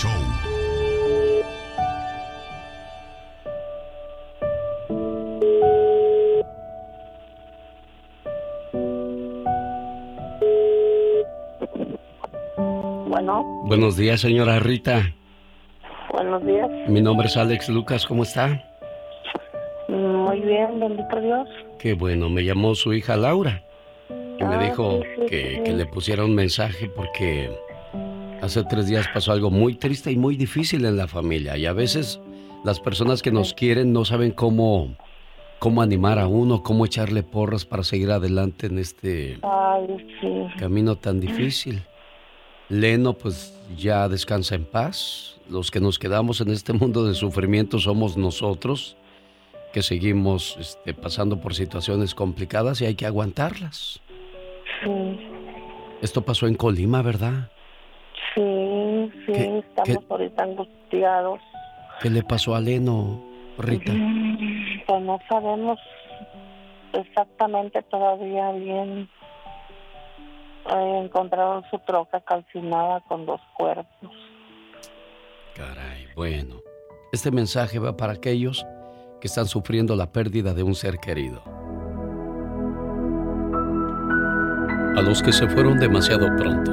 Show. Bueno. Buenos días, señora Rita. Buenos días. Mi nombre es Alex Lucas, ¿cómo está? Muy bien, bendito Dios. Qué bueno, me llamó su hija Laura y me Ah, dijo sí, sí, que, sí. que le pusiera un mensaje porque hace tres días pasó algo muy triste y muy difícil en la familia y a veces las personas que nos quieren no saben cómo, cómo animar a uno, cómo echarle porras para seguir adelante en este Ay, sí. camino tan difícil. Leno pues ya descansa en paz. Los que nos quedamos en este mundo de sufrimiento somos nosotros, que seguimos este, pasando por situaciones complicadas y hay que aguantarlas. Sí, Esto pasó en Colima, ¿verdad? Sí, ¿Qué- estamos qué- ahorita angustiados. ¿Qué le pasó a Leno, Rita? Mm, Pues no sabemos exactamente todavía bien. Eh, encontraron su troca calcinada con dos cuerpos. Caray, bueno. Este mensaje va para aquellos que están sufriendo la pérdida de un ser querido. A los que se fueron demasiado pronto.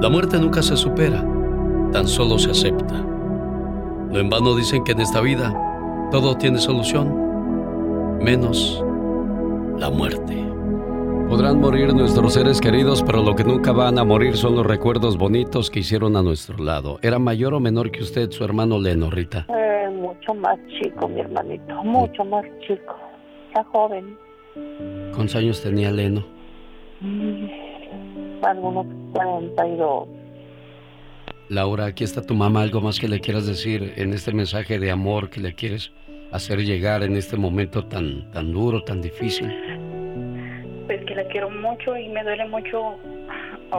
La muerte nunca se supera, tan solo se acepta. No en vano dicen que en esta vida todo tiene solución, menos la muerte. Podrán morir nuestros seres queridos, pero lo que nunca van a morir son los recuerdos bonitos que hicieron a nuestro lado. ¿Era mayor o menor que usted, su hermano Leno, Rita? Eh, mucho más chico, mi hermanito, mucho más chico. Está joven. ¿Cuántos años tenía Leno? Mm, Algunos 42. Laura, aquí está tu mamá. ¿Algo más que le quieras decir en este mensaje de amor que le quieres hacer llegar en este momento tan, tan duro, tan difícil? Pues que la quiero mucho y me duele mucho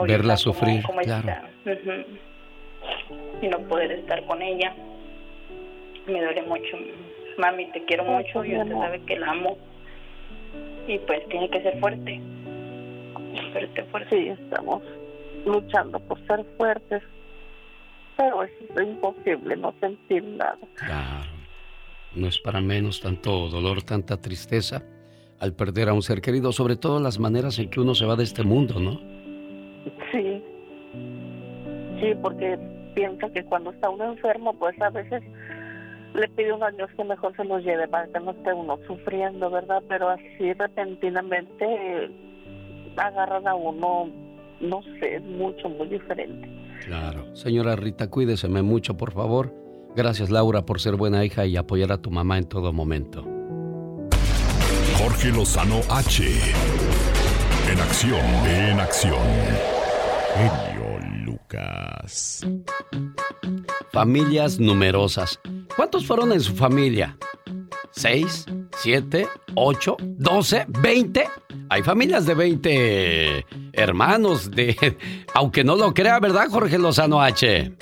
Verla sufrir, claro. Y no poder estar con ella. Me duele mucho. Mami, te quiero mucho y usted sabe que la amo. Y pues tiene que ser fuerte. Fuerte, fuerte. Sí, estamos luchando por ser fuertes. Pero es imposible no sentir nada. Claro. No es para menos tanto dolor, tanta tristeza al perder a un ser querido, sobre todo las maneras en que uno se va de este mundo, ¿no? Sí. Sí, porque piensa que cuando está uno enfermo, pues a veces le pide uno a Dios que mejor se los lleve para que no esté uno sufriendo, ¿verdad? Pero así repentinamente agarran a uno, no sé, es mucho, muy diferente. Claro. Señora Rita, cuídeseme mucho, por favor. Gracias, Laura, por ser buena hija y apoyar a tu mamá en todo momento. Jorge Lozano H. En acción, en acción. Genio Lucas. Familias numerosas. ¿Cuántos fueron en su familia? ¿Seis? ¿Siete? ¿Ocho? ¿Doce? ¿Veinte? Hay familias de 20 hermanos, de... aunque no lo crea, ¿verdad, Jorge Lozano H?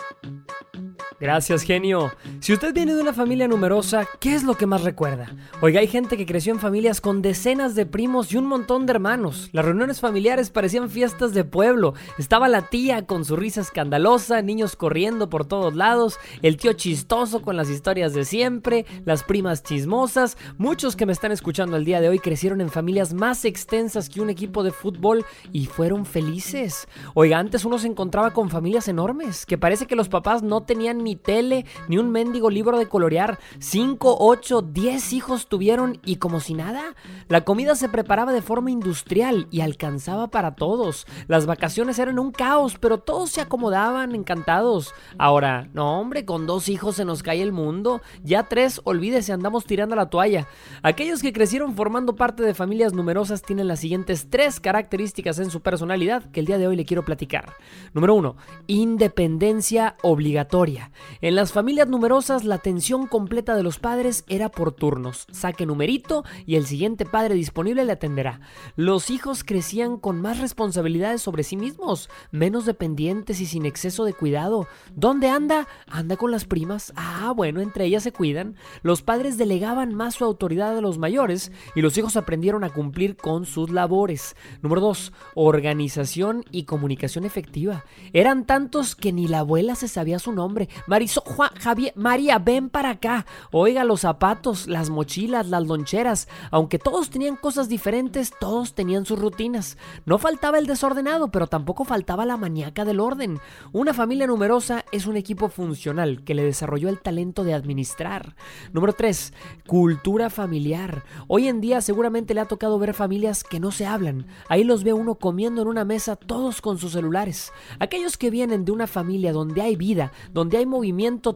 Gracias, genio. Si usted viene de una familia numerosa, ¿qué es lo que más recuerda? Oiga, hay gente que creció en familias con decenas de primos y un montón de hermanos. Las reuniones familiares parecían fiestas de pueblo. Estaba la tía con su risa escandalosa, niños corriendo por todos lados, el tío chistoso con las historias de siempre, las primas chismosas. Muchos que me están escuchando el día de hoy crecieron en familias más extensas que un equipo de fútbol y fueron felices. Oiga, antes uno se encontraba con familias enormes, que parece que los papás no tenían ni tele, ni un mendigo libro de colorear. Cinco, ocho, diez hijos tuvieron y como si nada. La comida se preparaba de forma industrial y alcanzaba para todos. Las vacaciones eran un caos, pero todos se acomodaban encantados. Ahora, no hombre, con dos hijos se nos cae el mundo. Ya tres, olvídese, andamos tirando la toalla. Aquellos que crecieron formando parte de familias numerosas tienen las siguientes tres características en su personalidad que el día de hoy le quiero platicar. Número uno, independencia obligatoria. En las familias numerosas la atención completa de los padres era por turnos. Saque numerito y el siguiente padre disponible le atenderá. Los hijos crecían con más responsabilidades sobre sí mismos, menos dependientes y sin exceso de cuidado. ¿Dónde anda? Anda con las primas. Ah, bueno, entre ellas se cuidan. Los padres delegaban más su autoridad a los mayores y los hijos aprendieron a cumplir con sus labores. Número 2. Organización y comunicación efectiva. Eran tantos que ni la abuela se sabía su nombre. Marisol, Juan, Javier, María, ven para acá. Oiga, los zapatos, las mochilas, las loncheras. Aunque todos tenían cosas diferentes, todos tenían sus rutinas. No faltaba el desordenado, pero tampoco faltaba la maníaca del orden. Una familia numerosa es un equipo funcional que le desarrolló el talento de administrar. Número 3. Cultura familiar. Hoy en día seguramente le ha tocado ver familias que no se hablan. Ahí los ve uno comiendo en una mesa todos con sus celulares. Aquellos que vienen de una familia donde hay vida, donde hay movimiento,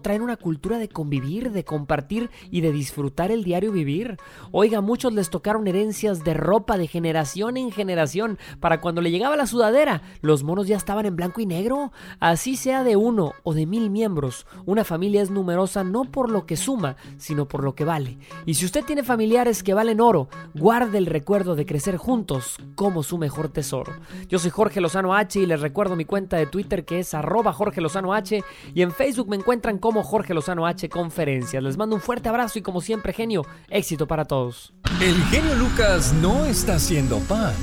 traen una cultura de convivir, de compartir y de disfrutar el diario vivir. Oiga, muchos les tocaron herencias de ropa de generación en generación. Para cuando le llegaba la sudadera, los monos ya estaban en blanco y negro. Así sea de uno o de mil miembros, una familia es numerosa no por lo que suma, sino por lo que vale. Y si usted tiene familiares que valen oro, guarde el recuerdo de crecer juntos como su mejor tesoro. Yo soy Jorge Lozano H y les recuerdo mi cuenta de Twitter que es arroba Jorge Lozano H y en Facebook me encuentran como Jorge Lozano H Conferencias. Les mando un fuerte abrazo y como siempre, genio, éxito para todos. El genio Lucas no está haciendo pan.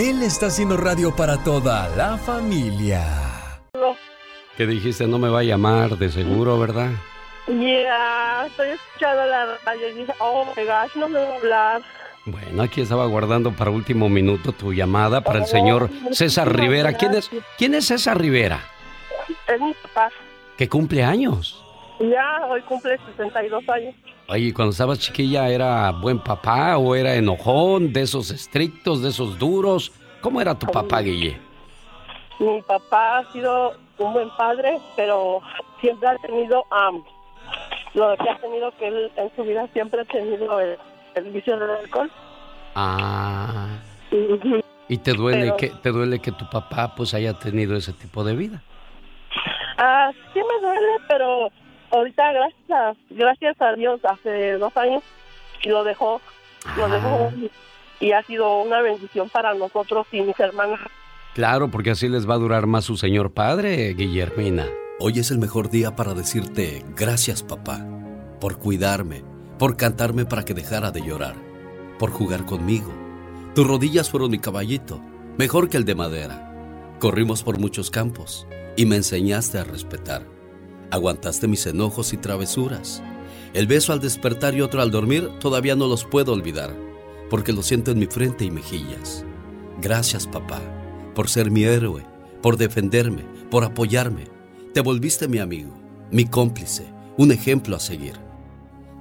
Él está haciendo radio para toda la familia. ¿Qué dijiste? No me va a llamar, de seguro, ¿verdad? Ya, estoy escuchando la radio y dije, oh my gosh, no me va a hablar. Bueno, aquí estaba guardando para último minuto tu llamada para el señor César Rivera. ¿Quién es, ¿Quién es César Rivera? Es mi papá. ¿Que cumple años? Ya, hoy cumple 62 años. Oye, cuando estabas chiquilla, ¿era buen papá o era enojón, de esos estrictos, de esos duros? ¿Cómo era tu papá, Guille? Mi papá ha sido un buen padre, pero siempre ha tenido um, lo que ha tenido que él en su vida siempre ha tenido el, el vicio del alcohol. Ah. ¿Y te duele Pero- que te duele que tu papá pues haya tenido ese tipo de vida? Ah, sí me duele, pero ahorita gracias a, gracias a Dios hace dos años lo dejó, lo Ah. dejó y ha sido una bendición para nosotros y mis hermanas. Claro, porque así les va a durar más su señor padre, Guillermina. Hoy es el mejor día para decirte gracias papá, por cuidarme, por cantarme para que dejara de llorar, por jugar conmigo. Tus rodillas fueron mi caballito, mejor que el de madera. Corrimos por muchos campos y me enseñaste a respetar. Aguantaste mis enojos y travesuras. El beso al despertar y otro al dormir todavía no los puedo olvidar, porque lo siento en mi frente y mejillas. Gracias papá, por ser mi héroe, por defenderme, por apoyarme. Te volviste mi amigo, mi cómplice, un ejemplo a seguir.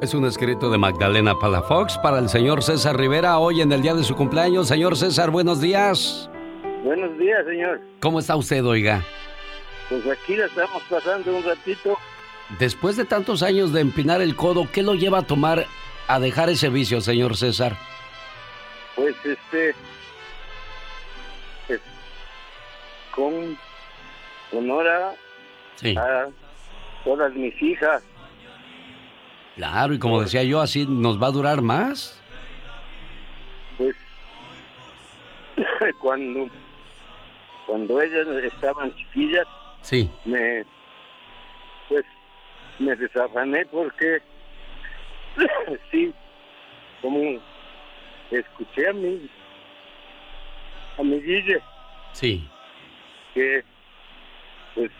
Es un escrito de Magdalena Palafox para el señor César Rivera hoy en el día de su cumpleaños. Señor César, buenos días. Buenos días, señor. ¿Cómo está usted, oiga? Pues aquí la estamos pasando un ratito. Después de tantos años de empinar el codo, ¿qué lo lleva a tomar, a dejar ese vicio, señor César? Pues este. con honor Sí. a todas mis hijas. Claro, y como decía yo, así nos va a durar más. Pues cuando, cuando ellas estaban chiquillas, Sí. me. Pues me desafané porque. sí, como escuché a mi. a mi Guille. Sí. que pues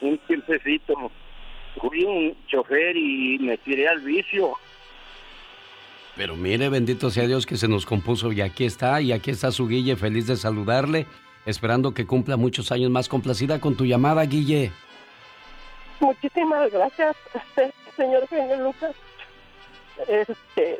un tiempecito fui un chofer y me tiré al vicio Pero mire, bendito sea Dios que se nos compuso y aquí está, y aquí está su Guille, feliz de saludarle, esperando que cumpla muchos años más. Complacida con tu llamada, Guille. Muchísimas gracias, este, señor Genio Lucas. Este,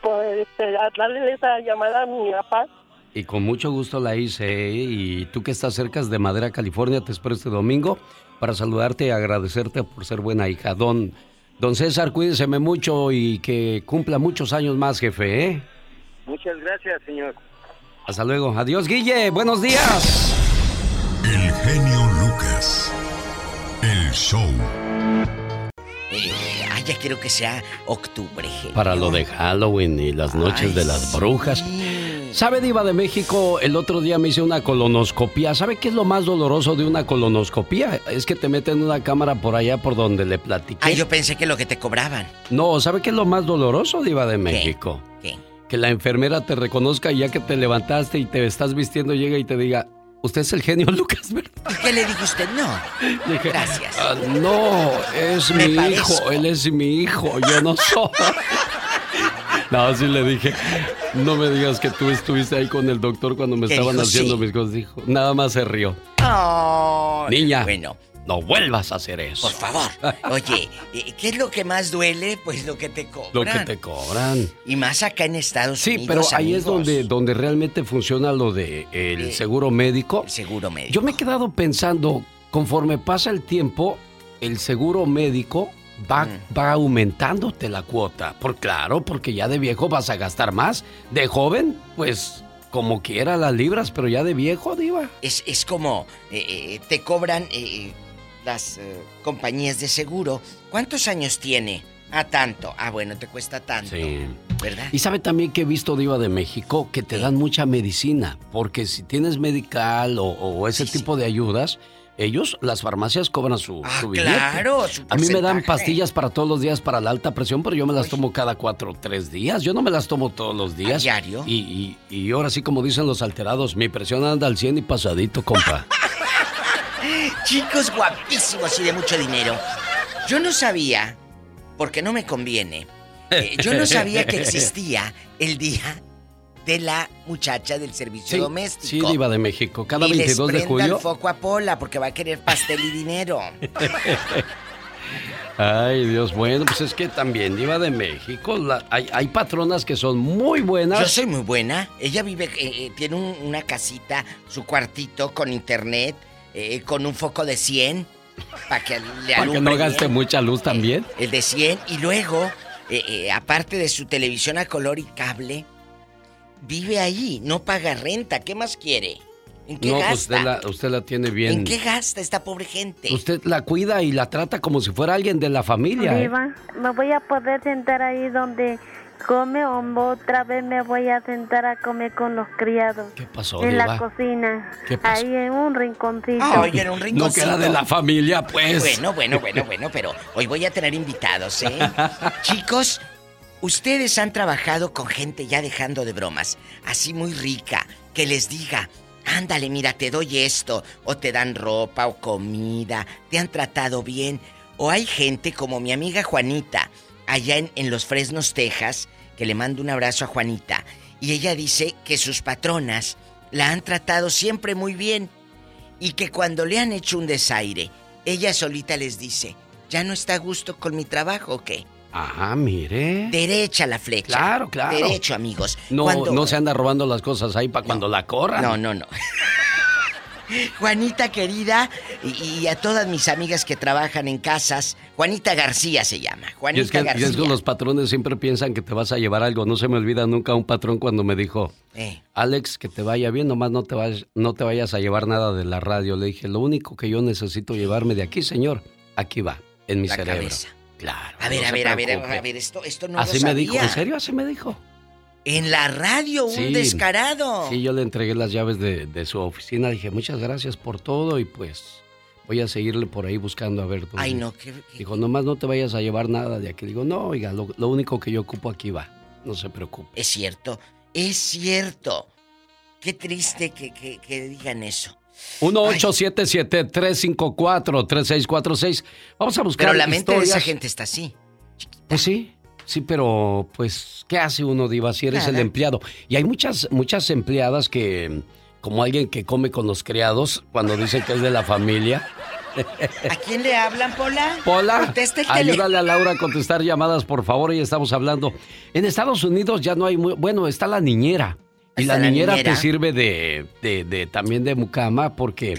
por este, darle esa llamada a mi papá. Y con mucho gusto la hice. ¿eh? Y tú que estás cerca de Madera, California, te espero este domingo para saludarte y agradecerte por ser buena hija. Don, don César, cuídese mucho y que cumpla muchos años más, jefe. ¿eh? Muchas gracias, señor. Hasta luego. Adiós, Guille. Buenos días. El genio Lucas. El show. Eh, ay, ya quiero que sea octubre. Genio. Para lo de Halloween y las noches de las brujas. ¿Sabe, Diva de México? El otro día me hice una colonoscopía. ¿Sabe qué es lo más doloroso de una colonoscopía? Es que te meten una cámara por allá por donde le platiqué. Ay, yo pensé que lo que te cobraban. No, ¿sabe qué es lo más doloroso, Diva de México? ¿Qué? Que la enfermera te reconozca y ya que te levantaste y te estás vistiendo, llega y te diga, Usted es el genio Lucas, ¿verdad? ¿Y qué le dijo usted? No. Gracias. Ah, no, es mi hijo, él es mi hijo, yo no soy. No, así le dije, no me digas que tú estuviste ahí con el doctor cuando me estaban haciendo mis cosas. Dijo, nada más se rió. Oh, Niña, bueno. no vuelvas a hacer eso. Por favor. Oye, ¿qué es lo que más duele? Pues lo que te cobran. Lo que te cobran. Y más acá en Estados sí, Unidos. Sí, pero ahí es donde, donde realmente funciona lo de el Eh, seguro médico. El seguro médico. Yo me he quedado pensando, conforme pasa el tiempo, el seguro médico va, Mm. va aumentándote la cuota. Por claro, porque ya de viejo vas a gastar más. De joven, pues como quiera las libras, pero ya de viejo, diva. Es, es como eh, eh, te cobran eh, las eh, compañías de seguro. ¿Cuántos años tiene? Ah, tanto. Ah, bueno, te cuesta tanto. Sí. ¿Verdad? Y sabe también que he visto, Diva de México, que te dan mucha medicina, porque si tienes medical o, o ese tipo de ayudas, ellos, las farmacias cobran su, Ah, su billete. claro, su A mí me dan pastillas para todos los días para la alta presión, pero yo me las tomo cada cuatro o tres días. Yo no me las tomo todos los días. diario? Y, y, y ahora sí, como dicen los alterados, mi presión anda al 100 y pasadito, compa. Chicos guapísimos y de mucho dinero. Yo no sabía, porque no me conviene, eh, yo no sabía que existía el día de la muchacha del servicio Sí, doméstico. sí, Diva de México. Cada Y les 22 de prenda julio. el foco a Pola porque va a querer pastel y dinero. Ay, Dios, bueno, pues es que también, Diva de México, la- hay, hay patronas que son muy buenas. Yo soy muy buena. Ella vive, eh, eh, tiene un- una casita, su cuartito con internet, eh, con un foco de 100 para que le Para que no gaste bien. mucha luz también. El de 100 y luego, eh, eh, aparte de su televisión a color y cable, vive ahí, no paga renta. ¿Qué más quiere? ¿En qué no, gasta? pues usted la, usted la tiene bien. ¿En qué gasta esta pobre gente? Usted la cuida y la trata como si fuera alguien de la familia. ¿eh? Diva, ¿me voy a poder sentar ahí donde come o otra vez me voy a sentar a comer con los criados? ¿Qué pasó, En la cocina. ¿Qué pasó? Ahí en un rinconcito. Ay, en un No rinconcito. queda de la familia, pues. Bueno, bueno, bueno, bueno, pero hoy voy a tener invitados, ¿eh? Chicos, ustedes han trabajado con gente ya dejando de bromas, así muy rica, que les diga, ándale, mira, te doy esto, o te dan ropa o comida, te han tratado bien, o hay gente como mi amiga Juanita, allá en, Los Fresnos, Texas, que le mando un abrazo a Juanita, y ella dice que sus patronas la han tratado siempre muy bien y que cuando le han hecho un desaire, ella solita les dice, ¿ya no está a gusto con mi trabajo o qué? Ajá, mire. Derecha la flecha. Claro, claro. Derecho, amigos. No, Cuando- no se anda robando las cosas ahí para cuando la corran. No, no, no. Juanita querida y, y a todas mis amigas que trabajan en casas, Juanita García se llama. Y Juanita es, que, y García. es que los patrones siempre piensan que te vas a llevar algo. No se me olvida nunca un patrón cuando me dijo, Eh, Alex, que te vaya bien, nomás no te, vayas, no te vayas a llevar nada de la radio. Le dije, lo único que yo necesito llevarme de aquí, señor, aquí va, en mi La cerebro. cabeza. Claro. a ver, no a ver, a ver, a ver, esto, esto no Así lo me dijo, sabía. ¿en serio? Así me dijo. En la radio, un Sí. descarado. Sí, yo le entregué las llaves de, de su oficina. Dije, muchas gracias por todo y pues voy a seguirle por ahí buscando a ver. dónde". Ay, no, qué, qué- Dijo, nomás no te vayas a llevar nada de aquí. Digo, no, oiga, lo, lo único que yo ocupo aquí va. No se preocupe. Es cierto, es cierto. Qué triste que, que- que digan eso. 1-877-354-3646. Vamos a buscar Pero la mente de esa gente está así. Pues sí. Sí, pero pues, ¿qué hace uno, Diva, si eres el empleado? Y hay muchas, muchas empleadas que, como alguien que come con los criados, cuando dicen que es de la familia. ¿A quién le hablan, Pola? Pola, ayúdale a Laura a contestar llamadas, por favor, y estamos hablando. En Estados Unidos ya no hay, muy, bueno, está la niñera. Y la niñera, te sirve de, de, también de mucama porque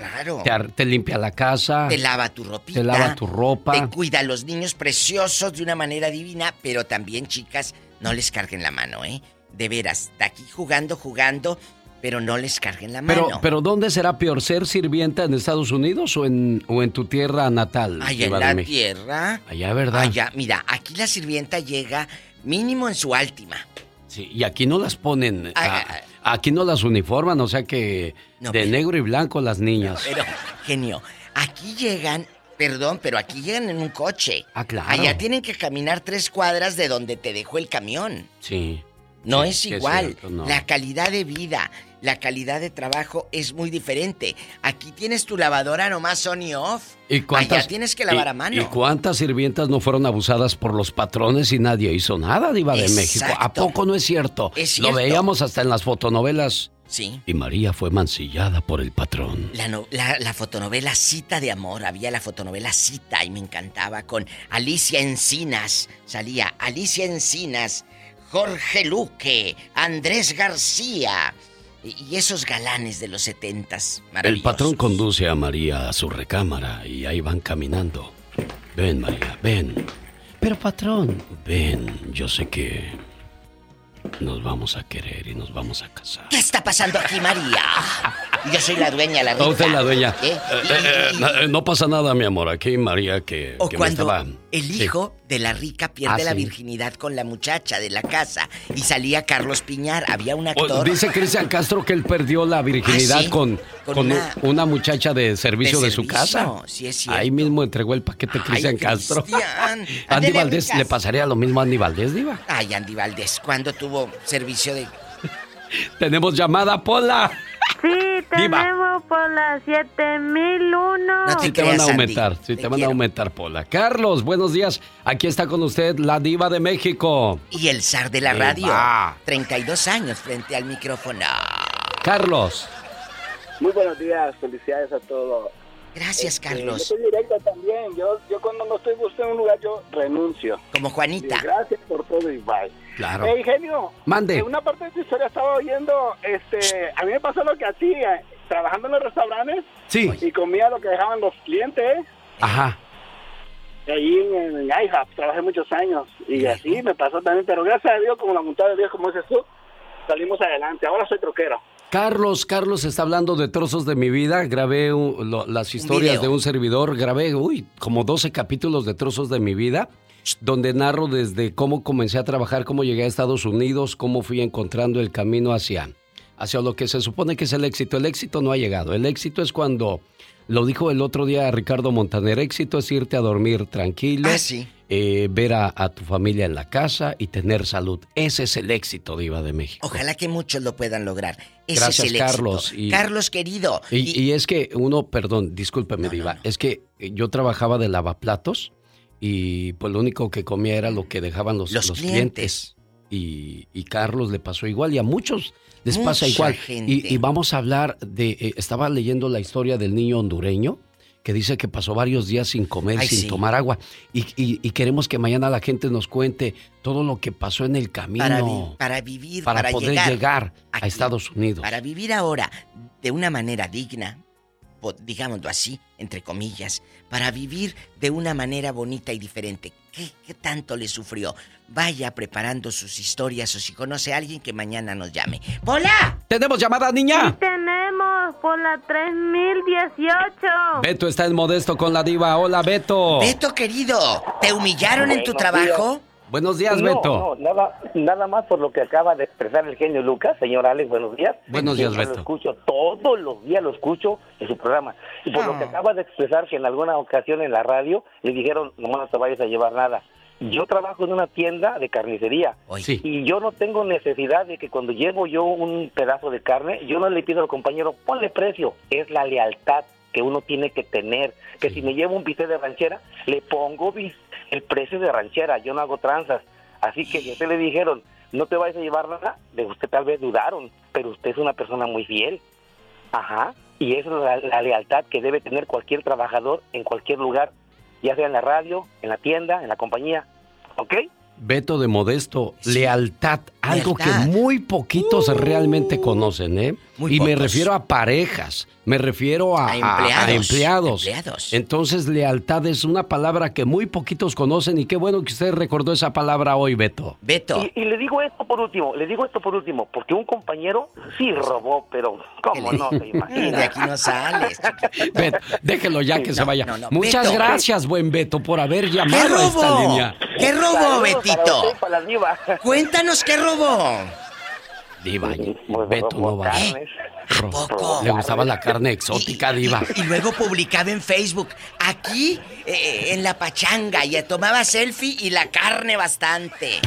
te, limpia la casa. Te lava tu ropita. Te lava tu ropa. Te cuida a los niños preciosos de una manera divina, pero también, chicas, no les carguen la mano, ¿eh? De veras, de aquí jugando, jugando, pero no les carguen la mano. Pero, pero ¿dónde será peor ser sirvienta en Estados Unidos o en, o en tu tierra natal? Allá en la tierra. Allá, ¿verdad? Allá, mira, aquí la sirvienta llega mínimo en su última. Sí, y aquí no las ponen, aquí no las uniforman, o sea que de negro y blanco las niñas. Pero, genio, aquí llegan, perdón, pero aquí llegan en un coche. Ah, claro. Allá tienen que caminar tres cuadras de donde te dejó el camión. Sí. No es igual. La calidad de vida, la calidad de trabajo es muy diferente. Aquí tienes tu lavadora nomás on y off. ¿Y cuántas, Allá tienes que lavar a mano. ¿Y cuántas sirvientas no fueron abusadas por los patrones y nadie hizo nada, Diva de México? ¿A poco no es cierto? Es Lo veíamos hasta en las fotonovelas. Sí. Y María fue mancillada por el patrón. La, la, fotonovela Cita de Amor, había la fotonovela Cita y me encantaba con Alicia Encinas. Salía Alicia Encinas, Jorge Luque, Andrés García y esos galanes de los setentas. El patrón conduce a María a su recámara y ahí van caminando. Ven, María, ven. Pero patrón, ven, yo sé que nos vamos a querer y nos vamos a casar. ¿Qué está pasando aquí, María? Yo soy la dueña, la rica. usted la dueña. ¿Eh? Eh, eh, no pasa nada, mi amor. Aquí María que, o cuando el hijo de la rica pierde ah, la virginidad con la muchacha de la casa y salía Carlos Piñar. Había un actor. dice Cristian Castro que él perdió la virginidad ¿Ah, con, con, una, muchacha de servicio de, su casa. Sí, es Ahí mismo entregó el paquete Cristian Castro. Andy Valdés, ¿le pasaría lo mismo a Andy Valdés, Diva? Ay, Andy Valdés, ¿cuándo tuvo servicio de tenemos llamada, Pola. Sí, tenemos por la 7001. No te, van a aumentar, sí, te, van a aumentar, Pola. Carlos, buenos días. Aquí está con usted la diva de México. Y el zar de la radio. 32 años frente al micrófono. Carlos. Muy buenos días, felicidades a todos. Gracias, este, Carlos. yo soy directo también. Yo, yo cuando no estoy buscando un lugar, yo renuncio. Como Juanita. gracias por todo y bye. Claro. Hey, genio. Mande. En una parte de tu historia estaba oyendo, este, a mí me pasó lo que hacía, trabajando en los restaurantes. Sí. Y comía lo que dejaban los clientes. Ajá. Ahí en, en IHOP trabajé muchos años. Y así me pasó también. Pero gracias a Dios, como la montada de Dios, como dices tú, salimos adelante. Ahora soy troquero. Carlos, Carlos está hablando de trozos de mi vida. Grabé las historias de un servidor. Grabé, uy, como 12 capítulos de trozos de mi vida, donde narro desde cómo comencé a trabajar, cómo llegué a Estados Unidos, cómo fui encontrando el camino hacia, hacia lo que se supone que es el éxito. El éxito no ha llegado. El éxito es cuando, lo dijo el otro día Ricardo Montaner, éxito es irte a dormir tranquilo. Ah, sí eh, ver a, tu familia en la casa y tener salud. Ese es el éxito, Diva de México. Ojalá que muchos lo puedan lograr. Ese Gracias, es el Carlos. Carlos, querido. Y, es que uno, perdón, discúlpeme, Diva, es que yo trabajaba de lavaplatos y pues lo único que comía era lo que dejaban los, clientes. Y, Carlos le pasó igual y a muchos les pasa igual. Y, vamos a hablar de, eh, estaba leyendo la historia del niño hondureño que dice que pasó varios días sin comer, sin tomar agua. Y, queremos que mañana la gente nos cuente todo lo que pasó en el camino. Para, vivir, para, poder llegar, a Estados Unidos. Para vivir ahora de una manera digna, digámoslo así, entre comillas, para vivir de una manera bonita y diferente. ¿Qué, qué tanto le sufrió? Vaya preparando sus historias o si conoce a alguien que mañana nos llame. ¡Hola! ¿Tenemos llamada, niña? Sí, tenemos por la 3018. Beto está en modesto con la diva. Hola, Beto. Beto, querido, ¿te humillaron en tu trabajo? Buenos días, Beto. No, nada, nada más por lo que acaba de expresar el genio Lucas. Señor Alex, buenos días. Buenos días, Beto. Lo escucho, todos los días lo escucho en su programa. Y por lo que ah. acaba de expresar que en alguna ocasión en la radio le dijeron, no no te vayas a llevar nada. Yo trabajo en una tienda de carnicería y yo no tengo necesidad de que cuando llevo yo un pedazo de carne, yo no le pido al compañero, ponle precio. Es la lealtad que uno tiene que tener. Que si me llevo un bistec de ranchera, le pongo el precio de ranchera. Yo no hago tranzas. Así que si a usted le dijeron, no te vayas a llevar nada, de usted tal vez dudaron, pero usted es una persona muy fiel. Ajá. Y esa es la, la lealtad que debe tener cualquier trabajador en cualquier lugar, ya sea en la radio, en la tienda, en la compañía. ¿Ok? Beto de Modesto, lealtad, algo que muy poquitos realmente conocen, ¿eh? Y me refiero a parejas, me refiero a, a- a empleados. Entonces, lealtad es una palabra que muy poquitos conocen y qué bueno que usted recordó esa palabra hoy, Beto. Beto. Y, y le digo esto por último, le digo esto por último, porque un compañero sí robó, pero ¿cómo no se imagina? De aquí no sales. Beto, déjelo ya que se vaya. no, no, Muchas Beto. gracias, buen Beto, por haber ¿Qué llamado a esta línea. ¿Qué robó, Saludos para Betito? usted para divas. Cuéntanos qué robó. Diva, Pues, Beto no va. carnes. poco? Le gustaba la carne exótica, Diva. Y luego publicaba en Facebook, aquí eh, en la pachanga, y tomaba selfie y la carne bastante.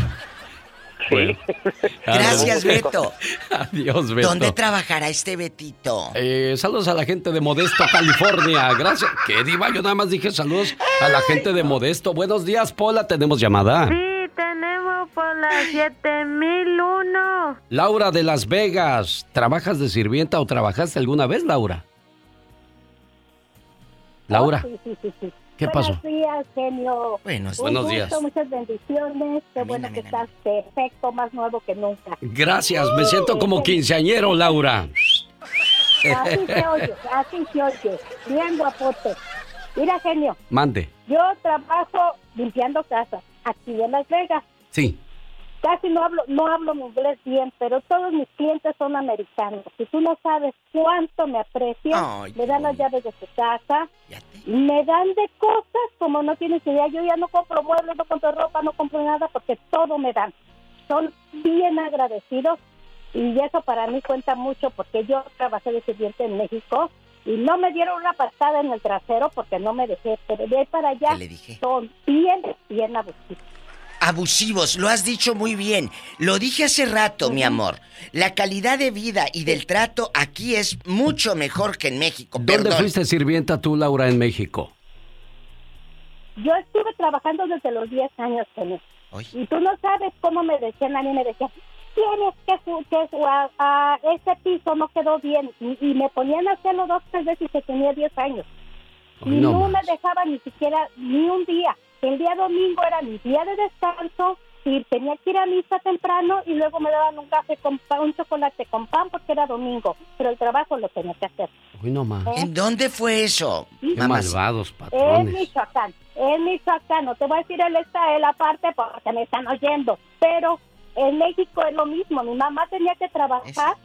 Bueno. Gracias, Beto. Adiós, Beto. ¿Dónde trabajará este Betito? Eh, saludos a la gente de Modesto, California. Gracias. ¿Qué diva? Yo nada más dije saludos a la gente de Modesto. Buenos días, Pola. Tenemos llamada. Sí, tenemos por la 7001. Laura de Las Vegas. ¿Trabajas de sirvienta o trabajaste alguna vez, Laura? Laura. Sí, sí, sí, ¿Qué pasó? Buenos días, genio. Buenos- Un buenos gusto, días. Muchas bendiciones. Qué bueno que estás perfecto, más nuevo que nunca. Gracias. Me siento como quinceañero, Laura. Así se oye, así se oye. Bien guapote. Mira, genio, Mande. yo trabajo limpiando casas aquí en Las Vegas. Sí. Casi no hablo, no hablo mi inglés bien, pero todos mis clientes son americanos. Y tú no sabes cuánto me aprecian. Ay, me dan las llaves de su casa. Me dan de cosas como no tienes idea. Yo ya no compro muebles, no compro ropa, no compro nada porque todo me dan. Son bien agradecidos y eso para mí cuenta mucho porque yo trabajé de sirviente en México y no me dieron una patada en el trasero porque no me dejé, pero de ahí para allá son bien, bien abusivos. Abusivos, lo has dicho muy bien. Lo dije hace rato, mi amor. La calidad de vida y del trato aquí es mucho mejor que en México. ¿Dónde Perdón. fuiste sirvienta tú, Laura, en México? Yo estuve trabajando desde los 10 años con él. Y tú no sabes cómo me decían, a mí me decían, tienes que, que jugar a ese piso no quedó bien. Y, y me ponían a hacerlo dos, tres veces que tenía 10 años. y no no, me dejaban ni siquiera ni un día. El día domingo era mi día de descanso y tenía que ir a misa temprano y luego me daban un café con pan, un chocolate con pan porque era domingo. Pero el trabajo lo tenía que hacer. Uy, no más. ¿En dónde fue eso? Mamás. malvados En patrones. Michoacán, en Michoacán, no te voy a decir el está él aparte porque me están oyendo, pero en México es lo mismo, mi mamá tenía que trabajar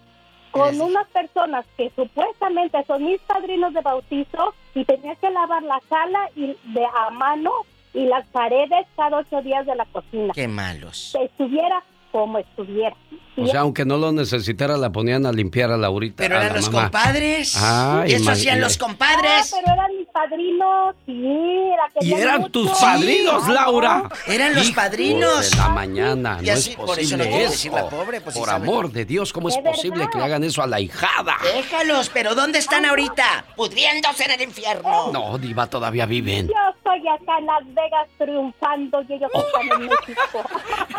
con unas personas que supuestamente son mis padrinos de bautizo y tenía que lavar la sala y de a mano y las paredes cada ocho días de la cocina. Qué malos. Estuviera como estuviera. O sea, aunque no lo necesitara, la ponían a limpiar a Laurita. Pero a eran la los mamá. compadres. Ay, Eso hacían los compadres. Ah, pero eran mis padrinos, sí, era que ¿Y eran tus padrinos, Laura? Eran los padrinos. de la mañana, Y no así, es por eso posible no quiere eso. decir la pobre, pues, Por amor de Dios, ¿cómo es posible verdad. que le hagan eso a la hijada? Déjalos, pero ¿dónde están ahorita? Pudriéndose en el infierno. No, Diva, todavía viven. Yo estoy acá en Las Vegas triunfando y ellos están en México.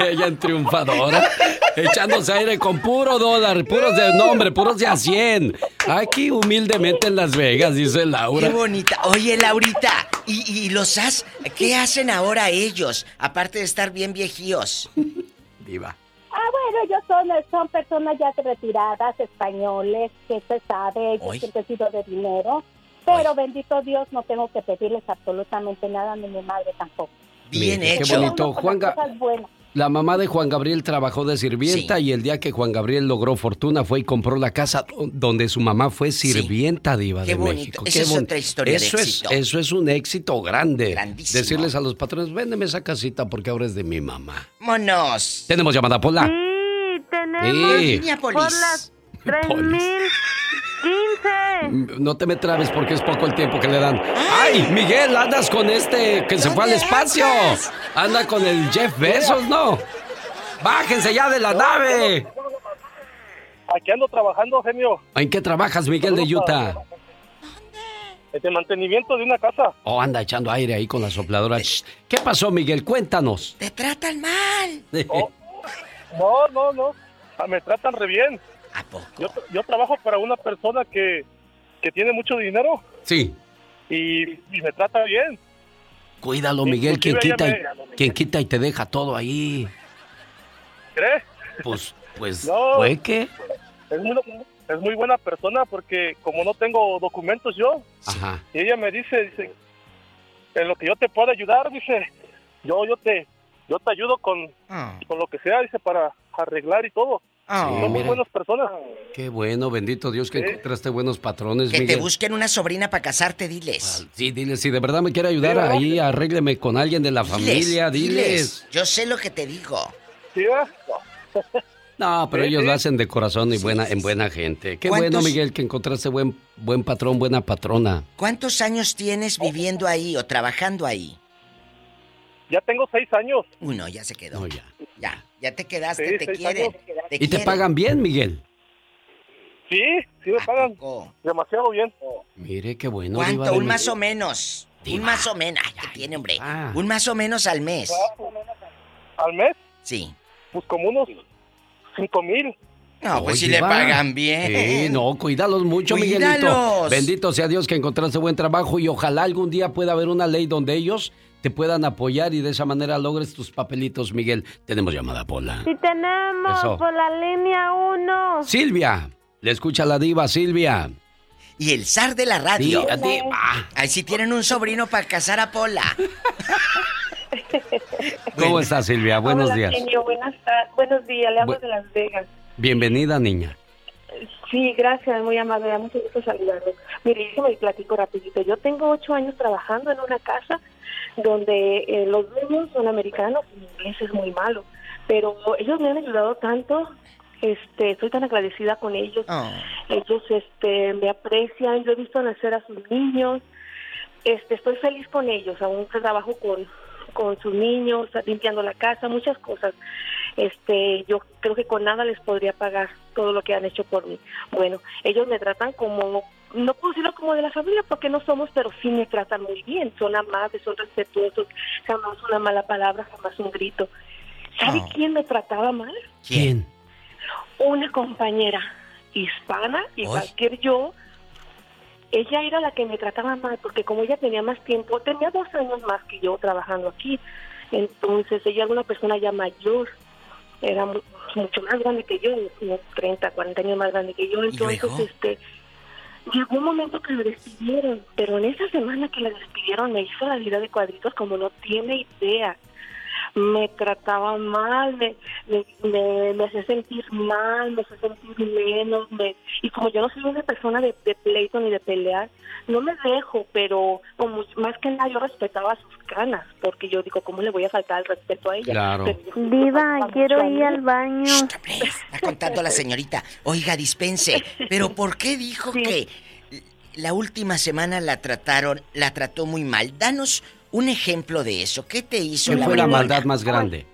Ella en triunfadora, echándose aire con puro dólar, puros de nombre, puros de a 100. Aquí humildemente en Las Vegas, dice Laura. Qué bonita. Oye, Laurita, ¿y, y los has? ¿Qué hacen ahora ellos? Aparte de estar bien viejíos. Diva. Ah, bueno, ellos son, son personas ya retiradas, españoles, que se sabe, ellos Oy. siempre han sido de dinero. Pero bendito Dios, no tengo que pedirles absolutamente nada, ni mi madre tampoco. Bien hecho. Qué bonito. Juan, la mamá de Juan Gabriel trabajó de sirvienta y el día que Juan Gabriel logró fortuna fue y compró la casa do- donde su mamá fue sirvienta diva Qué de bonito. México. Esa es bon- otra historia de eso éxito. Es, eso es un éxito grande. Grandísimo. Decirles a los patrones, véndeme esa casita porque ahora es de mi mamá. ¡Vámonos! Tenemos llamada, Pola. Sí, tenemos Sí. por las 3015. No te me trabes porque es poco el tiempo que le dan. ¡Ay, Miguel! Andas con este que se fue al espacio. Anda con el Jeff Bezos, ¿no? ¡Bájense ya de la nave! Aquí ando trabajando, genio. ¿En qué trabajas, Miguel de Utah? de mantenimiento de una casa. Oh, anda echando aire ahí con la sopladora. ¿Qué pasó, Miguel? Cuéntanos. Te tratan mal. Oh, no, no, no. Ah, me tratan re bien. ¿A poco? Yo, yo trabajo para una persona que, que tiene mucho dinero. Sí. Y, y me trata bien. Cuídalo, Miguel, quien quita, y, quien quita y te deja todo ahí. ¿Crees? Pues, pues, ¿fue qué? Es muy, es muy buena persona porque como no tengo documentos yo, Ajá. y ella me dice, dice, en lo que yo te pueda ayudar, dice, yo, yo te, yo te ayudo con, Ah. con lo que sea, dice, para arreglar y todo. Ah. Son muy buenas personas. Qué bueno, bendito Dios que encontraste buenos patrones, Que te busquen una sobrina para casarte, diles. Sí, diles, si de verdad me quiere ayudar ahí, arrégleme con alguien de la familia, diles. Yo sé lo que te digo. ¿Sí? No, pero Sí, ellos sí. lo hacen de corazón y buena, en buena gente. Qué ¿Cuántos- bueno, Miguel, que encontraste buen, buen patrón, buena patrona. ¿Cuántos años tienes viviendo ahí o trabajando ahí? Ya tengo seis años. Uno, ya se quedó. No, ya. Ya, ya te quedaste, Sí, te quieren. ¿Y te pagan bien, Miguel? Sí, sí me pagan demasiado bien. Mire, qué bueno. ¿Cuánto? Diva de Un más o menos. Un más o menos. Ay, ¿qué tiene, hombre? Ah. Un más o menos al mes. ¿Al mes? Sí. Pues como unos cinco mil. No, pues Oye, si le va. pagan bien. Sí, no, cuídalos mucho, Miguelito. Cuídalos. Bendito sea Dios que encontraste buen trabajo y ojalá algún día pueda haber una ley donde ellos te puedan apoyar y de esa manera logres tus papelitos, Miguel. Tenemos llamada, Pola. Si tenemos Eso. por la línea 1. Silvia, le escucha la diva, Silvia. Y el zar de la radio. Diga, diva. Ahí sí tienen un sobrino para casar a Pola. ¿Cómo estás, Silvia? Buenos Hola, días. genio, buenas tardes. Buenos días, le hablo Bu- de Las Vegas. Bienvenida, niña. Sí, gracias, muy amable, me da mucho gusto saludarlo. Mire, le platico rapidito. Yo tengo ocho años trabajando en una casa donde eh, los dueños son americanos mi inglés es muy malo, pero ellos me han ayudado tanto, este, estoy tan agradecida con ellos. Ellos este, me aprecian, yo he visto nacer a sus niños, este, estoy feliz con ellos, aún trabajo con, con sus niños, limpiando la casa, muchas cosas. Este, yo creo que con nada les podría pagar todo lo que han hecho por mí. Bueno, ellos me tratan como, no puedo decirlo como de la familia porque no somos, pero sí me tratan muy bien, son amables, son respetuosos, jamás una mala palabra, jamás un grito. ¿Sabe Oh. quién me trataba mal? ¿Quién? Una compañera hispana, igual que yo, ella era la que me trataba mal, porque como ella tenía más tiempo, tenía dos años más que yo trabajando aquí, entonces ella era una persona ya mayor, era mu- mucho más grande que yo, unos 30, 40 años más grande que yo, entonces este llegó un momento que la despidieron, pero en esa semana que la despidieron me hizo la vida de cuadritos como no tiene idea me trataba mal, me, me, me, me hacía sentir mal, me hacía sentir menos, me, y como yo no soy una persona de, de pleito ni de pelear, no me dejo, pero como más que nada yo respetaba sus canas, porque yo digo, ¿cómo le voy a faltar el respeto a ella? Claro. Yo- Diva, quiero ir al baño. Está contando la señorita. Oiga, dispense. Pero ¿por qué dijo que la última semana la trataron, la trató muy mal? Danos un ejemplo de eso. ¿Qué te hizo ¿Qué la fue la maldad más grande?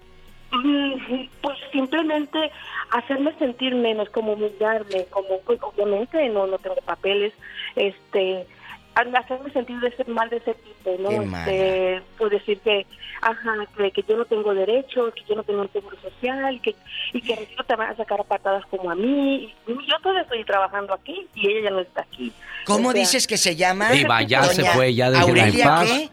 Mm, Pues simplemente hacerme sentir menos, como humillarme, como pues obviamente no no tengo papeles, este hacerme sentir de ese mal de ese tipo, ¿no? Este, pues decir que, ajá, que, que yo no tengo derechos, que yo no tengo un seguro social, que y que no te van a sacar a patadas como a mí. Y yo todavía estoy trabajando aquí y ella ya no está aquí. ¿Cómo O sea, dices que se llama? Diva, ya se fue, ya en ¿Aurelia paz. qué?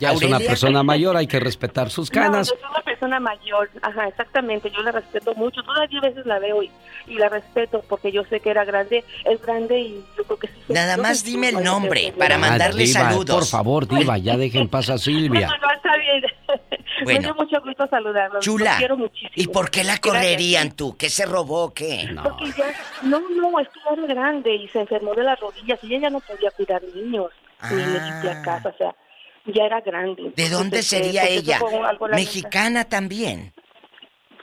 Ya es una persona mayor, hay que respetar sus canas. No, yo soy una persona mayor, ajá, exactamente, yo la respeto mucho, todavía a veces la veo y, y la respeto porque yo sé que era grande, es grande y yo creo que sí. Nada más sé- dime el nombre para Ah, mandarle Diva, saludos. Por favor, Diva, ya dejen paz a Silvia. No, no, está bien. Bueno. Me dio mucho gusto saludarlos. Chula. Los quiero muchísimo. ¿Y por qué la correrían tú? ¿Qué se robó? ¿Qué? Porque ya, no, no, es que era grande y se enfermó de las rodillas y ella ya no podía cuidar niños ni ni limpiar casa, o sea, ya era grande. ¿De dónde Entonces, sería pues, ella? Mexicana también.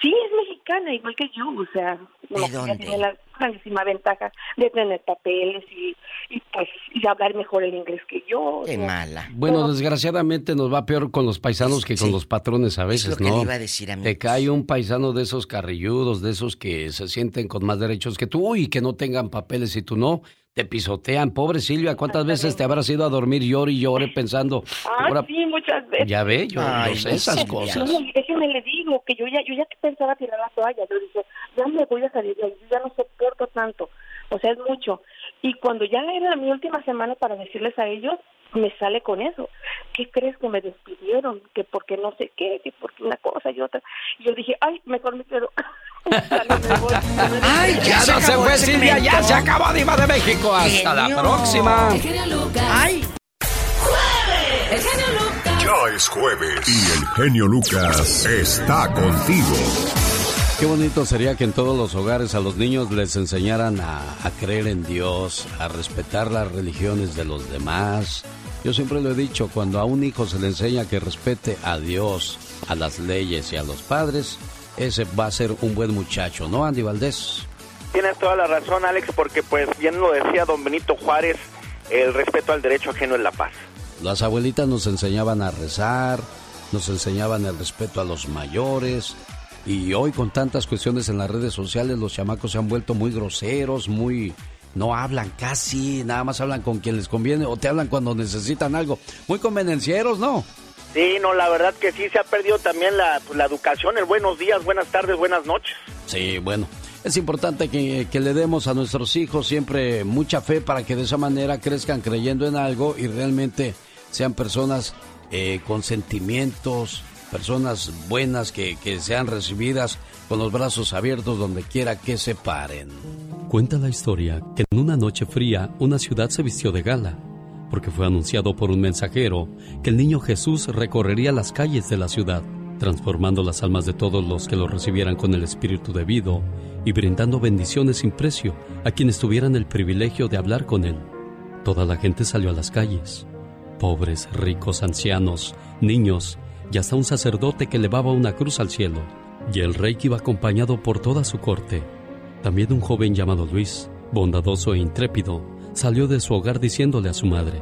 Sí, es mexicana, igual que yo, o sea, que ella dónde? tiene la grandísima ventaja de tener papeles y, y pues y hablar mejor el inglés que yo. Qué ¿no? mala. Bueno, desgraciadamente nos va peor con los paisanos que con los patrones a veces, lo que ¿no? le iba a decir a mí. Te cae un paisano de esos carrilludos, de esos que se sienten con más derechos que tú y que no tengan papeles y tú no. Te pisotean. Pobre Silvia, ¿cuántas veces te habrás ido a dormir llore y llore pensando? Ah, sí, muchas veces. Ya ve, yo no sé esas cosas. No, déjeme le digo que yo ya, yo ya pensaba tirar la toalla. Yo dije, ya me voy a salir de ahí, yo ya no soporto tanto. O sea, es mucho. Y cuando ya era mi última semana para decirles a ellos, me sale con eso. ¿Qué crees que me despidieron? Que porque no sé qué, que porque una cosa y otra. Y yo dije, ay, mejor me quedo. ay, ya, no se fue Silvia, ya se acabó Diva de México. Hasta la próxima. Ay. El genio Lucas. Ya es jueves y el genio Lucas está contigo. Qué bonito sería que en todos los hogares a los niños les enseñaran a, a, creer en Dios, a respetar las religiones de los demás, yo siempre lo he dicho, cuando a un hijo se le enseña que respete a Dios, a las leyes y a los padres, ese va a ser un buen muchacho, ¿no, Andy Valdés? Tienes toda la razón, Alex, porque pues bien lo decía don Benito Juárez, el respeto al derecho ajeno es la paz. Las abuelitas nos enseñaban a rezar, nos enseñaban el respeto a los mayores, y hoy con tantas cuestiones en las redes sociales los chamacos se han vuelto muy groseros, muy no hablan casi, nada más hablan con quien les conviene o te hablan cuando necesitan algo. Muy convenencieros, ¿no? Sí, no, la verdad que sí se ha perdido también la, pues, la educación, el buenos días, buenas tardes, buenas noches. Sí, bueno, es importante que, que, le demos a nuestros hijos siempre mucha fe para que de esa manera crezcan creyendo en algo y realmente sean personas eh, con sentimientos, personas buenas que, sean recibidas con los brazos abiertos donde quiera que se paren. Cuenta la historia que en una noche fría una ciudad se vistió de gala, porque fue anunciado por un mensajero que el niño Jesús recorrería las calles de la ciudad, transformando las almas de todos los que lo recibieran con el espíritu debido y brindando bendiciones sin precio a quienes tuvieran el privilegio de hablar con él. Toda la gente salió a las calles, pobres, ricos, ancianos, niños y hasta un sacerdote que elevaba una cruz al cielo, y el rey que iba acompañado por toda su corte también un joven llamado Luis, bondadoso e intrépido, salió de su hogar diciéndole a su madre,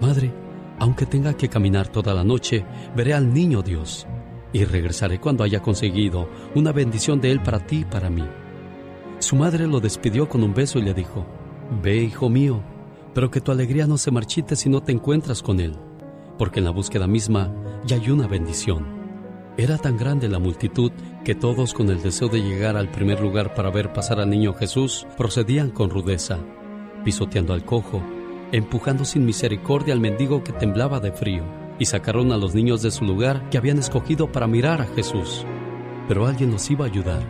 Madre, aunque tenga que caminar toda la noche, veré al niño Dios y regresaré cuando haya conseguido una bendición de él para ti y para mí. Su madre lo despidió con un beso y le dijo, Ve, hijo mío, pero que tu alegría no se marchite si no te encuentras con él, porque en la búsqueda misma ya hay una bendición. Era tan grande la multitud que todos con el deseo de llegar al primer lugar para ver pasar al niño Jesús procedían con rudeza, pisoteando al cojo, empujando sin misericordia al mendigo que temblaba de frío, y sacaron a los niños de su lugar que habían escogido para mirar a Jesús. Pero alguien los iba a ayudar.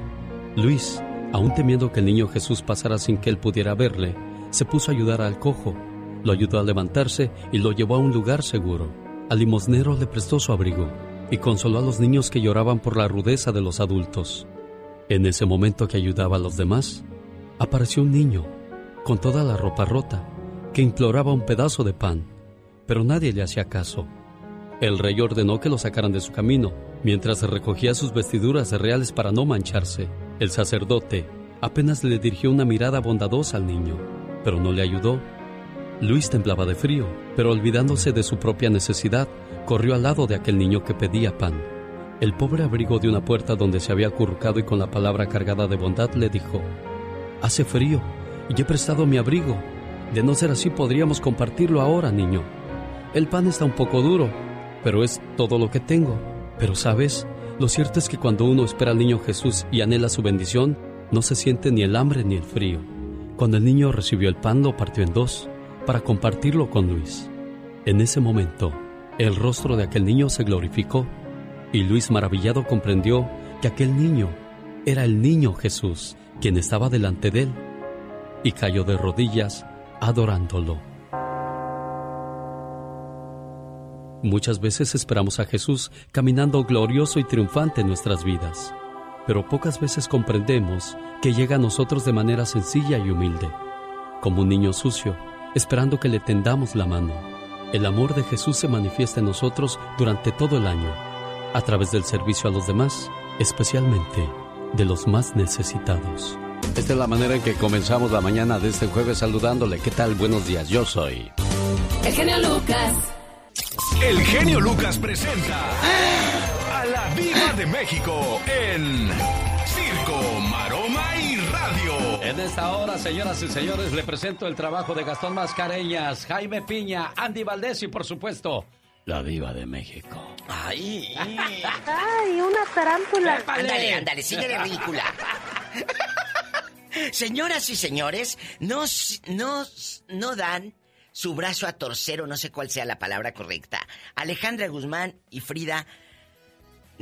Luis, aún temiendo que el niño Jesús pasara sin que él pudiera verle, se puso a ayudar al cojo, lo ayudó a levantarse y lo llevó a un lugar seguro. Al limosnero le prestó su abrigo y consoló a los niños que lloraban por la rudeza de los adultos. En ese momento que ayudaba a los demás, apareció un niño, con toda la ropa rota, que imploraba un pedazo de pan, pero nadie le hacía caso. El rey ordenó que lo sacaran de su camino, mientras recogía sus vestiduras reales para no mancharse. El sacerdote apenas le dirigió una mirada bondadosa al niño, pero no le ayudó. Luis temblaba de frío, pero olvidándose de su propia necesidad, corrió al lado de aquel niño que pedía pan. El pobre abrigo de una puerta donde se había acurrucado y con la palabra cargada de bondad le dijo, Hace frío y he prestado mi abrigo. De no ser así podríamos compartirlo ahora, niño. El pan está un poco duro, pero es todo lo que tengo. Pero sabes, lo cierto es que cuando uno espera al niño Jesús y anhela su bendición, no se siente ni el hambre ni el frío. Cuando el niño recibió el pan lo partió en dos para compartirlo con Luis. En ese momento, el rostro de aquel niño se glorificó y Luis maravillado comprendió que aquel niño era el niño Jesús, quien estaba delante de él, y cayó de rodillas adorándolo. Muchas veces esperamos a Jesús caminando glorioso y triunfante en nuestras vidas, pero pocas veces comprendemos que llega a nosotros de manera sencilla y humilde, como un niño sucio, esperando que le tendamos la mano el amor de Jesús se manifiesta en nosotros durante todo el año, a través del servicio a los demás, especialmente de los más necesitados. Esta es la manera en que comenzamos la mañana de este jueves saludándole. ¿Qué tal? Buenos días, yo soy. El genio Lucas. El genio Lucas presenta a la Viva de México en En esta hora, señoras y señores, le presento el trabajo de Gastón Mascareñas, Jaime Piña, Andy Valdés y, por supuesto, la diva de México. ¡Ay! ¡Ay, una tarántula! Ándale, ándale, sigue de ridícula. Señoras y señores, no, no, no dan su brazo a torcer o no sé cuál sea la palabra correcta. Alejandra Guzmán y Frida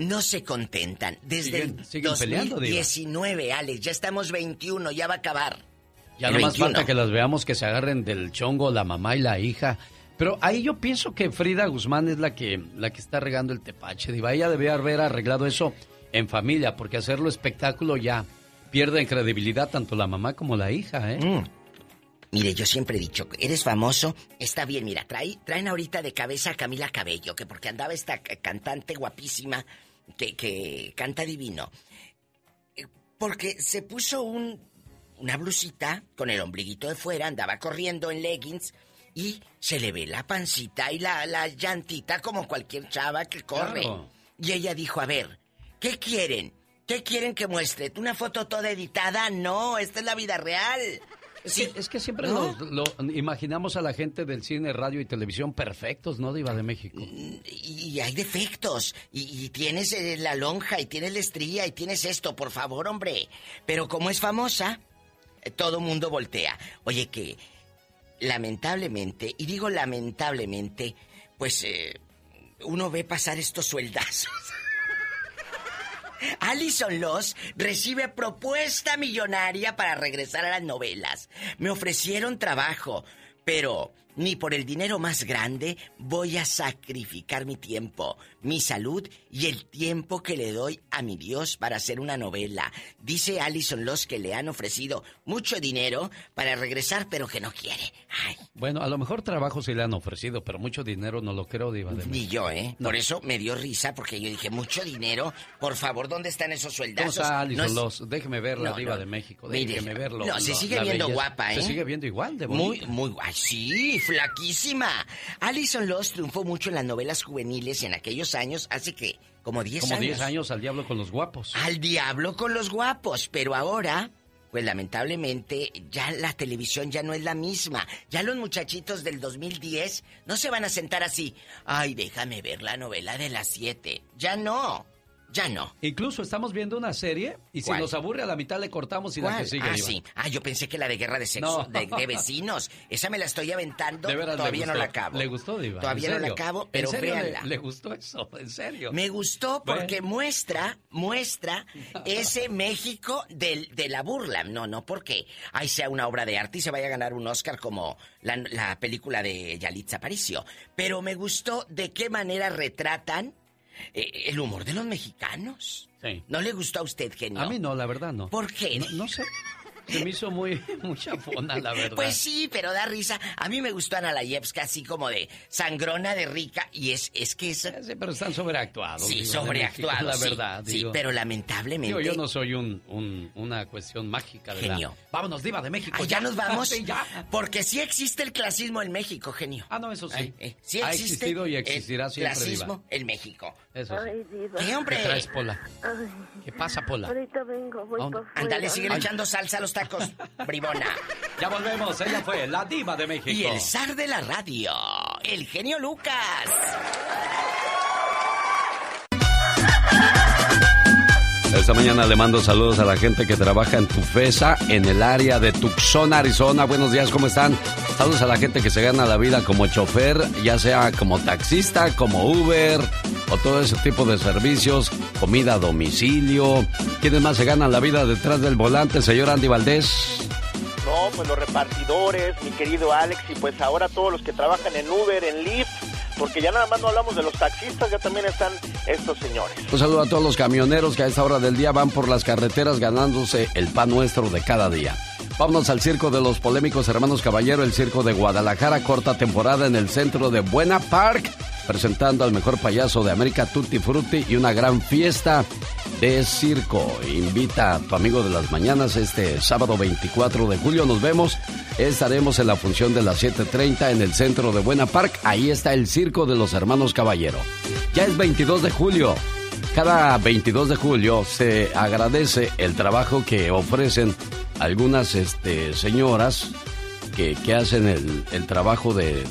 no se contentan. Desde el 2019, Alex, ya estamos 21, ya va a acabar. Ya no más falta que las veamos que se agarren del chongo la mamá y la hija. Pero ahí yo pienso que Frida Guzmán es la que, la que está regando el tepache. Diva, ella debía haber arreglado eso en familia, porque hacerlo espectáculo ya pierde en credibilidad tanto la mamá como la hija, ¿eh? Mm. Mire, yo siempre he dicho, eres famoso, está bien, mira, traen ahorita de cabeza a Camila Cabello, que porque andaba esta cantante guapísima que, que canta divino. Eh, porque se puso un, una blusita con el ombliguito de fuera, andaba corriendo en leggings y se le ve la pancita y la, la llantita como cualquier chava que corre. Y ella dijo, a ver, ¿qué quieren? ¿Qué quieren que muestre? ¿Una foto toda editada? No, esta es la vida real. Sí. Es que, siempre lo, imaginamos a la gente del cine, radio y televisión perfectos, ¿no, Diva de México? Y, hay defectos. Y, tienes eh, la lonja, y tienes la estría, y tienes esto, por favor, hombre. Pero como es famosa, eh, todo mundo voltea. Oye, que lamentablemente, y digo lamentablemente, pues eh, uno ve pasar estos sueldazos. Alison Loss recibe propuesta millonaria para regresar a las novelas. Me ofrecieron trabajo, pero ni por el dinero más grande voy a sacrificar mi tiempo, mi salud y el tiempo que le doy a mi Dios para hacer una novela. Dice Alison Loss que le han ofrecido mucho dinero para regresar, pero que no quiere. Bueno, a lo mejor trabajo sí le han ofrecido, pero mucho dinero no lo creo, Diva de Ni yo, ¿eh? Por eso me dio risa, porque yo dije, mucho dinero. Por favor, ¿dónde están esos sueldazos? ¿Cómo Alison Loss? Déjeme ver la Diva de México. Déjeme verlo. No, se sigue viendo guapa, ¿eh? Se sigue viendo igual de bonita. Muy, muy guay. Sí, flaquísima. Alison Loss triunfó mucho en las novelas juveniles en aquellos años, hace que como 10 años. Como 10 años al diablo con los guapos. Al diablo con los guapos, pero ahora pues lamentablemente ya la televisión ya no es la misma. Ya los muchachitos del 2010 no se van a sentar así. Ay, déjame ver la novela de las 7. Ya no. Ya no. Incluso estamos viendo una serie y si nos aburre a la mitad le cortamos y la que sigue. Ah, sí. Ah, yo pensé que la de guerra de sexo, de, vecinos. Esa me la estoy aventando. Todavía no la acabo. ¿Le gustó, Diva? Todavía no la acabo, pero véanla. Le, gustó eso? ¿En serio? Me gustó porque muestra, muestra ese México del, de la burla. No, no porque ahí sea una obra de arte y se vaya a ganar un Oscar como la, la película de Yalitza Aparicio. Pero me gustó de qué manera retratan el humor de los mexicanos. Sí. ¿No le gustó a usted, genio? A mí no, la verdad no. ¿Por qué? no sé. Se me hizo muy, mucha fona, la verdad. Pues sí, pero da risa. A mí me gustó Ana Layevska así como de sangrona, de rica, y es, es que es... Sí, pero están sobreactuados. Sí, sobreactuados, La verdad, Sí, pero lamentablemente... yo no soy un, una cuestión mágica de Genio. Vámonos, diva de México. ya. nos vamos. Porque sí existe el clasismo en México, genio. Ah, no, eso sí. Eh, sí ha existido y existirá el siempre, clasismo en México. Eso sí. ¿Qué, hombre? ¿Qué traes, Pola? ¿Qué pasa, Pola? Ahorita vengo, voy por Ándale, sigue echando salsa a los tacos. Ya volvemos, ella fue la diva de México. Y el zar de la radio, el genio Lucas. Esta mañana le mando saludos a la gente que trabaja en Tufesa, en el área de Tucson, Arizona. Buenos días, ¿cómo están? Saludos a la gente que se gana la vida como chofer, ya sea como taxista, como Uber o todo ese tipo de servicios, comida a domicilio. ¿Quiénes más se ganan la vida detrás del volante, señor Andy Valdés? No, pues los repartidores, mi querido Alex, y pues ahora todos los que trabajan en Uber, en Lyft, porque ya nada más no hablamos de los taxistas, ya también están estos señores. Un saludo a todos los camioneros que a esta hora del día van por las carreteras ganándose el pan nuestro de cada día. Vámonos al circo de los polémicos hermanos Caballero, el circo de Guadalajara, corta temporada en el centro de Buena Park, presentando al mejor payaso de América Tutti Frutti y una gran fiesta de circo. Invita a tu amigo de las mañanas este sábado 24 de julio. Nos vemos. Estaremos en la función de las 7.30 en el centro de Buena Park. Ahí está el circo de los hermanos Caballero. Ya es 22 de julio. Cada 22 de julio se agradece el trabajo que ofrecen algunas este, señoras que, hacen el, trabajo de,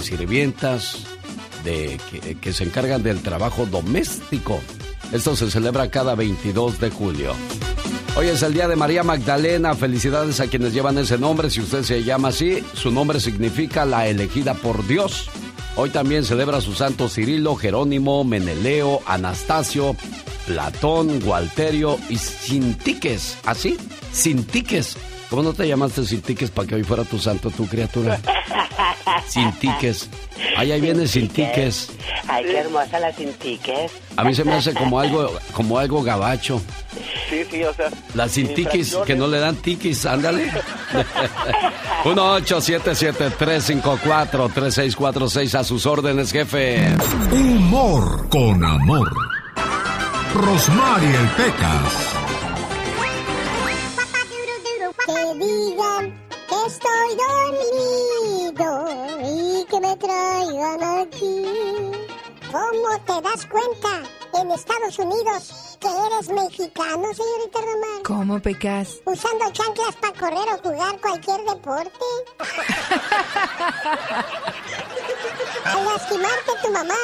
sirvientas, de, que, se encargan del trabajo doméstico. Esto se celebra cada 22 de julio. Hoy es el día de María Magdalena. Felicidades a quienes llevan ese nombre. Si usted se llama así, su nombre significa la elegida por Dios. Hoy también celebra su santo Cirilo, Jerónimo, Meneleo, Anastasio, Platón, Gualterio y Sintiques. ¿Así? Sintiques. ¿Cómo no te llamaste Sintiques para que hoy fuera tu santo, tu criatura? Sintiques. Ay, ahí viene Sintiques. Ay, qué hermosa la Sintiques. A mí se me hace como algo, como algo gabacho. Sí, sí, o sea. Las Sintiques que no le dan tiquis, ándale. 1-877-354-3646 a sus órdenes, jefe. Humor con amor. Rosmarie el Pecas. Que digan que estoy dormido y que me traigan aquí. ¿Cómo te das cuenta en Estados Unidos que eres mexicano, señorita Román? ¿Cómo pecas? Usando chanclas para correr o jugar cualquier deporte. Al lastimarte tu mamá,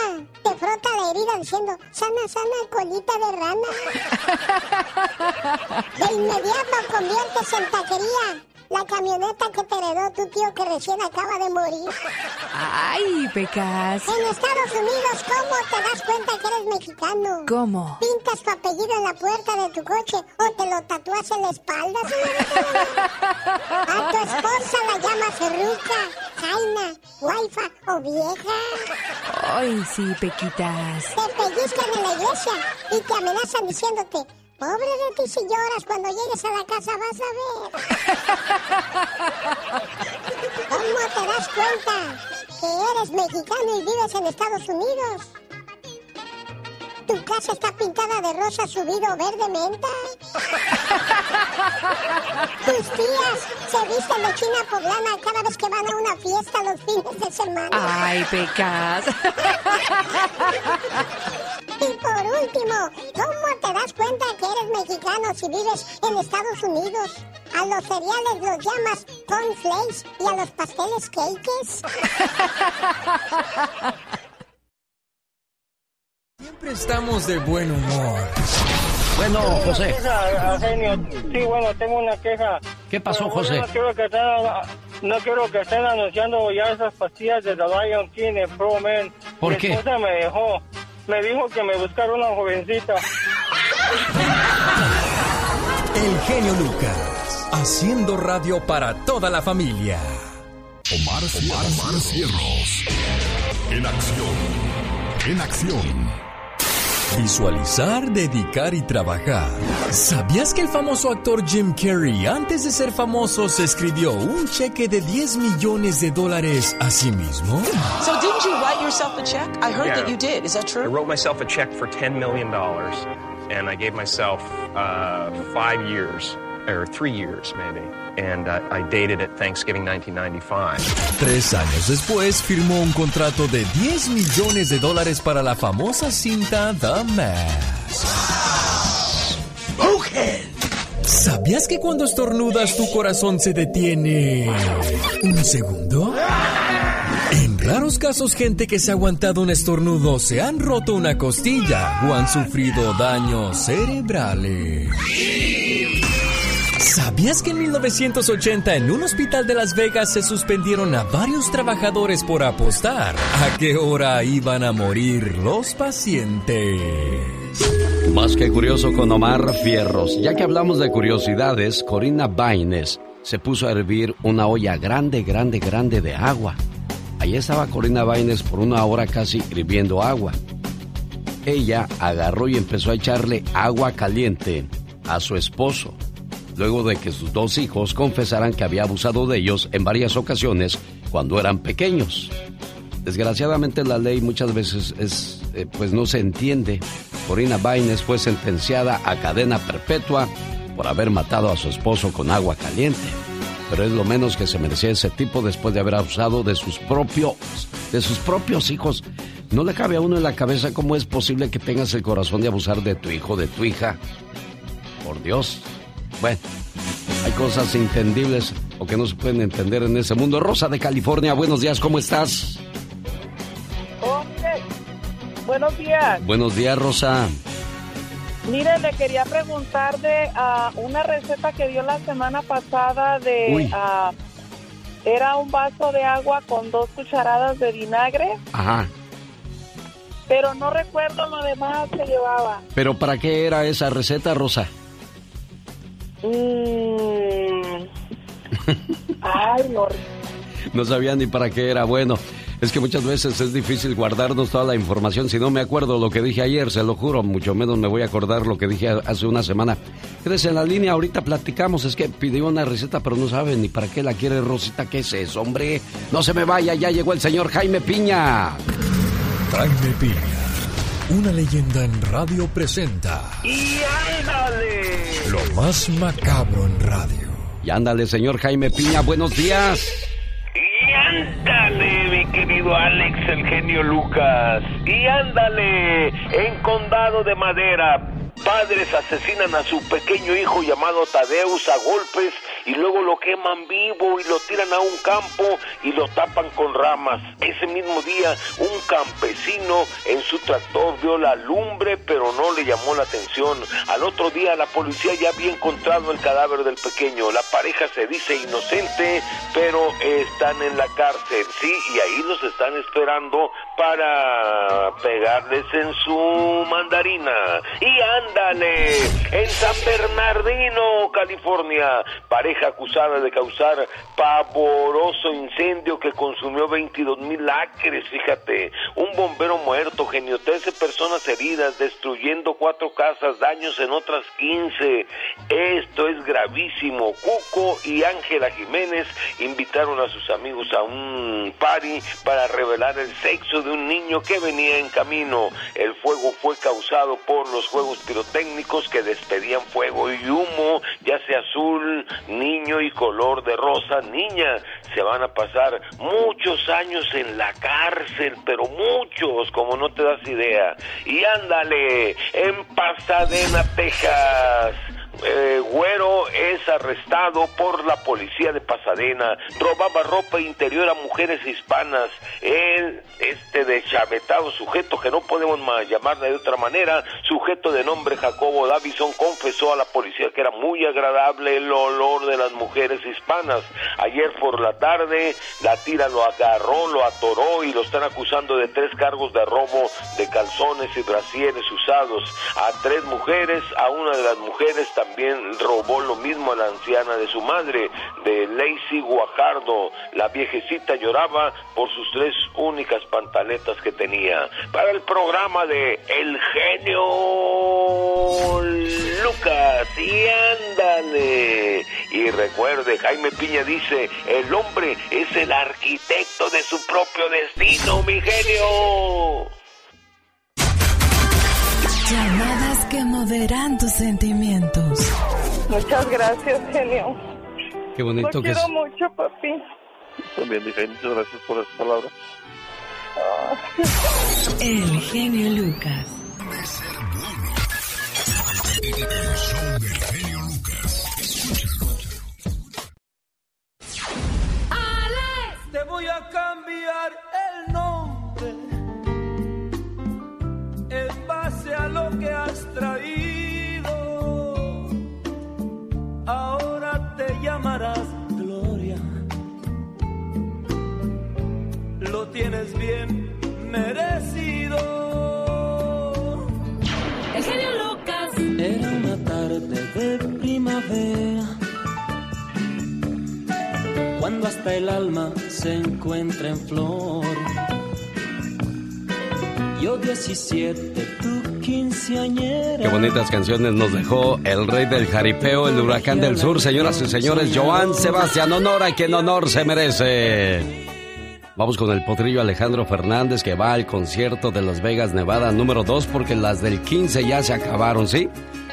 te frota la herida diciendo, sana, sana, colita de rana. De inmediato conviertes en taquería la camioneta que te heredó tu tío que recién acaba de morir. Ay, pecas. En Estados Unidos, ¿cómo te das cuenta que eres mexicano? ¿Cómo? Pintas tu apellido en la puerta de tu coche o te lo tatúas en la espalda, señorita. A tu esposa la llamas Ruca, Jaina, Waifa o vieja. Ay, sí, pequitas. Te pellizcan en la iglesia y te amenazan diciéndote Pobre de ti si lloras, cuando llegues a la casa vas a ver. ¿Cómo te das cuenta que eres mexicano y vives en Estados Unidos? Tu casa está pintada de rosa subido verde menta. Tus tías se visten de china poblana cada vez que van a una fiesta los fines de semana. Ay, pecas. Y por último, ¿cómo te das cuenta que eres mexicano si vives en Estados Unidos? A los cereales los llamas cornflakes y a los pasteles cakes. Siempre estamos de buen humor. Bueno, José. Sí, bueno, tengo una queja. ¿Qué pasó, José? No quiero, que estén, no quiero que estén anunciando ya esas pastillas de The Lion King en Pro Man. ¿Por Mi qué? esposa me dejó. Me dijo que me buscara una jovencita. El genio Lucas, haciendo radio para toda la familia. Omar, Omar, Omar Cierros. En acción. En acción. Visualizar, dedicar y trabajar. ¿Sabías que el famoso actor Jim Carrey, antes de ser famoso, se escribió un cheque de 10 millones de dólares a sí mismo? So didn't you write yourself a check? I heard that you did. Is that true? I wrote myself a check for $10 million and I gave myself uh, five years, or three years maybe. And uh, I dated it Thanksgiving 1995. Tres años después firmó un contrato de 10 millones de dólares para la famosa cinta The Mask. ¿Sabías que cuando estornudas tu corazón se detiene un segundo? En raros casos, gente que se ha aguantado un estornudo se han roto una costilla o han sufrido daños cerebrales. ¿Sabías que en 1980 en un hospital de Las Vegas se suspendieron a varios trabajadores por apostar a qué hora iban a morir los pacientes? Más que curioso con Omar Fierros. Ya que hablamos de curiosidades, Corina Baines se puso a hervir una olla grande, grande, grande de agua. Allí estaba Corina Baines por una hora casi hirviendo agua. Ella agarró y empezó a echarle agua caliente a su esposo, luego de que sus dos hijos confesaran que había abusado de ellos en varias ocasiones cuando eran pequeños. Desgraciadamente la ley muchas veces es, eh, pues no se entiende. Corina Baines fue sentenciada a cadena perpetua por haber matado a su esposo con agua caliente. Pero es lo menos que se merecía ese tipo después de haber abusado de sus propios, de sus propios hijos. No le cabe a uno en la cabeza cómo es posible que tengas el corazón de abusar de tu hijo, de tu hija. Por Dios. Bueno, Hay cosas entendibles o que no se pueden entender en ese mundo. Rosa de California, buenos días, ¿cómo estás? buenos días. Buenos días, Rosa. Mire, le quería preguntar de ah, una receta que dio la semana pasada de... ah, era un vaso de agua con dos cucharadas de vinagre, Ajá. pero no recuerdo lo demás que llevaba. ¿Pero para qué era esa receta, Rosa? Mm. Ay, no. No sabía ni para qué era. Bueno, es que muchas veces es difícil guardarnos toda la información. Si no me acuerdo lo que dije ayer, se lo juro, mucho menos me voy a acordar lo que dije hace una semana. Quédese en la línea, ahorita platicamos. Es que pidió una receta, pero no sabe ni para qué la quiere Rosita. ¿Qué es eso, hombre? No se me vaya, ya llegó el señor Jaime Piña. Jaime Piña, una leyenda en radio presenta ¡Y ándale! lo más macabro en radio. Y ándale, señor Jaime Piña, buenos días. Y ándale, mi querido Alex, el genio Lucas. Y ándale, en Condado de Madera, padres asesinan a su pequeño hijo llamado Tadeus a golpes y luego lo queman vivo y lo tiran a un campo y lo tapan con ramas. Ese mismo día, un campesino en su tractor vio la lumbre, pero no le llamó la atención. Al otro día, la policía ya había encontrado el cadáver del pequeño. La pareja se dice inocente, pero están en la cárcel, sí, y ahí los están esperando para pegarles en su mandarina. Y ándale, en San Bernardino, California, pareja acusada de causar pavoroso incendio que consumió 22 mil acres, fíjate, un bombero muerto, genio, 13 personas heridas, destruyendo cuatro casas, daños en otras 15. Esto es gravísimo. Cuco y Ángela Jiménez invitaron a sus amigos a un party para revelar el sexo de un niño que venía en camino. El fuego fue causado por los juegos pirotécnicos que despedían fuego y humo, ya sea azul, niño y color de rosa, niña. Se van a pasar muchos años en la cárcel, pero muchos, como no te das idea. Y ándale, en Pasadena, Texas. Eh, Güero es arrestado por la policía de Pasadena. Robaba ropa interior a mujeres hispanas. Él, este deschavetado sujeto que no podemos más llamarle de otra manera, sujeto de nombre Jacobo Davison, confesó a la policía que era muy agradable el olor de las mujeres hispanas. Ayer por la tarde, la tira lo agarró, lo atoró y lo están acusando de tres cargos de robo de calzones y brasieres usados. A tres mujeres, a una de las mujeres también robó lo mismo a la anciana de su madre, de Lacey Guajardo. La viejecita lloraba por sus tres únicas pantaletas que tenía. Para el programa de El Genio Lucas, y ándale. Y recuerde, Jaime Piña dice, el hombre es el arquitecto de su propio destino, mi genio. Llamadas que moderan tus sentimientos. Muchas gracias, genio. Qué bonito Lo que es. quiero mucho, papi. También, genio, muchas gracias por esa palabra. El genio Lucas. El show del genio Lucas. Alex, te voy a cambiar el nombre en base a lo que has traído. Ahora te llamarás Gloria. Lo tienes bien merecido. El genio Lucas. Era una tarde de primavera, cuando hasta el alma se encuentra en flor. Yo 17, tú. Qué bonitas canciones nos dejó el rey del jaripeo, el huracán del sur, señoras y señores, Joan Sebastián, honor a quien honor se merece. Vamos con el potrillo Alejandro Fernández que va al concierto de Las Vegas, Nevada número 2 porque las del 15 ya se acabaron, ¿sí?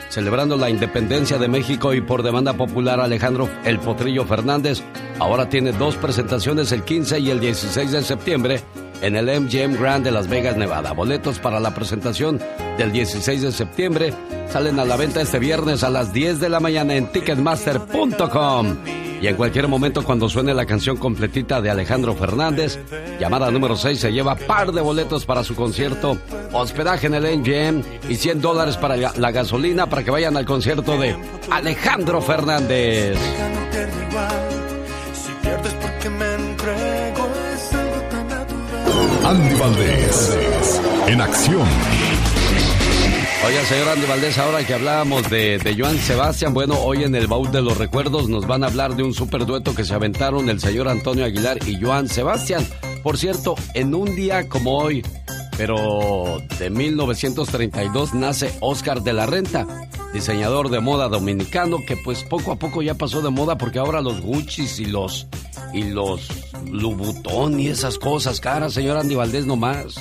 Celebrando la independencia de México y por demanda popular Alejandro El Potrillo Fernández ahora tiene dos presentaciones el 15 y el 16 de septiembre en el MGM Grand de Las Vegas, Nevada. Boletos para la presentación del 16 de septiembre. Salen a la venta este viernes a las 10 de la mañana en ticketmaster.com. Y en cualquier momento cuando suene la canción completita de Alejandro Fernández, llamada número 6 se lleva par de boletos para su concierto, hospedaje en el NGM y 100 dólares para la gasolina para que vayan al concierto de Alejandro Fernández. Andy Valdés, en acción. Oye, señor Andy Valdés, ahora que hablábamos de, de Joan Sebastián, bueno, hoy en el baúl de los recuerdos nos van a hablar de un super dueto que se aventaron el señor Antonio Aguilar y Joan Sebastián. Por cierto, en un día como hoy, pero de 1932 nace Oscar de la Renta, diseñador de moda dominicano que pues poco a poco ya pasó de moda porque ahora los Gucci's y los y los Louboutin y esas cosas caras, señor Andy Valdés nomás.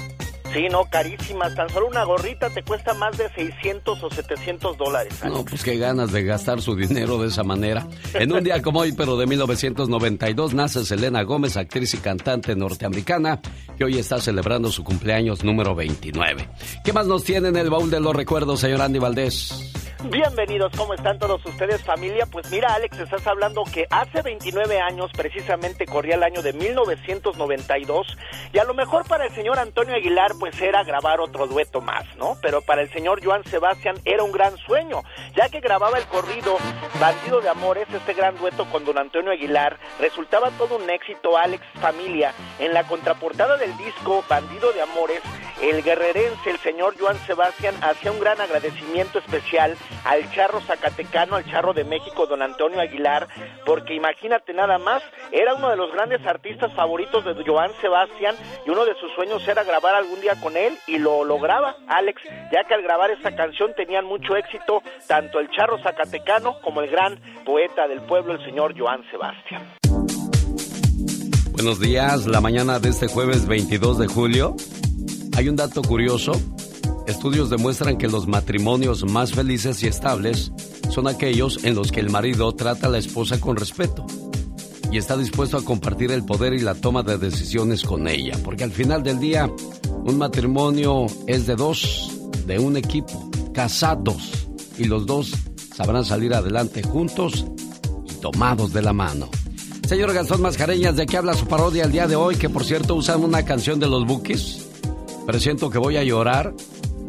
Sí, no, carísimas. Tan solo una gorrita te cuesta más de 600 o 700 dólares. No, pues qué ganas de gastar su dinero de esa manera. En un día como hoy, pero de 1992, nace Selena Gómez, actriz y cantante norteamericana, que hoy está celebrando su cumpleaños número 29. ¿Qué más nos tiene en el baúl de los recuerdos, señor Andy Valdés? Bienvenidos, ¿cómo están todos ustedes familia? Pues mira Alex, estás hablando que hace 29 años precisamente corría el año de 1992 y a lo mejor para el señor Antonio Aguilar pues era grabar otro dueto más, ¿no? Pero para el señor Joan Sebastián era un gran sueño, ya que grababa el corrido Bandido de Amores, este gran dueto con don Antonio Aguilar, resultaba todo un éxito Alex familia. En la contraportada del disco Bandido de Amores, el guerrerense, el señor Joan Sebastián, hacía un gran agradecimiento especial al charro zacatecano, al charro de México, don Antonio Aguilar, porque imagínate nada más, era uno de los grandes artistas favoritos de Joan Sebastián y uno de sus sueños era grabar algún día con él y lo lograba, Alex, ya que al grabar esta canción tenían mucho éxito tanto el charro zacatecano como el gran poeta del pueblo, el señor Joan Sebastián. Buenos días, la mañana de este jueves 22 de julio. Hay un dato curioso Estudios demuestran que los matrimonios más felices y estables son aquellos en los que el marido trata a la esposa con respeto y está dispuesto a compartir el poder y la toma de decisiones con ella. Porque al final del día, un matrimonio es de dos, de un equipo, casados, y los dos sabrán salir adelante juntos y tomados de la mano. Señor Gastón Mascareñas, ¿de qué habla su parodia el día de hoy? Que por cierto usan una canción de los Bookies. Presiento que voy a llorar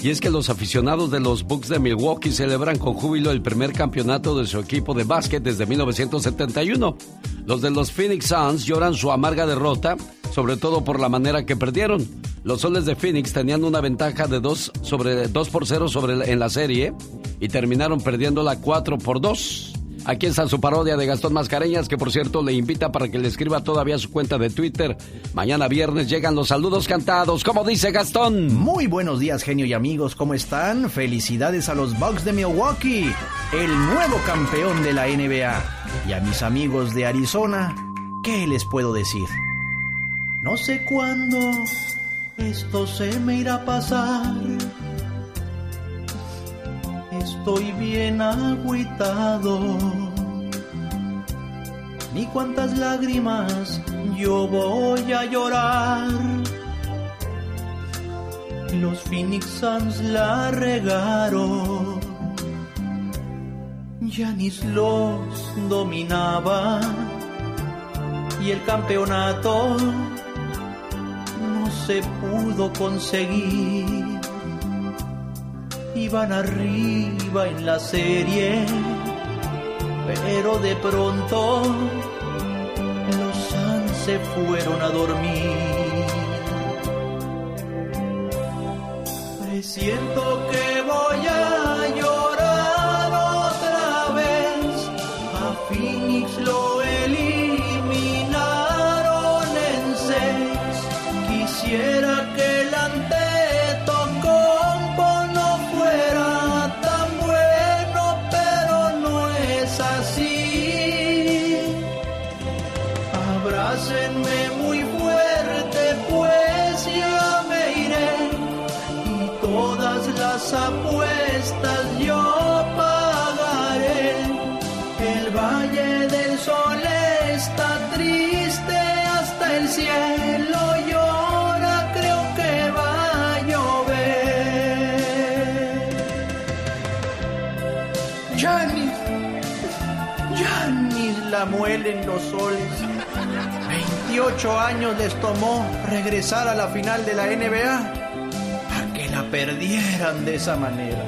y es que los aficionados de los Bucks de Milwaukee celebran con júbilo el primer campeonato de su equipo de básquet desde 1971. Los de los Phoenix Suns lloran su amarga derrota, sobre todo por la manera que perdieron. Los soles de Phoenix tenían una ventaja de 2 sobre 2 por 0 sobre en la serie y terminaron perdiéndola 4 por 2. Aquí está su parodia de Gastón Mascareñas, que por cierto le invita para que le escriba todavía su cuenta de Twitter. Mañana viernes llegan los saludos cantados. ¿Cómo dice Gastón? Muy buenos días, genio y amigos. ¿Cómo están? Felicidades a los Bucks de Milwaukee, el nuevo campeón de la NBA. Y a mis amigos de Arizona, ¿qué les puedo decir? No sé cuándo esto se me irá a pasar estoy bien agüitado. Ni cuántas lágrimas yo voy a llorar. Los Phoenix Suns la regaron. Yanis los dominaba y el campeonato no se pudo conseguir iban arriba en la serie, pero de pronto los Suns se fueron a dormir. Siento que voy a 28 años les tomó regresar a la final de la NBA para que la perdieran de esa manera.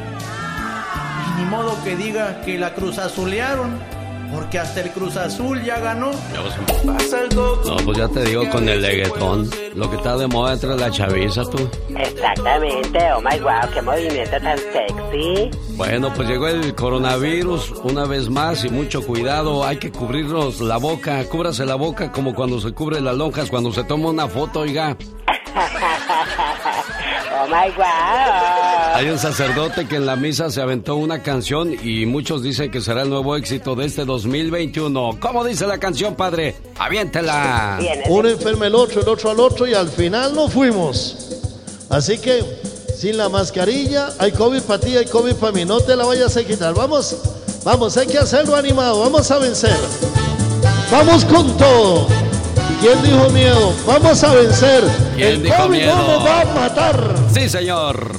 Y ni modo que diga que la Cruz Azulearon, porque hasta el Cruz Azul ya ganó. No, pues ya te digo con el leguetón. Lo que está de moda entre la chaviza, tú. Exactamente, oh my wow, qué movimiento tan sexy. Bueno, pues llegó el coronavirus una vez más y mucho cuidado. Hay que cubrirnos la boca. Cúbrase la boca como cuando se cubre las lonjas, cuando se toma una foto, oiga. oh my wow. Hay un sacerdote que en la misa se aventó una canción y muchos dicen que será el nuevo éxito de este 2021. ¿Cómo dice la canción, padre? Aviéntela. Uno enferma el otro, el otro al otro y al final no fuimos. Así que sin la mascarilla hay COVID para ti, hay COVID para mí. No te la vayas a quitar. Vamos, vamos, hay que hacerlo animado. Vamos a vencer. Vamos con todo. ¿Quién dijo miedo? Vamos a vencer. ¿Quién el dijo COVID miedo? no nos va a matar. Sí, señor.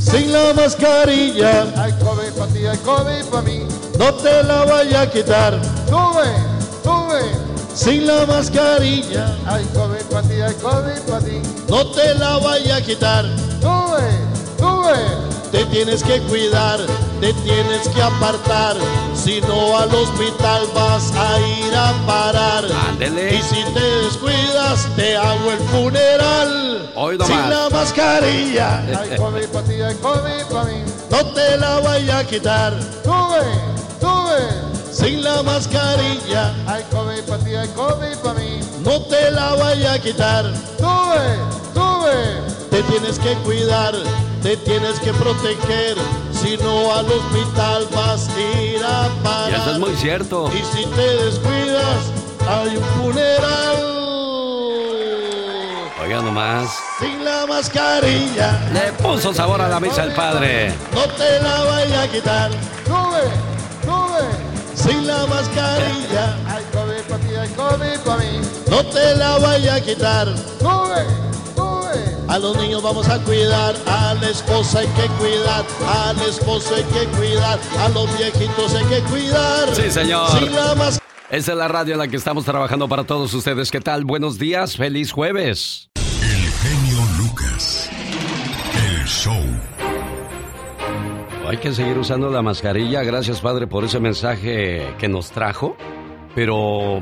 Sin la mascarilla, Hay COVID para ti, hay COVID para mí. no te la vaya a quitar. Sube, sube. Sin la mascarilla, Hay COVID para ti, hay COVID para ti. no te la vaya a quitar. Sube, sube. Te tienes que cuidar, te tienes que apartar. Si no al hospital vas a ir a parar. Ándele. Y si te descuidas, te hago el funeral. Hoy Sin la mascarilla, Hay COVID para ti, hay COVID para mí. no te la vaya a quitar. Sube, sube. Sin la mascarilla, Hay COVID para ti, hay COVID para mí. no te la vaya a quitar. Sube, sube. Te tienes que cuidar, te tienes que proteger. Si no al hospital vas a ir a parar. Y eso es muy cierto. Y si te descuidas, hay un funeral. Oiga nomás. Sin la mascarilla, Le puso sabor a la misa el padre. no te la vaya a quitar. Sube, sube. Sin la mascarilla, Hay COVID para ti, hay COVID para mí. no te la vaya a quitar. Sube, sube. A los niños vamos a cuidar, a la esposa hay que cuidar, a la esposa hay que cuidar, a los viejitos hay que cuidar. Sí, señor. Sin la. Esta es la radio en la que estamos trabajando para todos ustedes. ¿Qué tal? Buenos días, feliz jueves. El genio Lucas. El show. Hay que seguir usando la mascarilla. Gracias, padre, por ese mensaje que nos trajo. Pero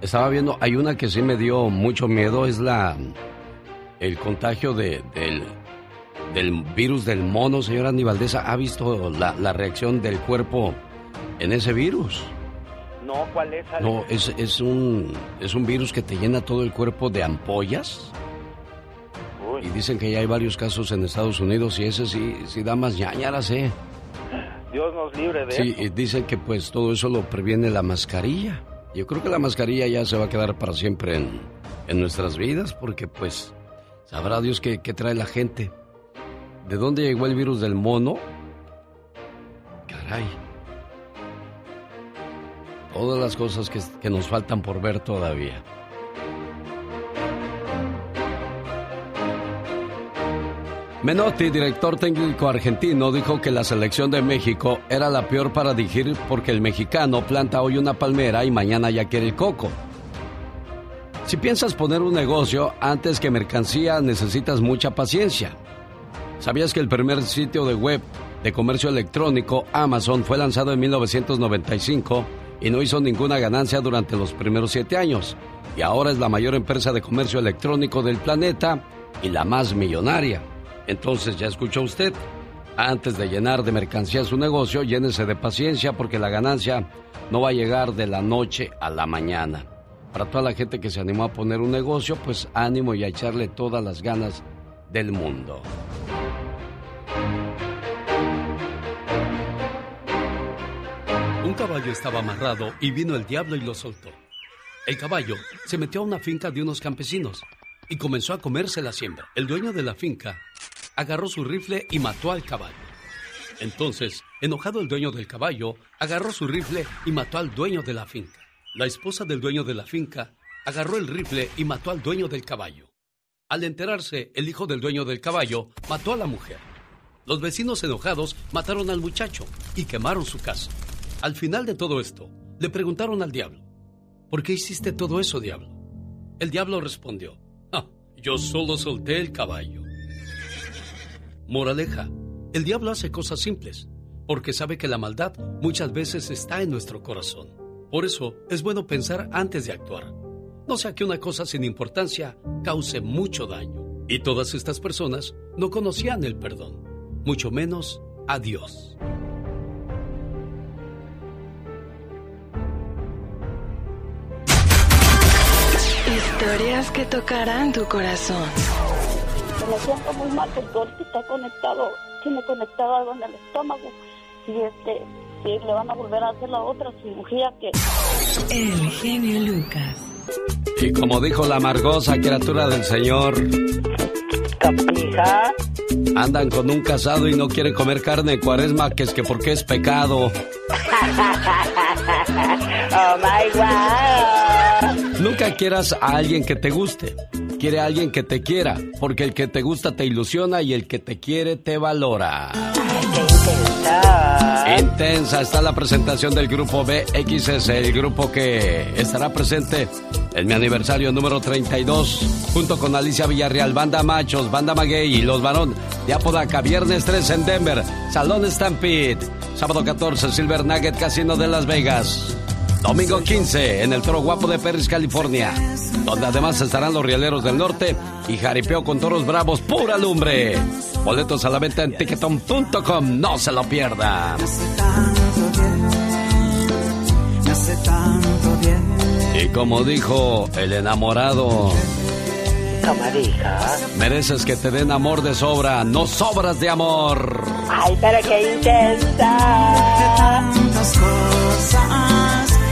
estaba viendo, hay una que sí me dio mucho miedo, es la el contagio de, del, del virus del mono, señora Anivaldesa. ¿Ha visto la, la reacción del cuerpo en ese virus? No, ¿cuál es? Alex? No, es, es, un, es un virus que te llena todo el cuerpo de ampollas. Y dicen que ya hay varios casos en Estados Unidos y ese sí, sí da más ñañaras, ¿eh? Dios nos libre de Sí, eso. y dicen que pues todo eso lo previene la mascarilla. Yo creo que la mascarilla ya se va a quedar para siempre en, en nuestras vidas porque pues sabrá Dios qué, qué trae la gente. ¿De dónde llegó el virus del mono? Caray. Todas las cosas que, que nos faltan por ver todavía. Menotti, director técnico argentino, dijo que la selección de México era la peor para dirigir porque el mexicano planta hoy una palmera y mañana ya quiere el coco. Si piensas poner un negocio antes que mercancía, necesitas mucha paciencia. ¿Sabías que el primer sitio de web de comercio electrónico, Amazon, fue lanzado en 1995 y no hizo ninguna ganancia durante los primeros siete años? Y ahora es la mayor empresa de comercio electrónico del planeta y la más millonaria. Entonces, ya escuchó usted. Antes de llenar de mercancía su negocio, llénese de paciencia porque la ganancia no va a llegar de la noche a la mañana. Para toda la gente que se animó a poner un negocio, pues ánimo y a echarle todas las ganas del mundo. Un caballo estaba amarrado y vino el diablo y lo soltó. El caballo se metió a una finca de unos campesinos y comenzó a comerse la siembra. El dueño de la finca agarró su rifle y mató al caballo. Entonces, enojado el dueño del caballo, agarró su rifle y mató al dueño de la finca. La esposa del dueño de la finca agarró el rifle y mató al dueño del caballo. Al enterarse, el hijo del dueño del caballo mató a la mujer. Los vecinos enojados mataron al muchacho y quemaron su casa. Al final de todo esto, Le preguntaron al diablo, ¿por qué hiciste todo eso, diablo? El diablo respondió, ah, yo solo solté el caballo. Moraleja, el diablo hace cosas simples, porque sabe que la maldad muchas veces está en nuestro corazón. Por eso es bueno pensar antes de actuar. No sea que una cosa sin importancia cause mucho daño. Y todas estas personas no conocían el perdón, mucho menos a Dios. Historias que tocarán tu corazón. Me siento muy mal porque ahorita está conectado, tiene conectado algo en el estómago. Y este, y le van a volver a hacer la otra cirugía que... El genio Lucas. Y como dijo la amargosa criatura del Señor, Capija. andan con un casado y no quieren comer carne de cuaresma, que es que porque es pecado. oh my God. Nunca quieras a alguien que te guste. Quiere alguien que te quiera, porque el que te gusta te ilusiona y el que te quiere te valora. Intensa está la presentación del grupo BXS, el grupo que estará presente en mi aniversario número 32, junto con Alicia Villarreal, Banda Machos, Banda Maguey y Los Varón de Apodaca, viernes 3 en Denver, Salón Stampede, sábado 14, Silver Nugget Casino de Las Vegas. Domingo 15 en el Toro Guapo de Perris, California, donde además estarán los Rieleros del Norte y Jaripeo con Toros Bravos, pura lumbre. Boletos a la venta en ticketon.com, no se lo pierda. Y como dijo el enamorado, mereces que te den amor de sobra, no sobras de amor. Ay, pero qué intensa.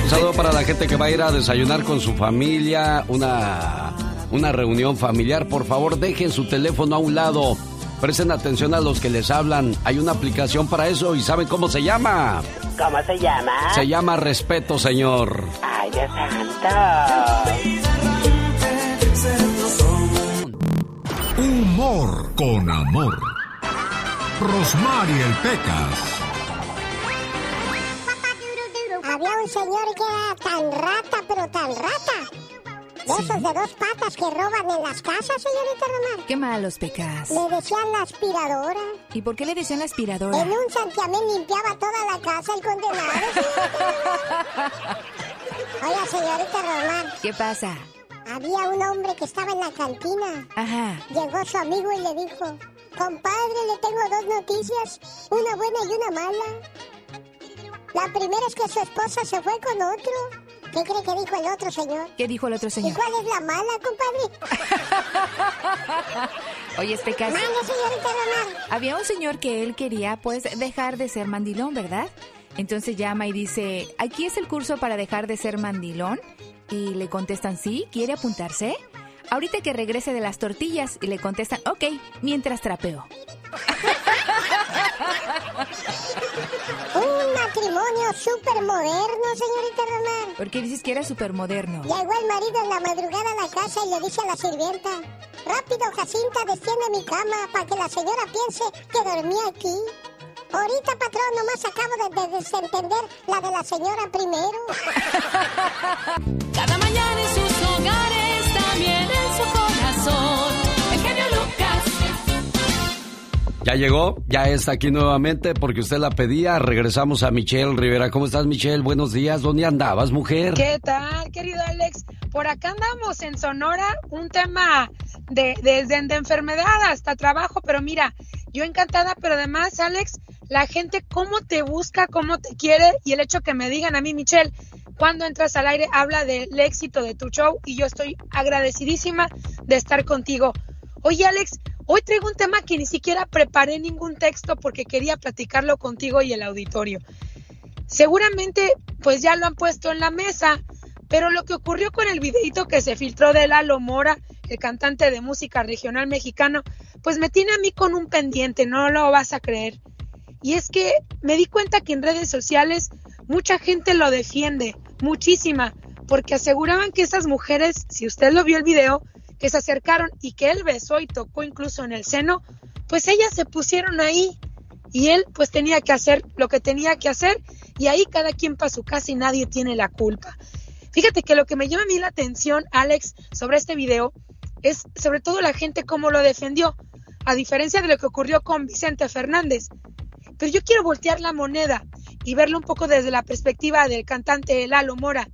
Un saludo para la gente que va a ir a desayunar con su familia, una, una reunión familiar. Por favor, dejen su teléfono a un lado. Presten atención a los que les hablan. Hay una aplicación para eso y ¿saben cómo se llama? ¿Cómo se llama? Se llama Respeto, señor. Ay, Dios santo. Humor con amor. Rosmarie el Pecas. Un señor que era tan rata, pero tan rata. De esos de dos patas que roban en las casas, señorita Romar. Qué malos pecas. Le decían la aspiradora. ¿Y por qué le decían la aspiradora? En un santiamén limpiaba toda la casa el condenado. Oiga, señorita Romar, ¿Qué pasa? había un hombre que estaba en la cantina. Ajá. Llegó su amigo y le dijo, compadre, le tengo dos noticias, una buena y una mala. La primera es que su esposa se fue con otro. ¿Qué cree que dijo el otro señor? ¿Qué dijo el otro ¿Y señor? cuál es la mala, compadre? Oye, pecas. Mande, señorita Romar. Había un señor que él quería, pues, dejar de ser mandilón, ¿verdad? Entonces llama y dice, ¿aquí es el curso para dejar de ser mandilón? Y le contestan, sí, ¿quiere apuntarse? Ahorita que regrese de las tortillas y le contestan, ok, mientras trapeo. Matrimonio súper moderno, señorita Romar. ¿Por qué dices que era súper moderno? Llegó el marido en la madrugada a la casa y le dice a la sirvienta, rápido Jacinta, desciende mi cama para que la señora piense que dormía aquí. Ahorita, patrón, nomás acabo de, de desentender la de la señora primero. Cada mañana Ya llegó, ya está aquí nuevamente porque usted la pedía. Regresamos a Michelle Rivera. ¿Cómo estás, Michelle? Buenos días. ¿Dónde andabas, mujer? ¿Qué tal, querido Alex? Por acá andamos en Sonora, un tema de desde de enfermedad hasta trabajo, pero mira, yo encantada, pero además, Alex, la gente cómo te busca, cómo te quiere y el hecho que me digan a mí, Michelle, cuando entras al aire habla del éxito de tu show y yo estoy agradecidísima de estar contigo. Oye, Alex, hoy traigo un tema que ni siquiera preparé ningún texto porque quería platicarlo contigo y el auditorio. Seguramente, pues ya lo han puesto en la mesa, pero lo que ocurrió con el videito que se filtró de Lalo Mora, el cantante de música regional mexicano, pues me tiene a mí con un pendiente, no lo vas a creer. Y es que me di cuenta que en redes sociales mucha gente lo defiende, muchísima, porque aseguraban que esas mujeres, si usted lo vio el video, que se acercaron y que él besó y tocó incluso en el seno, pues ellas se pusieron ahí y él pues tenía que hacer lo que tenía que hacer y ahí cada quien para su casa y nadie tiene la culpa. Fíjate que lo que me llama a mí la atención, Alex, sobre este video es sobre todo la gente cómo lo defendió, a diferencia de lo que ocurrió con Vicente Fernández. Pero yo quiero voltear la moneda y verlo un poco desde la perspectiva del cantante Lalo Mora.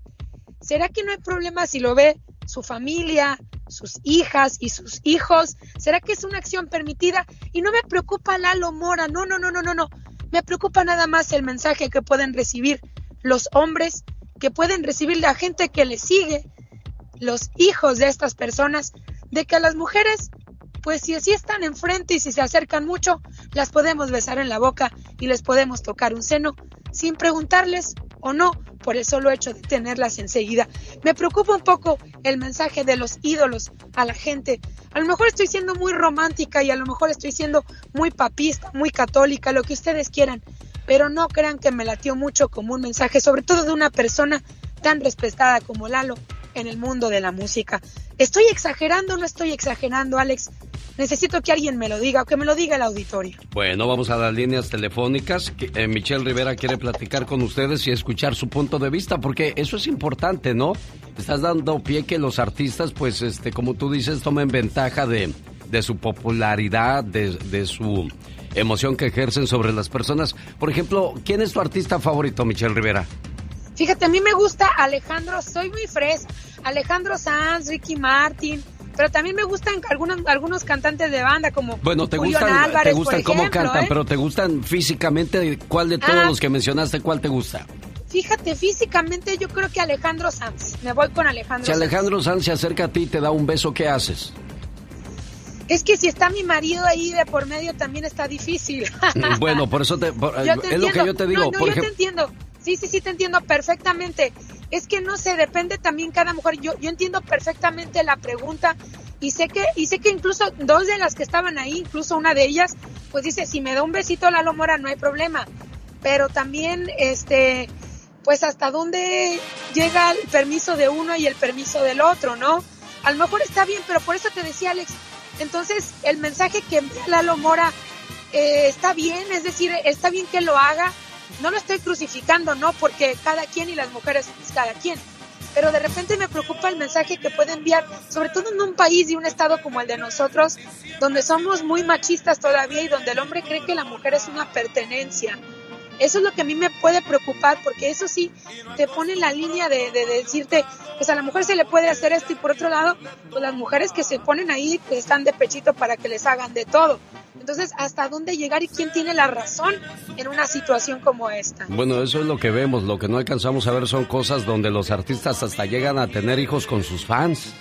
¿Será que no hay problema si lo ve su familia, sus hijas y sus hijos? ¿Será que es una acción permitida? Y no me preocupa Lalo Mora, no, no, no, no, no, no. Me preocupa nada más el mensaje que pueden recibir los hombres, que pueden recibir la gente que le sigue, los hijos de estas personas, de que a las mujeres, pues si así están enfrente y si se acercan mucho, las podemos besar en la boca y les podemos tocar un seno sin preguntarles o no por el solo hecho de tenerlas enseguida. Me preocupa un poco el mensaje de los ídolos a la gente. A lo mejor estoy siendo muy romántica y a lo mejor estoy siendo muy papista, muy católica, lo que ustedes quieran, pero no crean que me latió mucho como un mensaje, sobre todo de una persona tan respetada como Lalo en el mundo de la música. ¿Estoy exagerando no estoy exagerando, Alex? Necesito que alguien me lo diga o que me lo diga el auditorio. Bueno, vamos a las líneas telefónicas. Eh, Michelle Rivera quiere platicar con ustedes y escuchar su punto de vista, porque eso es importante, ¿no? Estás dando pie que los artistas, pues, este, como tú dices, tomen ventaja de, de su popularidad, de, de su emoción que ejercen sobre las personas. Por ejemplo, ¿quién es tu artista favorito, Michelle Rivera? Fíjate, a mí me gusta Alejandro, soy muy fresa. Alejandro Sanz, Ricky Martin, pero también me gustan algunos, algunos cantantes de banda como Bueno, te Julián gustan, Álvarez, te por gustan cómo cantan, ¿eh? pero te gustan físicamente. ¿Cuál de todos Ah. los que mencionaste, cuál te gusta? Fíjate, físicamente yo creo que Alejandro Sanz. Me voy con Alejandro Si. Alejandro Sanz se acerca a ti y te da un beso, ¿qué haces? Es que si está mi marido ahí de por medio también está difícil. Bueno, por eso te, por- es lo que yo te digo. No, no, por yo te entiendo. Sí, sí, sí, te entiendo perfectamente. Es que no sé, depende también cada mujer. Yo, yo entiendo perfectamente la pregunta y sé que y sé que incluso dos de las que estaban ahí, incluso una de ellas, pues dice, si me da un besito Lalo Mora no hay problema. Pero también, este, pues hasta dónde llega el permiso de uno y el permiso del otro, ¿no? A lo mejor está bien, pero por eso te decía Alex, entonces el mensaje que envía Lalo Mora eh, está bien, es decir, está bien que lo haga, no lo estoy crucificando, ¿no? Porque cada quien y las mujeres es cada quien. Pero de repente me preocupa el mensaje que puede enviar, sobre todo en un país y un estado como el de nosotros, donde somos muy machistas todavía y donde el hombre cree que la mujer es una pertenencia. Eso es lo que a mí me puede preocupar, porque eso sí te pone en la línea de, de decirte, pues a la mujer se le puede hacer esto y por otro lado, pues las mujeres que se ponen ahí pues están de pechito para que les hagan de todo. Entonces, ¿hasta dónde llegar y quién tiene la razón en una situación como esta? bueno, eso es lo que vemos. Lo que no alcanzamos a ver son cosas donde los artistas hasta llegan a tener hijos con sus fans.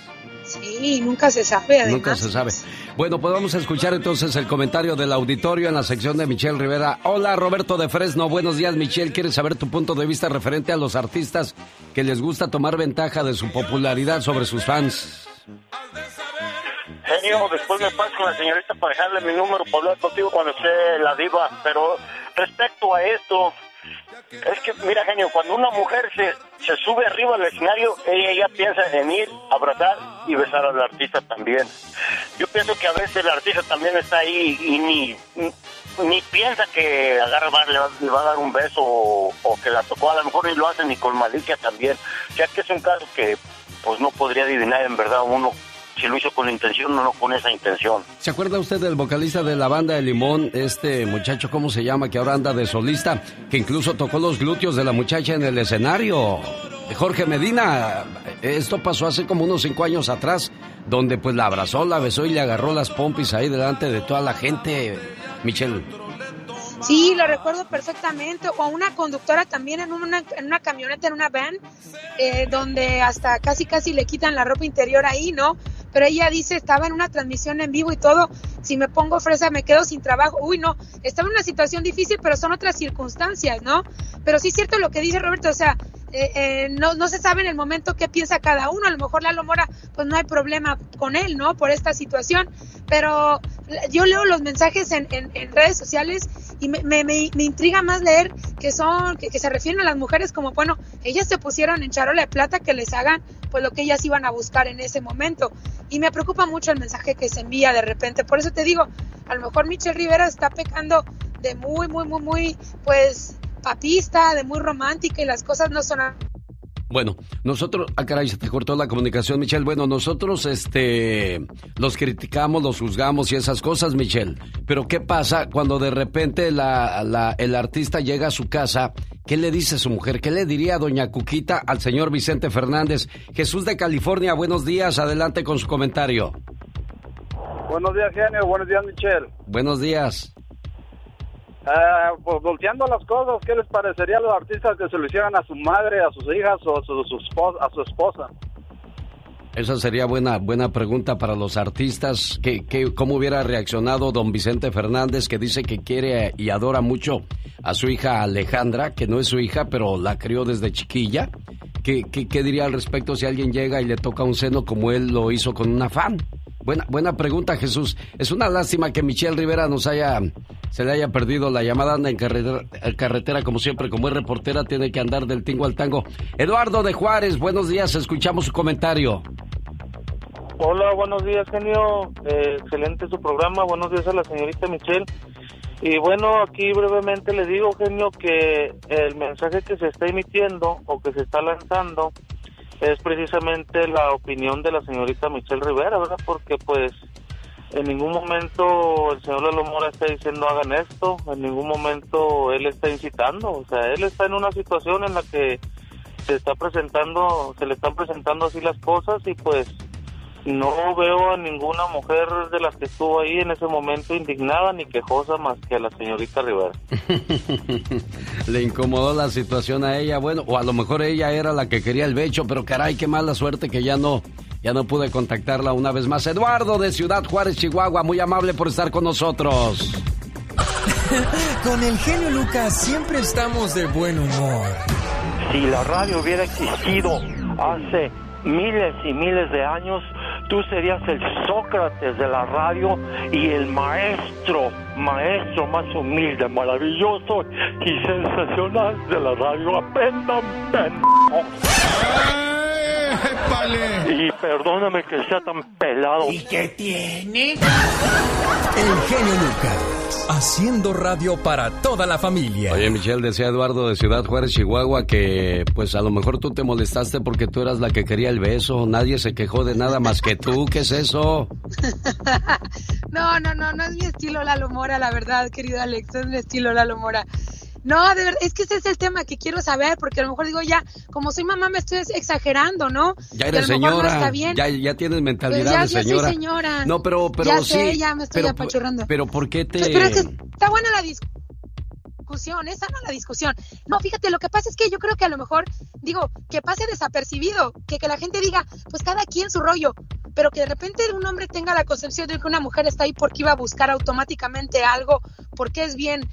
Sí, nunca se sabe. Además. Nunca se sabe. Bueno, pues vamos a escuchar entonces el comentario del auditorio en la sección de Michelle Rivera. Hola, Roberto de Fresno. Buenos días, Michelle. ¿Quieres saber tu punto de vista referente a los artistas que les gusta tomar ventaja de su popularidad sobre sus fans? Después me paso con la señorita para dejarle mi número para hablar contigo cuando esté la diva. Pero respecto a esto, es que, mira, genio, cuando una mujer se, se sube arriba al escenario, ella ya piensa en ir, abrazar y besar al artista también. Yo pienso que a veces el artista también está ahí y ni, ni piensa que agarra, va- le, va, le va a dar un beso o, o que la tocó. A lo mejor ni lo hace ni con malicia también. Sea que es un caso que pues no podría adivinar en verdad uno si lo hizo con intención o no con esa intención. ¿Se acuerda usted del vocalista de la banda de Limón, este muchacho, ¿cómo se llama? Que ahora anda de solista, que incluso tocó los glúteos de la muchacha en el escenario. Jorge Medina, esto pasó hace como unos cinco años atrás, donde pues la abrazó, la besó y le agarró las pompis ahí delante de toda la gente. Michelle. Sí, lo recuerdo perfectamente. O una conductora también en una, en una camioneta, en una van, eh, donde hasta casi casi le quitan la ropa interior ahí, ¿no? Pero ella dice, estaba en una transmisión en vivo y todo, si me pongo fresa me quedo sin trabajo. Uy, no, estaba en una situación difícil, pero son otras circunstancias, ¿no? Pero sí es cierto lo que dice Roberto, o sea, eh, eh, no, no se sabe en el momento qué piensa cada uno. A lo mejor Lalo Mora, pues no hay problema con él, ¿no? Por esta situación. Pero yo leo los mensajes en, en- en redes sociales y me, me, me- intriga más leer que son, que, que se refieren a las mujeres como, bueno, ellas se pusieron en charola de plata que les hagan pues lo que ellas iban a buscar en ese momento. Y me preocupa mucho el mensaje que se envía de repente. Por eso te digo, a lo mejor Michelle Rivera está pecando de muy, muy, muy, muy, pues, papista, de muy romántica y las cosas no son bueno, nosotros, ah caray, se te cortó la comunicación, Michelle. Bueno, nosotros, este, los criticamos, los juzgamos y esas cosas, Michelle. Pero ¿qué pasa cuando de repente la, la, el artista llega a su casa? ¿Qué le dice su mujer? ¿Qué le diría doña Cuquita al señor Vicente Fernández? Jesús de California, buenos días, adelante con su comentario. Buenos días, genio. Buenos días, Michelle. Buenos días. Ah, pues volteando las cosas, ¿qué les parecería a los artistas que se lo hicieran a su madre, a sus hijas o a su, esposa, a su esposa? Esa sería buena, buena pregunta para los artistas. ¿Qué, cómo hubiera reaccionado don Vicente Fernández, que dice que quiere y adora mucho a su hija Alejandra, que no es su hija, pero la crió desde chiquilla? ¿Qué, qué, diría al respecto si alguien llega y le toca un seno como él lo hizo con una fan? Buena, buena pregunta, Jesús. Es una lástima que Michelle Rivera nos haya, se le haya perdido la llamada, anda en carretera, carretera como siempre, como es reportera, tiene que andar del tingo al tango. Eduardo de Juárez, buenos días, escuchamos su comentario. Hola, buenos días, genio. Eh, excelente su programa. Buenos días a la señorita Michelle. Y bueno, aquí brevemente le digo, genio, que el mensaje que se está emitiendo o que se está lanzando es precisamente la opinión de la señorita Michelle Rivera, ¿verdad? Porque pues en ningún momento el señor Lalo Mora está diciendo hagan esto, en ningún momento él está incitando, o sea, él está en una situación en la que se está presentando, se le están presentando así las cosas y pues no veo a ninguna mujer de las que estuvo ahí en ese momento indignada ni quejosa más que a la señorita Rivera. Le incomodó la situación a ella, bueno, o a lo mejor ella era la que quería el becho, pero caray, qué mala suerte que ya no, ya no pude contactarla una vez más. Eduardo de Ciudad Juárez, Chihuahua, muy amable por estar con nosotros. con el genio Lucas siempre estamos de buen humor. Si la radio hubiera existido hace miles y miles de años, tú serías el Sócrates de la radio y el maestro, maestro más humilde, maravilloso y sensacional de la radio. Aprendan, Y perdóname que sea tan pelado. ¿Y qué tiene? El genio Lucas, haciendo radio para toda la familia. Oye, Michelle, decía Eduardo de Ciudad Juárez, Chihuahua, que pues a lo mejor tú te molestaste porque tú eras la que quería el beso. Nadie se quejó de nada más que tú. ¿Qué es eso? no, no, no, no es mi estilo Lalo Mora, la verdad, querido Alex, es mi estilo Lalo Mora. No, de verdad, es que ese es el tema que quiero saber, porque a lo mejor digo ya, como soy mamá me estoy exagerando, ¿no? Ya eres señora, ya, ya tienes mentalidad pues de señora. Ya soy señora. No, pero, pero ya sí. Sé, ya me estoy pero, apachurrando. Pero ¿por qué te...? Pero es que está buena la discusión, no es la discusión. No, fíjate, lo que pasa es que yo creo que a lo mejor, digo, que pase desapercibido, que, que la gente diga, pues cada quien su rollo, pero que de repente un hombre tenga la concepción de que una mujer está ahí porque iba a buscar automáticamente algo, porque es bien,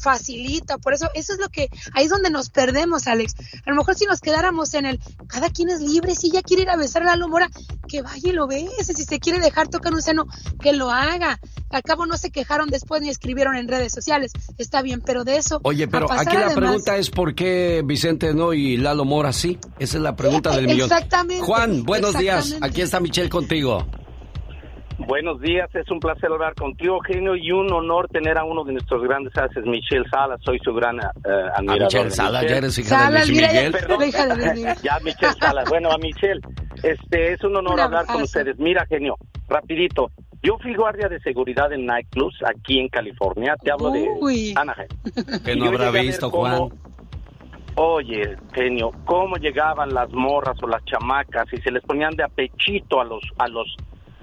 facilita, por eso, eso es lo que, ahí es donde nos perdemos, Alex. A lo mejor si nos quedáramos en el, cada quien es libre, si ella quiere ir a besar a la Lomora, que vaya y lo bese, si se quiere dejar tocar un seno, que lo haga. Al cabo no se quejaron después ni escribieron en redes sociales, está bien, pero de eso... Oye, pero aquí la pregunta es por qué Vicente no y Lalo Mora sí, esa es la pregunta del millón. Exactamente. Juan, buenos días, aquí está Michelle contigo. Buenos días, es un placer hablar contigo, genio, y un honor tener a uno de nuestros grandes haces, Michelle Salas. Soy su gran uh, admirador. Michelle Salas, ya eres hija de Luis Miguel. ya, Michelle Salas. Bueno, a Michelle, este, es un honor hablar con ustedes. Mira, genio, rapidito. Yo fui guardia de seguridad en nightclubs aquí en California. Te hablo de Anaheim. Que no habrá visto, Juan. Oye, genio, cómo llegaban las morras o las chamacas y se les ponían de apechito a los a los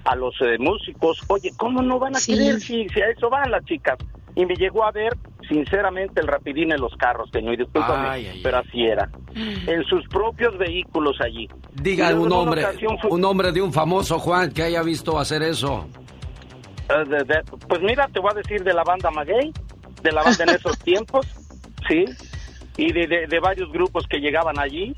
a los eh, músicos, oye, ¿cómo no van a querer si, a eso van las chicas? Y me llegó a ver, sinceramente, el rapidín en los carros, señor, y discúlpame, pero así era. En sus propios vehículos allí. Diga un hombre, un hombre de un famoso Juan que haya visto hacer eso. Eh, pues mira, te voy a decir de la banda Maguey, de la banda en esos tiempos, sí, y de, de varios grupos que llegaban allí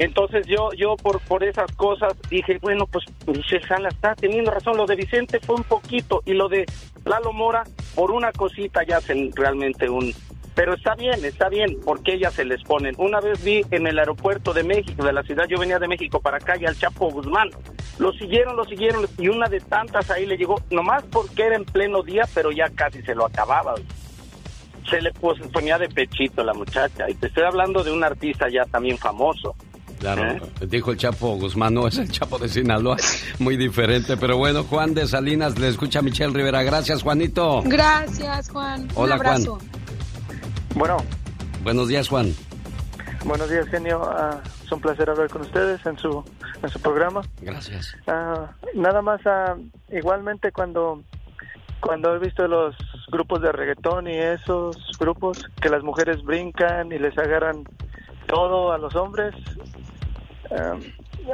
entonces yo, yo por, por esas cosas dije, bueno, pues Michelle Sala está teniendo razón. Lo de Vicente fue un poquito y lo de Lalo Mora, por una cosita ya hacen realmente un... Pero está bien, está bien, porque ellas se les ponen. Una vez vi en el aeropuerto de México, de la ciudad, yo venía de México para acá y al Chapo Guzmán. Lo siguieron, lo siguieron y una de tantas ahí le llegó, nomás porque era en pleno día, pero ya casi se lo acababa. se le ponía de pechito la muchacha. Y te estoy hablando de un artista ya también famoso. Claro, ¿Eh? dijo el Chapo Guzmán, no es el Chapo de Sinaloa, muy diferente. Pero bueno, Juan de Salinas le escucha a Michelle Rivera. Gracias, Juanito. Gracias, Juan. Hola, Un abrazo. Bueno, Buenos días, Juan. buenos días, genio. Ah, es un placer hablar con ustedes en su, en su programa. Gracias. Ah, nada más, ah, igualmente cuando, cuando he visto los grupos de reggaetón y esos grupos que las mujeres brincan y les agarran todo a los hombres, ah,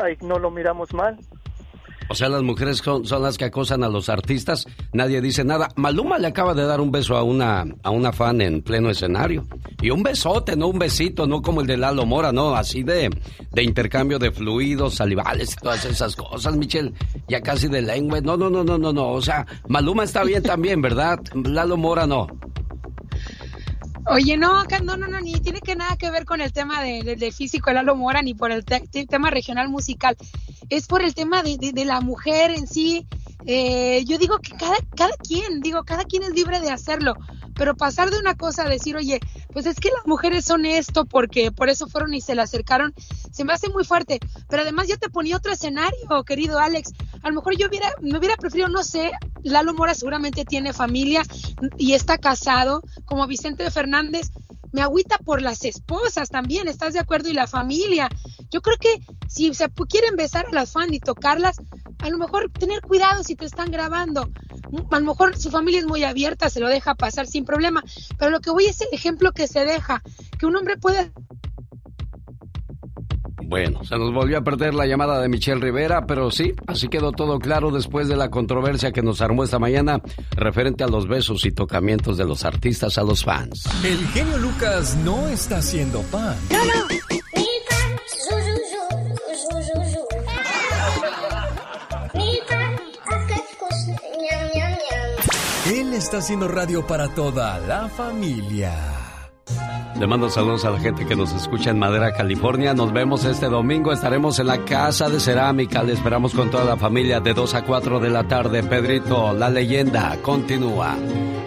ahí no lo miramos mal. O sea, las mujeres son, son las que acosan a los artistas, nadie dice nada. Maluma le acaba de dar un beso a una, a una fan en pleno escenario. Y un besote, no un besito, no como el de Lalo Mora, no, así de, de intercambio de fluidos, salivales y todas esas cosas, Michelle. Ya casi de lengua. No, no, no, no, no, no. O sea, Maluma está bien también, ¿verdad? Lalo Mora no. Oye, no, no, no, no, ni tiene que nada que ver con el tema de, físico de Lalo Mora, ni por el te- te- tema regional musical. Es por el tema de, de- de la mujer en sí. Eh, yo digo que cada, cada quien, digo, cada quien es libre de hacerlo. Pero pasar de una cosa a decir, oye, pues es que las mujeres son esto porque por eso fueron y se le acercaron, se me hace muy fuerte. Pero además yo te ponía otro escenario, querido Alex. A lo mejor yo hubiera, me hubiera preferido, no sé, Lalo Mora seguramente tiene familia y está casado, como Vicente Fernández. Me agüita por las esposas también, ¿estás de acuerdo? Y la familia. Yo creo que si se quieren besar a las fans y tocarlas, a lo mejor tener cuidado si te están grabando. A lo mejor su familia es muy abierta, se lo deja pasar sin problema. Pero lo que voy es el ejemplo que se deja, que un hombre puede Bueno, se nos volvió a perder la llamada de Michelle Rivera, pero sí, así quedó todo claro después de la controversia que nos armó esta mañana referente a los besos y tocamientos de los artistas a los fans. El genio Lucas no está haciendo pan. Él está haciendo radio para toda la familia. Le mando saludos a la gente que nos escucha en Madera, California. Nos vemos este domingo. Estaremos en la Casa de Cerámica. Le esperamos con toda la familia de 2 a 4 de la tarde. Pedrito, la leyenda, continúa.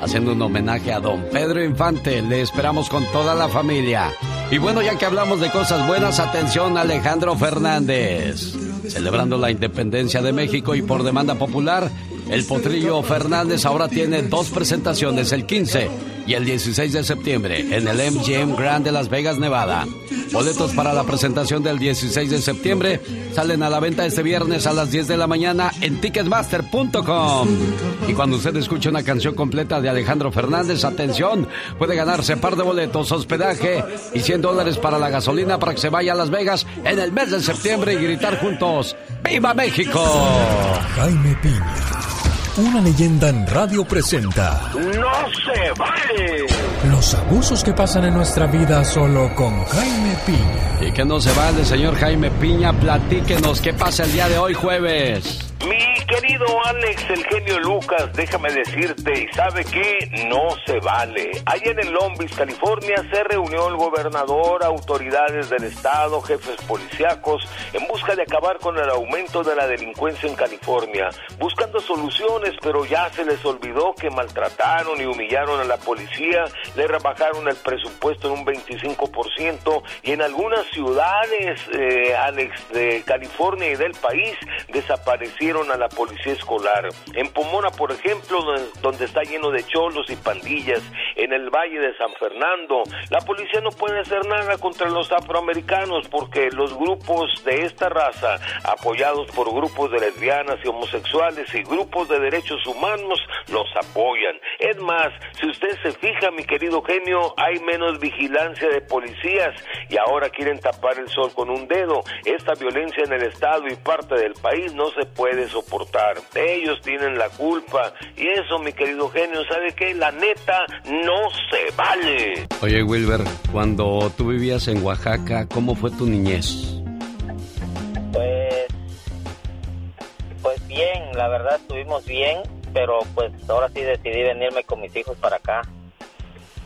Haciendo un homenaje a don Pedro Infante. Le esperamos con toda la familia. Y bueno, ya que hablamos de cosas buenas, atención Alejandro Fernández. Celebrando la independencia de México y por demanda popular, el Potrillo Fernández ahora tiene dos presentaciones, el 15 y el 16 de septiembre, en el MGM Grand de Las Vegas, Nevada. Boletos para la presentación del 16 de septiembre salen a la venta este viernes a las 10 de la mañana en ticketmaster.com. Y cuando usted escuche una canción completa de Alejandro Fernández, atención, puede ganarse par de boletos, hospedaje y 100 dólares para la gasolina para que se vaya a Las Vegas en el mes de septiembre y gritar juntos, ¡Viva México! Jaime Piña, una leyenda en radio presenta ¡No se vale! los abusos que pasan en nuestra vida solo con Jaime Piña. Y que no se vale, señor Jaime Piña, platíquenos qué pasa el día de hoy jueves. Mi querido Alex, el genio Lucas, déjame decirte, y sabe que no se vale. Allá en el Long Beach, California, se reunió el gobernador, autoridades del estado, jefes policíacos, en busca de acabar con el aumento de la delincuencia en California, buscando soluciones, pero ya se les olvidó que maltrataron y humillaron a la policía, le rebajaron el presupuesto en un 25% y en algunas ciudades, eh, Alex, de California y del país, desaparecieron a la policía escolar. En Pomona, por ejemplo, donde- está lleno de cholos y pandillas, en el Valle de San Fernando, la policía no puede hacer nada contra los afroamericanos porque los grupos de esta raza, apoyados por grupos de lesbianas y homosexuales y grupos de derechos humanos, los apoyan. Es más, si usted se fija, mi querido genio, hay menos vigilancia de policías y ahora quieren tapar el sol con un dedo. Esta violencia en el Estado y parte del país no se puede soportar. Ellos tienen la culpa y eso, mi querido genio, ¿sabe qué? La neta no se vale. Oye, Wilber, cuando tú vivías en Oaxaca, ¿cómo fue tu niñez? Pues, pues bien, la verdad estuvimos bien, pero pues ahora sí decidí venirme con mis hijos para acá.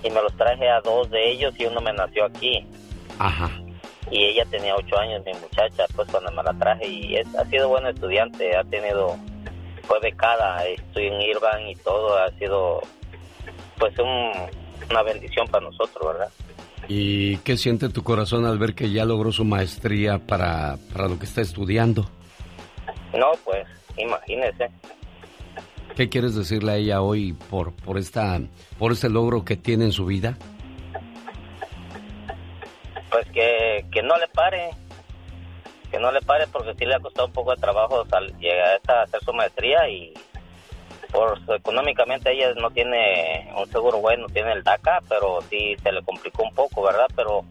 Y me los traje a dos de ellos y uno me nació aquí. Ajá. Y ella tenía ocho años, mi muchacha, pues cuando me la traje. Y es, ha sido buena estudiante, ha tenido, fue becada, estoy en Irvine y todo, ha sido pues un, una bendición para nosotros, ¿verdad? ¿Y qué siente tu corazón al ver que ya logró su maestría para, para lo que está estudiando? No, pues, imagínese. ¿Qué quieres decirle a ella hoy por, por, esta, por este logro que tiene en su vida? Pues que, que no le pare, que no le pare porque sí le ha costado un poco de trabajo llegar a hacer su maestría y por económicamente ella no tiene un seguro bueno, tiene el DACA, pero sí se le complicó un poco, ¿verdad? Pero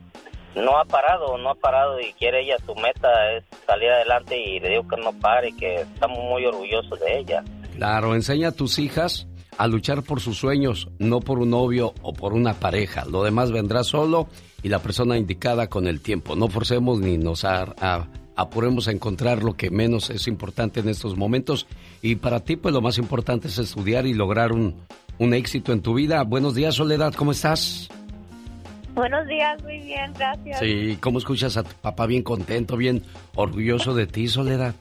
no ha parado, no ha parado y quiere ella, su meta es salir adelante y le digo que no pare, que estamos muy orgullosos de ella. Claro, enseña a tus hijas a luchar por sus sueños, no por un novio o por una pareja. Lo demás vendrá solo y la persona indicada con el tiempo. No forcemos ni nos apuremos a encontrar lo que menos es importante en estos momentos. Y para ti, pues lo más importante es estudiar y lograr un, un éxito en tu vida. Buenos días, Soledad, ¿cómo estás? Buenos días, muy bien, gracias. Sí, ¿cómo escuchas a tu papá bien contento, bien orgulloso de ti, Soledad?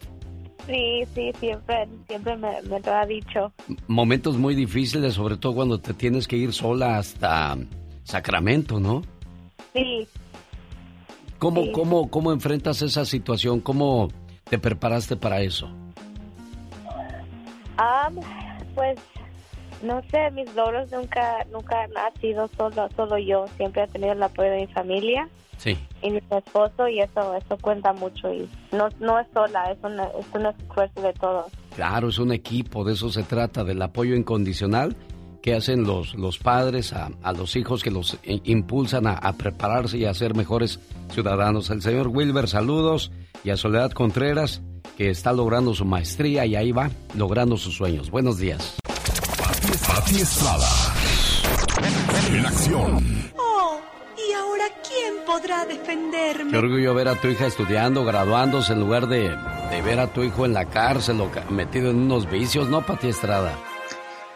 Sí, sí, siempre, siempre me, lo ha dicho. Momentos muy difíciles, sobre todo cuando te tienes que ir sola hasta Sacramento, ¿no? Sí. ¿Cómo, cómo, cómo enfrentas esa situación? ¿Cómo te preparaste para eso? pues, no sé, mis logros nunca, nunca han sido solo, solo yo. Siempre he tenido el apoyo de mi familia. Sí. Y mi esposo y eso, eso cuenta mucho y no, no es sola, es, es un esfuerzo de todos. Claro, es un equipo, de eso se trata, del apoyo incondicional que hacen los, los padres a, los hijos que los impulsan a, a, prepararse y a ser mejores ciudadanos. El señor Wilber, saludos, y a Soledad Contreras, que está logrando su maestría y ahí va, logrando sus sueños. Buenos días. Pati Estrada. En acción. ¿Y ahora quién podrá defenderme? Qué orgullo ver a tu hija estudiando, graduándose, en lugar de, de ver a tu hijo en la cárcel o metido en unos vicios, ¿no, Pati Estrada?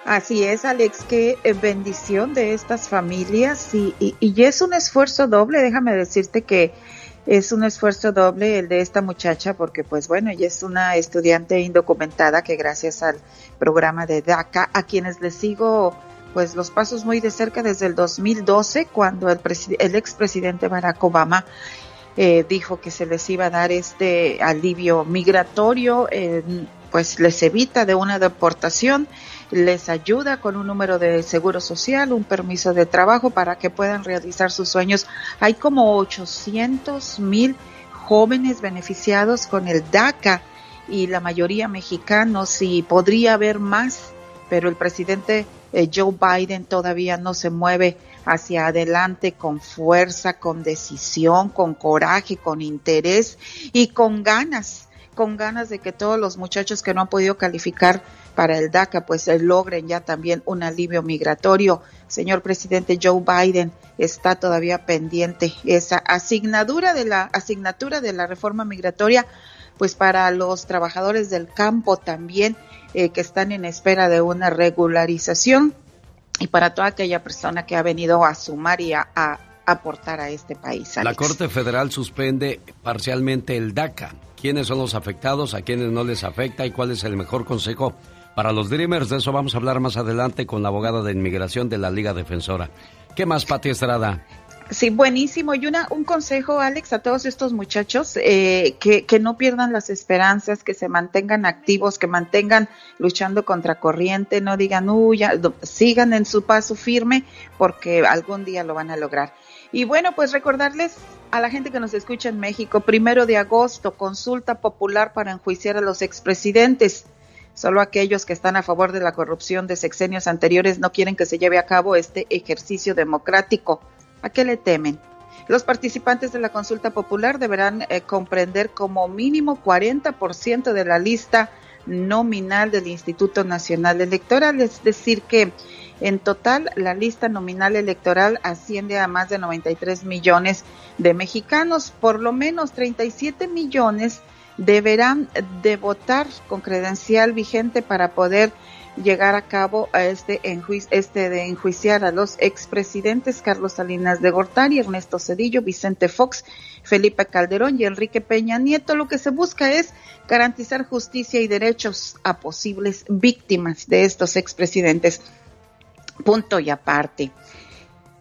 Así es, Alex, qué eh, bendición de estas familias y, y, es un esfuerzo doble, déjame decirte que es un esfuerzo doble el de esta muchacha porque pues bueno, ella es una estudiante indocumentada que gracias al programa de DACA, a quienes les sigo pues los pasos muy de cerca desde el 2012, cuando el, el expresidente Barack Obama eh, dijo que se les iba a dar este alivio migratorio, pues les evita de una deportación, les ayuda con un número de seguro social, un permiso de trabajo para que puedan realizar sus sueños. Hay como 800 mil jóvenes beneficiados con el DACA y la mayoría mexicanos y podría haber más, pero el presidente eh, Joe Biden todavía no se mueve hacia adelante con fuerza, con decisión, con coraje, con interés y con ganas, con ganas de que todos los muchachos que no han podido calificar para el DACA pues eh, logren ya también un alivio migratorio. Señor presidente Joe Biden está todavía pendiente esa asignatura de la asignatura de la reforma migratoria pues para los trabajadores del campo también eh, que están en espera de una regularización y para toda aquella persona que ha venido a sumar y a, aportar a este país. La Corte Federal suspende parcialmente el DACA. ¿Quiénes son los afectados? ¿A quiénes no les afecta? ¿Y cuál es el mejor consejo para los Dreamers? De eso vamos a hablar más adelante con la abogada de inmigración de la Liga Defensora. ¿Qué más, Pati Estrada? Sí, buenísimo. Y una, un consejo, Alex, a todos estos muchachos, eh, que, que no pierdan las esperanzas, que se mantengan activos, que mantengan luchando contra corriente, no digan, uy, ya, sigan en su paso firme, porque algún día lo van a lograr. Y bueno, pues recordarles a la gente que nos escucha en México, primero de agosto, consulta popular para enjuiciar a los expresidentes. Solo aquellos que están a favor de la corrupción de sexenios anteriores no quieren que se lleve a cabo este ejercicio democrático. ¿A qué le temen? Los participantes de la consulta popular deberán eh, comprender como mínimo 40% de la lista nominal del Instituto Nacional Electoral, es decir que en total la lista nominal electoral asciende a más de 93 millones de mexicanos, por lo menos 37 millones deberán de votar con credencial vigente para poder llegar a cabo a este, este de enjuiciar a los expresidentes Carlos Salinas de Gortari, Ernesto Cedillo, Vicente Fox, Felipe Calderón y Enrique Peña Nieto. Lo que se busca es garantizar justicia y derechos a posibles víctimas de estos expresidentes. Punto y aparte.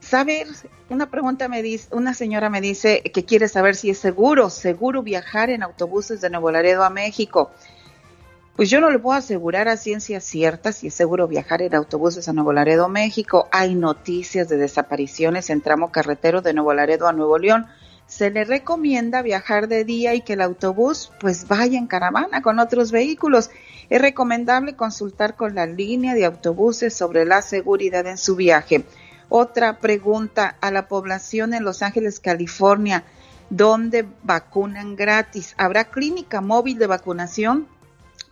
Saber, una pregunta me dice, una señora me dice que quiere saber si es seguro, seguro viajar en autobuses de Nuevo Laredo a México. Pues yo no le puedo asegurar a ciencia cierta si es seguro viajar en autobuses a Nuevo Laredo, México. Hay noticias de desapariciones en tramo carretero de Nuevo Laredo a Nuevo León. Se le recomienda viajar de día y que el autobús pues vaya en caravana con otros vehículos. Es recomendable consultar con la línea de autobuses sobre la seguridad en su viaje. Otra pregunta a la población en Los Ángeles, California, ¿dónde vacunan gratis? ¿Habrá clínica móvil de vacunación?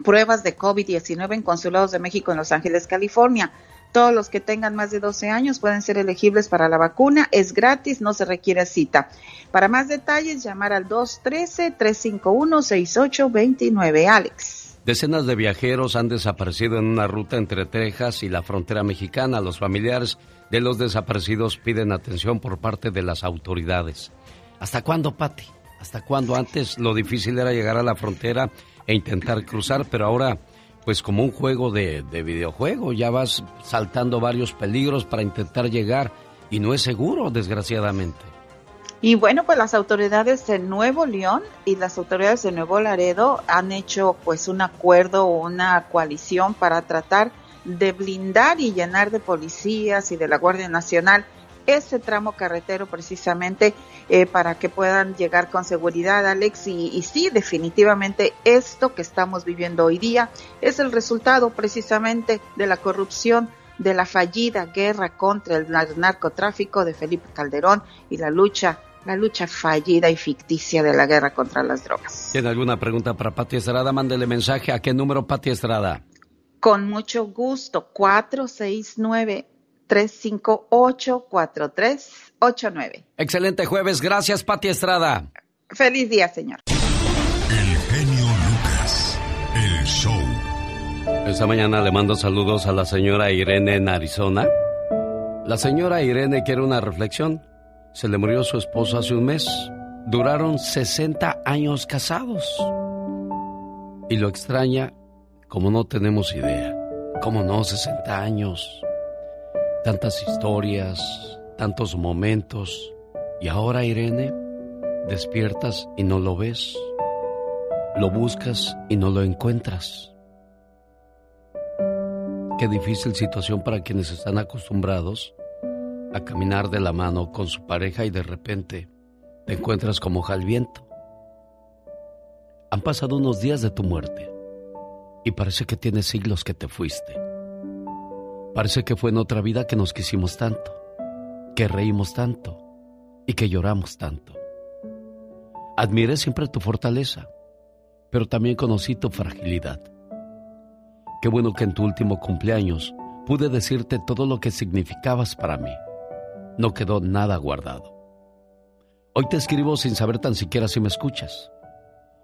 Pruebas de COVID-19 en consulados de México en Los Ángeles, California. Todos los que tengan más de 12 años pueden ser elegibles para la vacuna. Es gratis, no se requiere cita. Para más detalles, llamar al 213-351-6829. Alex. Decenas de viajeros han desaparecido en una ruta entre Texas y la frontera mexicana. Los familiares de los desaparecidos piden atención por parte de las autoridades. ¿Hasta cuándo, Pati? ¿Hasta cuándo? Antes lo difícil era llegar a la frontera e intentar cruzar, pero ahora, pues como un juego de, de videojuego, ya vas saltando varios peligros para intentar llegar y no es seguro, desgraciadamente. Y bueno, pues las autoridades de Nuevo León y las autoridades de Nuevo Laredo han hecho pues un acuerdo o una coalición para tratar de blindar y llenar de policías y de la Guardia Nacional ese tramo carretero precisamente eh, para que puedan llegar con seguridad, Alex. Y, y, sí, definitivamente esto que estamos viviendo hoy día es el resultado precisamente de la corrupción, de la fallida guerra contra el narcotráfico de Felipe Calderón y la lucha la lucha fallida y ficticia de la guerra contra las drogas. ¿Tiene alguna pregunta para Pati Estrada? Mándele mensaje. ¿A qué número, Pati Estrada? Con mucho gusto. 469-358-4389. Excelente jueves. Gracias, Pati Estrada. Feliz día, señor. El genio Lucas. El show. Esta mañana le mando saludos a la señora Irene en Arizona. La señora Irene quiere una reflexión. Se le murió su esposo hace un mes. Duraron 60 años casados. Y lo extraña como no tenemos idea. ¿Cómo no? 60 años. Tantas historias, tantos momentos. Y ahora, Irene, despiertas y no lo ves. Lo buscas y no lo encuentras. Qué difícil situación para quienes están acostumbrados a caminar de la mano con su pareja y de repente te encuentras como hoja al viento. Han pasado unos días de tu muerte y parece que tiene siglos que te fuiste. Parece que fue en otra vida que nos quisimos tanto, que reímos tanto y que lloramos tanto. Admiré siempre tu fortaleza, pero también conocí tu fragilidad. Qué bueno que en tu último cumpleaños pude decirte todo lo que significabas para mí. No quedó nada guardado. Hoy te escribo sin saber tan siquiera si me escuchas.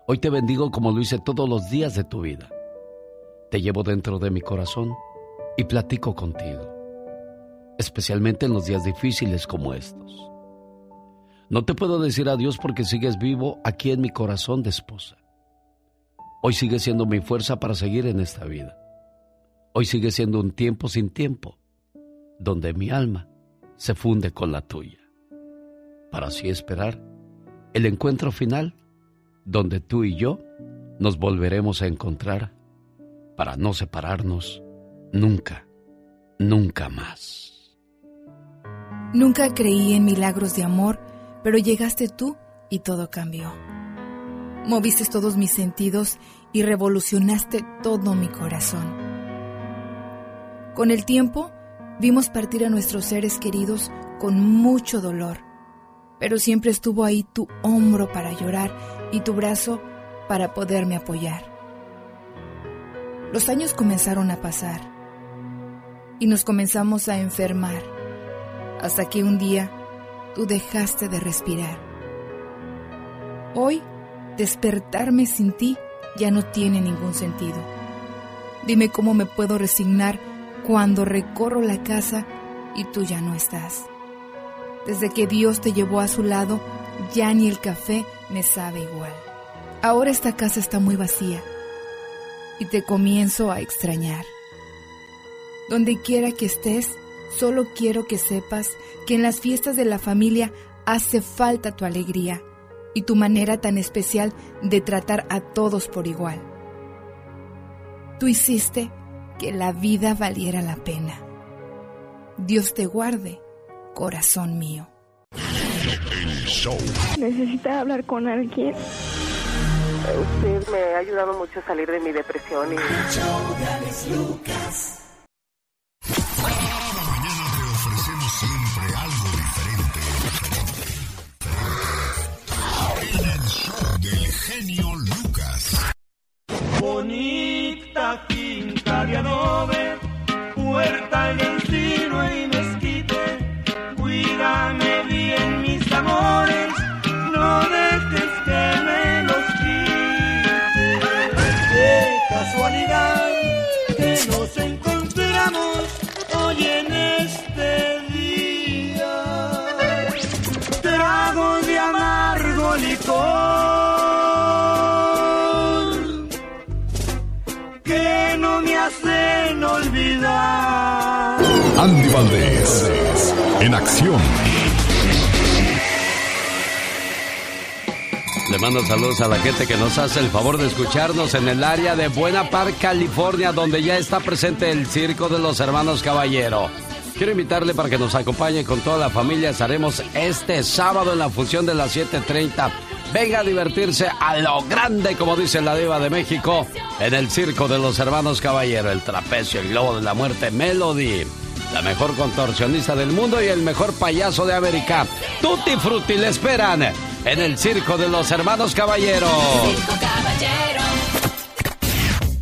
Hoy te bendigo como lo hice todos los días de tu vida. Te llevo dentro de mi corazón y platico contigo, especialmente en los días difíciles como estos. No te puedo decir adiós porque sigues vivo aquí en mi corazón de esposa. Hoy sigue siendo mi fuerza para seguir en esta vida. Hoy sigue siendo un tiempo sin tiempo, donde mi alma se funde con la tuya, para así esperar el encuentro final, donde tú y yo nos volveremos a encontrar para no separarnos nunca, nunca más. Nunca creí en milagros de amor, pero llegaste tú y todo cambió. Moviste todos mis sentidos y revolucionaste todo mi corazón. Con el tiempo, vimos partir a nuestros seres queridos con mucho dolor, pero siempre estuvo ahí tu hombro para llorar y tu brazo para poderme apoyar. Los años comenzaron a pasar y nos comenzamos a enfermar hasta que un día tú dejaste de respirar. Hoy, despertarme sin ti ya no tiene ningún sentido. Dime cómo me puedo resignar cuando recorro la casa y tú ya no estás. Desde que Dios te llevó a su lado, ya ni el café me sabe igual. Ahora esta casa está muy vacía y te comienzo a extrañar. Donde quiera que estés, Solo quiero que sepas que en las fiestas de la familia hace falta tu alegría y tu manera tan especial de tratar a todos por igual. Tú hiciste que la vida valiera la pena. Dios te guarde, corazón mío. Necesita hablar con alguien. Usted me ha ayudado mucho a salir de mi depresión y... Mañana te ofrecemos siempre algo diferente. En el show del genio Lucas. Bonita finca de adobe, puerta en encino y mezquite. Cuídame este día. Trago de amargo licor que no me hacen olvidar. Andy Valdés. En acción. Le mando saludos a la gente que nos hace el favor de escucharnos en el área de Buena Park, California, donde ya está presente el Circo de los Hermanos Caballero. Quiero invitarle para que nos acompañe con toda la familia. Estaremos este sábado en la función de las 7:30. Venga a divertirse a lo grande, como dice la diva de México, en el Circo de los Hermanos Caballero, el trapecio, el globo de la muerte, Melody. La mejor contorsionista del mundo y el mejor payaso de América. Tutti Frutti le esperan en el Circo de los Hermanos Caballero.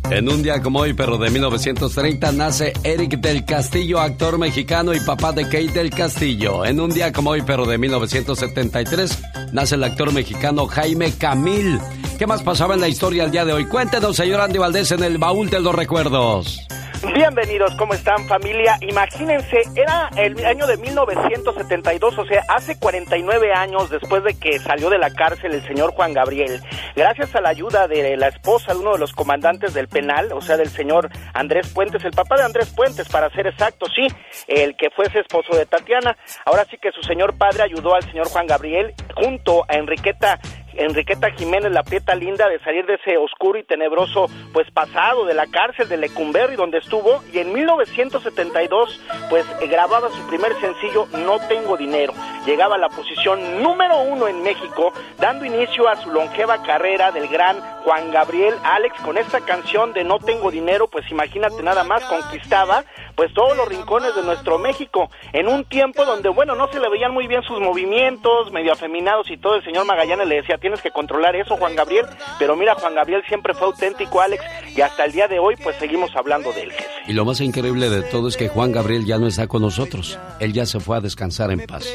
En un día como hoy, pero de 1930, nace Eric del Castillo, actor mexicano y papá de Kate del Castillo. En un día como hoy, pero de 1973, nace el actor mexicano Jaime Camil. ¿Qué más pasaba en la historia el día de hoy? Cuéntenos, señor Andy Valdés, en el baúl de los recuerdos. Bienvenidos, ¿cómo están familia? Imagínense, era el año de 1972, o sea, hace 49 años después de que salió de la cárcel el señor Juan Gabriel. Gracias a la ayuda de la esposa de uno de los comandantes del penal, o sea, del señor Andrés Puentes, el papá de Andrés Puentes, para ser exacto, sí, el que fuese esposo de Tatiana. Ahora sí que su señor padre ayudó al señor Juan Gabriel junto a Enriqueta Enriqueta Jiménez, la prieta linda, de salir de ese oscuro y tenebroso pues pasado de la cárcel de Lecumberri donde estuvo y en 1972 pues grababa su primer sencillo No tengo dinero. Llegaba a la posición número uno en México, dando inicio a su longeva carrera del gran Juan Gabriel Alex con esta canción de No tengo dinero, pues imagínate nada más conquistaba pues todos los rincones de nuestro México en un tiempo donde bueno no se le veían muy bien sus movimientos, medio afeminados y todo el señor Magallanes le decía tienes que controlar eso Juan Gabriel, pero mira Juan Gabriel siempre fue auténtico Alex y hasta el día de hoy pues seguimos hablando de él. Y lo más increíble de todo es que Juan Gabriel ya no está con nosotros. Él ya se fue a descansar en paz.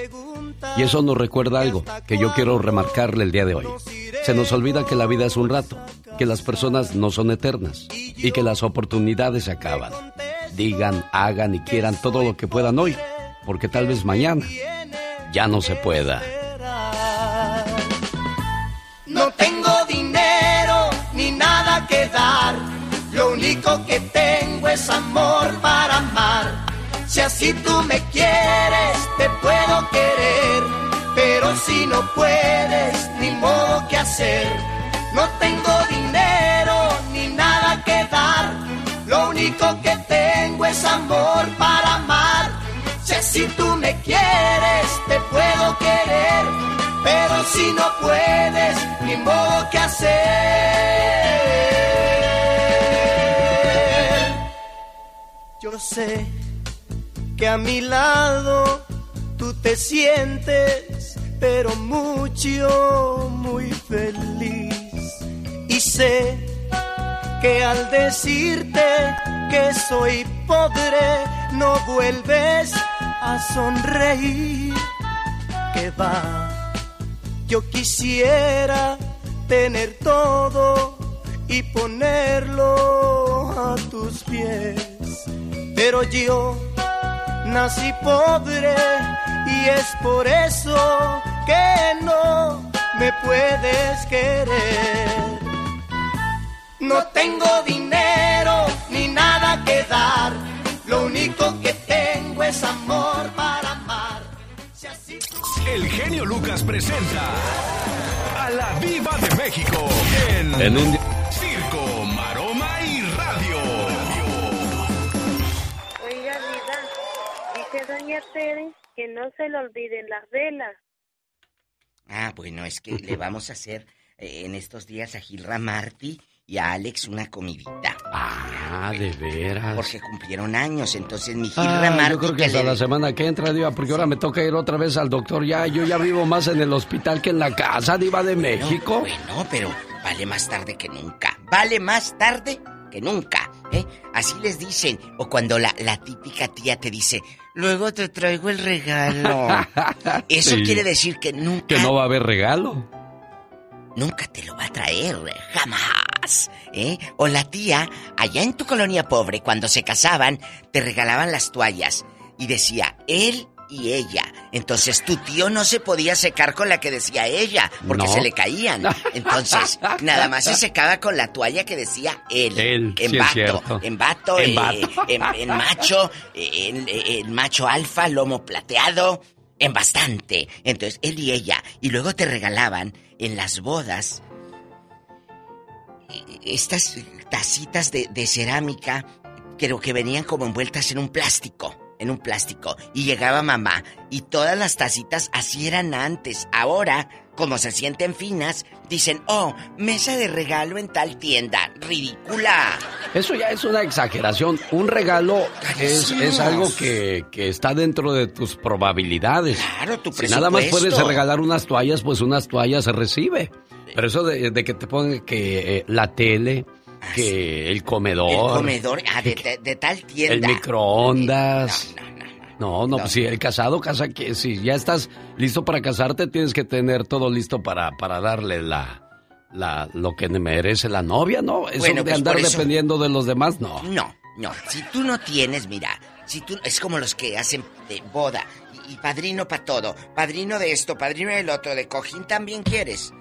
Y eso nos recuerda algo que yo quiero remarcarle el día de hoy. Se nos olvida que la vida es un rato, que las personas no son eternas y que las oportunidades se acaban. Digan, hagan y quieran todo lo que puedan hoy, porque tal vez mañana ya no se pueda. No tengo dinero ni nada que dar. Lo único que tengo es amor para amar. Si así tú me quieres, te puedo querer. Pero si no puedes, ni modo que hacer. No tengo dinero ni nada que dar. Lo único que tengo es amor para amar. Si así tú me quieres, te puedo querer. Pero si no puedes, ni modo que hacer. Yo sé que a mi lado tú te sientes, pero mucho, muy feliz. Y sé que al decirte que soy pobre, no vuelves a sonreír. Que va, yo quisiera tener todo y ponerlo a tus pies. Pero yo nací pobre y es por eso que no me puedes querer. No tengo dinero ni nada que dar, lo único que tengo es amor para amar. Si así El genio Lucas presenta a la Viva de México en, En un que no se le olviden las velas. Ah, bueno, es que le vamos a hacer eh, en estos días a Gilra Marty y a Alex una comidita. Ah, de veras. Porque cumplieron años, entonces mi Gilra Ah, yo creo que hasta le- la semana que entra, Diva, porque ahora me toca ir otra vez al doctor. Ya, yo ya vivo más en el hospital que en la casa, Diva de México. Bueno, pero vale más tarde que nunca. Vale más tarde que nunca, ¿eh? Así les dicen. O cuando la, la típica tía te dice, luego te traigo el regalo. Eso Sí. quiere decir que nunca, Que no va a haber regalo. nunca te lo va a traer, jamás. ¿eh? O la tía, allá en tu colonia pobre, cuando se casaban, te regalaban las toallas y decía, él y ella. Entonces tu tío no se podía secar con la que decía ella, porque No. se le caían. Entonces, nada más se secaba con la toalla que decía él. Él, sí en es vato, en vato, En eh, vato. en, en macho, en, en macho alfa, lomo plateado, en bastante. Entonces, él y ella. Y luego te regalaban en las bodas eh, estas tacitas de, de cerámica, creo que venían como envueltas en un plástico, en un plástico. Y llegaba mamá y todas las tacitas así eran antes. Ahora, como se sienten finas, dicen, oh, mesa de regalo en tal tienda. Ridícula. Eso ya es una exageración. Un regalo es, es algo que, que está dentro de tus probabilidades. Claro, tu Si nada más presupuesto. puedes regalar unas toallas, pues unas toallas se recibe. Pero eso de, de que te pongan que eh, la tele, que el comedor, El comedor, ah, de, de- de tal tienda. el microondas. No, no, pues si el casado casa que si ya estás listo para casarte, tienes que tener todo listo para, para darle la, la lo que merece la novia, ¿no? Eso Bueno, de pues andar eso- dependiendo de los demás, no. No, no. Si tú no tienes, mira, si tú es como los que hacen de boda y, y padrino para todo, padrino de esto, padrino del otro, de cojín también quieres.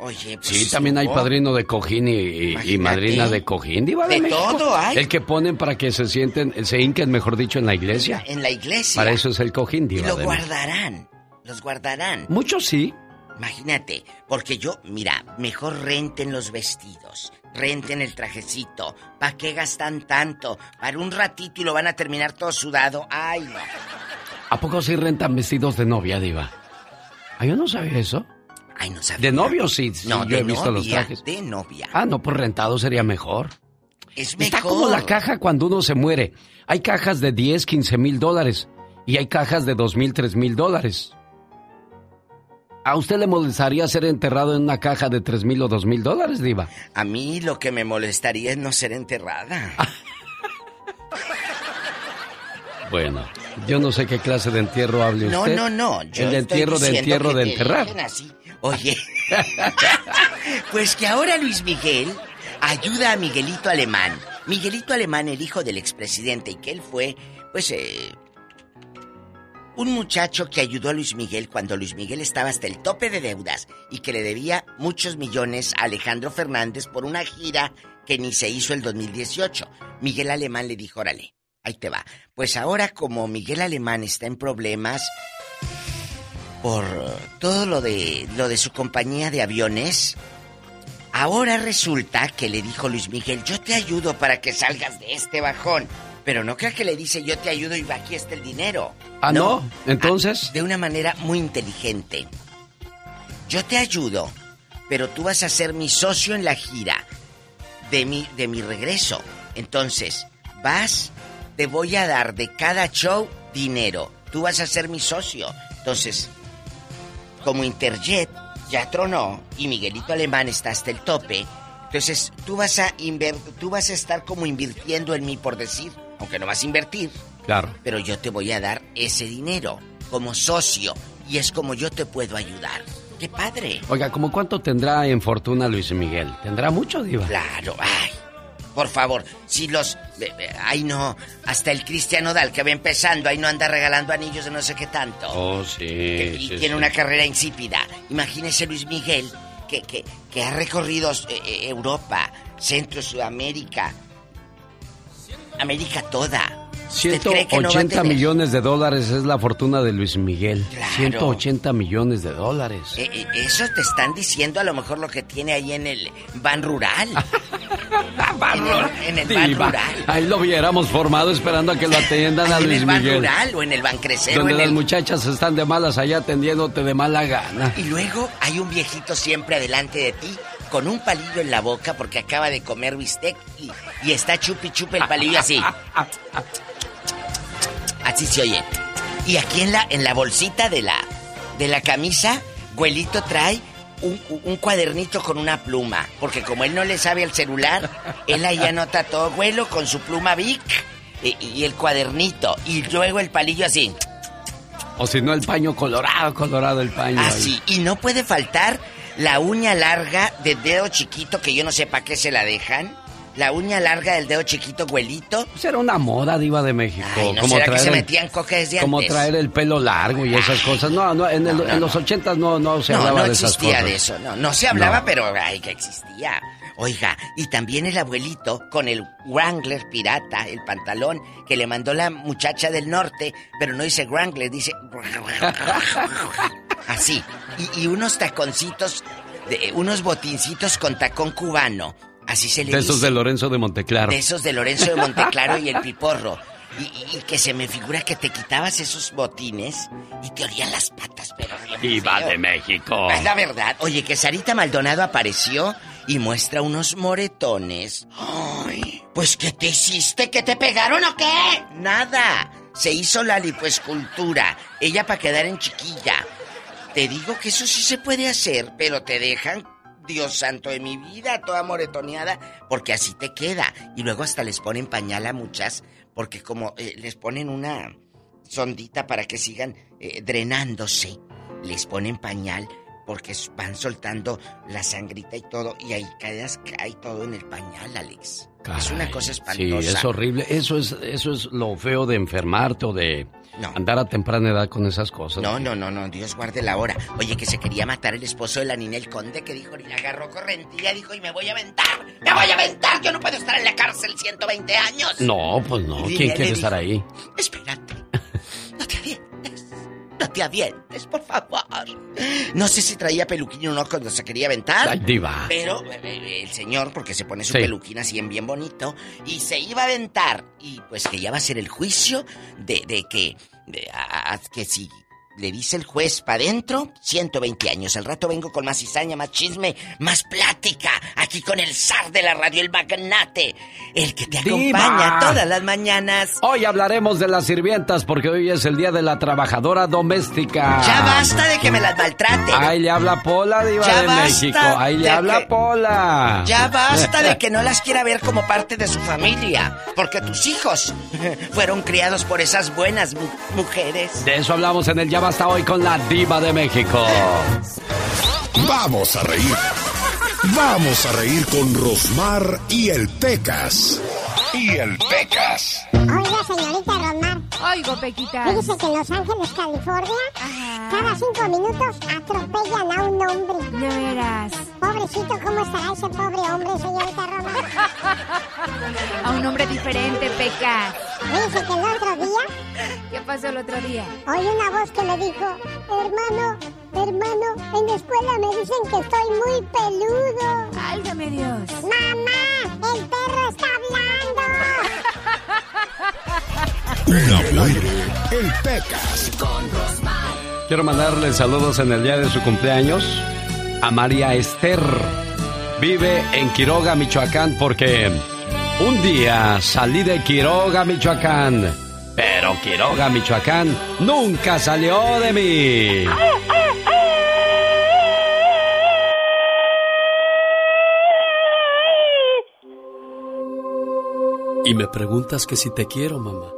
Oye, pues Sí, también hay padrino de cojín y, madrina de cojín, diva de, De México. todo hay. El que ponen para que se sienten, se hinquen, mejor dicho, en la iglesia. en la iglesia. Para eso es el cojín, y diva lo de México. guardarán. Los guardarán. Muchos sí. Imagínate, porque yo, mira, mejor renten los vestidos, renten el trajecito. ¿Para qué gastan tanto? Para un ratito y lo van a terminar todo sudado. Ay, no. ¿A poco sí rentan vestidos de novia, diva? Ah, yo no sabía eso. Ay, no sabía. De novio sí, sí, No, yo de he visto los trajes. De novia. Ah, no, pues rentado sería mejor. Es Está mejor. como la caja cuando uno se muere. Hay cajas de 10, 15 mil dólares. Y hay cajas de 2 mil, 3 mil dólares. ¿A usted le molestaría ser enterrado en una caja de 3 mil o 2 mil dólares, Diva? A mí lo que me molestaría es no ser enterrada. Bueno, yo no sé qué clase de entierro hable No, usted. no, no. Yo El de entierro, de entierro, de te enterrar. así. Oye, pues que ahora Luis Miguel ayuda a Miguelito Alemán. Miguelito Alemán, el hijo del expresidente, y que él fue, pues, eh, un muchacho que ayudó a Luis Miguel cuando Luis Miguel estaba hasta el tope de deudas y que le debía muchos millones a Alejandro Fernández por una gira que ni se hizo el 2018. Miguel Alemán le dijo, órale, ahí te va. Pues ahora como Miguel Alemán está en problemas por todo lo de lo de su compañía de aviones, ahora resulta que le dijo Luis Miguel, yo te ayudo para que salgas de este bajón. Pero no crea que le dice yo te ayudo y va aquí está el dinero. Ah, no. Entonces. De una manera muy inteligente. Yo te ayudo, pero tú vas a ser mi socio en la gira de mi, de mi regreso. Entonces, vas, te voy a dar de cada show dinero. Tú vas a ser mi socio. Entonces, como Interjet ya tronó y Miguelito Alemán está hasta el tope, entonces tú vas a tú vas a estar como invirtiendo en mí por decir, aunque no vas a invertir, Claro. pero yo te voy a dar ese dinero como socio y es como yo te puedo ayudar. ¡Qué padre! Oiga, ¿cómo cuánto tendrá en fortuna Luis Miguel? ¿Tendrá mucho, Diva? Claro, ay. Por favor, si los... eh, eh, Ay, no. Hasta el Cristiano Dal que va empezando, ahí no anda regalando anillos de no sé qué tanto. Oh, sí. y sí, tiene sí. una carrera insípida. Imagínese Luis Miguel, que, que, que ha recorrido eh, Europa, Centro, Sudamérica, América toda. ¿Usted cree que no va a 180 tener? millones de dólares es la fortuna de Luis Miguel. 180 millones de dólares. Eh, eh, eso te están diciendo a lo mejor lo que tiene ahí en el van rural. en el, en el van rural. ahí lo hubiéramos formado esperando a que lo atiendan a en Luis el van Miguel. rural o en el van crecero. Donde en las el... muchachas están de malas allá atendiéndote de mala gana. Y luego hay un viejito siempre adelante de ti con un palillo en la boca porque acaba de comer bistec y, y está chupi chupi el palillo así. Así se oye. Y aquí en la, en la bolsita de la, de la camisa, Güelito trae un, un cuadernito con una pluma. Porque como él no le sabe al celular, él ahí anota todo, Güelo, con su pluma Vic y, y el cuadernito. Y luego el palillo así. O si no, el paño colorado, colorado el paño. ahí. Así. Y no puede faltar la uña larga del dedo chiquito, que yo no sé para qué se la dejan. La uña larga del dedo chiquito, güelito. Pues era una moda diva de México. Ay, ¿no como será que traer se el- metían coca desde Como antes? traer el pelo largo y esas cosas. No, no, en, el- No, no, en los no. ochentas no, no se no, hablaba no de esas existía cosas. de eso. No, no se hablaba, No. pero ay, que existía. Oiga, y también el abuelito con el Wrangler pirata, el pantalón que le mandó la muchacha del norte, pero no dice Wrangler, dice así. Y, y unos taconcitos, de, unos botincitos con tacón cubano, así se le De dice. esos de Lorenzo de Monteclaro. De esos de Lorenzo de Monteclaro y el Piporro. Y, y- y que se me figura que te quitabas esos botines y te olían las patas, pero feo. de México. Es la verdad. Oye, que Sarita Maldonado apareció y muestra unos moretones. Ay, pues ¿qué te hiciste? ¿Que te pegaron o qué? Nada. Se hizo la lipoescultura. Ella para quedar en chiquilla. Te digo que eso sí se puede hacer, pero te dejan, Dios santo de mi vida, toda moretoneada, porque así te queda. Y luego hasta les ponen pañal a muchas, porque como eh, les ponen una sondita para que sigan eh, drenándose, les ponen pañal porque van soltando la sangrita y todo, y ahí caes, cae todo en el pañal, Alex. Es una cosa Sí, espantosa. es horrible. Eso es, eso es lo feo de enfermarte o de No. andar a temprana edad con esas cosas. No, no, no, no, Dios guarde la hora. Oye, que se quería matar el esposo de la Ninel Conde, que dijo, le agarró correntilla, dijo, y me voy a aventar, me voy a aventar, yo no puedo estar en la cárcel 120 años. No, pues no. ¿Quién quiere dijo, estar ahí? Espérate, no te avientes, no te avientes, por favor. No sé si traía peluquín o no cuando se quería aventar. Ay, diva. Pero eh, eh, el señor, porque se pone su Sí. peluquín así en bien bonito, y se iba a aventar. Y pues que ya va a ser el juicio de, de que, de, a- a- que si le dice el juez para adentro, 120 años. Al rato vengo con más cizaña, más chisme, más plática. Aquí con el zar de la radio, el magnate. El que te ¡Diva! acompaña todas las mañanas. Hoy hablaremos de las sirvientas porque hoy es el día de la trabajadora doméstica. Ya basta de que me las maltraten. Ahí le habla Pola, diva Ya de México. Ahí le habla que- Pola. Ya basta de que no las quiera ver como parte de su familia, porque tus hijos fueron criados por esas buenas mu- mujeres. De eso hablamos en el Ya Basta Hoy con la diva de México. Vamos a reír. Vamos a reír con Rosmar y el Pecas. Y el Pecas. Oiga, señorita Romar. Oigo, Pequita. Fíjese que en Los Ángeles, California, cada cinco minutos atropellan a un hombre. De veras. Pobrecito, ¿cómo estará ese pobre hombre, señorita Romar? A un hombre diferente, Peca. Fíjese que el otro día ¿Qué pasó el otro día? oí una voz que me dijo, hermano, hermano, en la escuela me dicen que estoy muy peludo. Válgame Dios. ¡Mamá! ¡El perro está hablando! Un aire. El Pecas. Quiero mandarle saludos en el día de su cumpleaños a María Esther. Vive en Quiroga, Michoacán, porque un día salí de Quiroga, Michoacán. Pero Quiroga, Michoacán nunca salió de mí. Y me preguntas que si te quiero, mamá.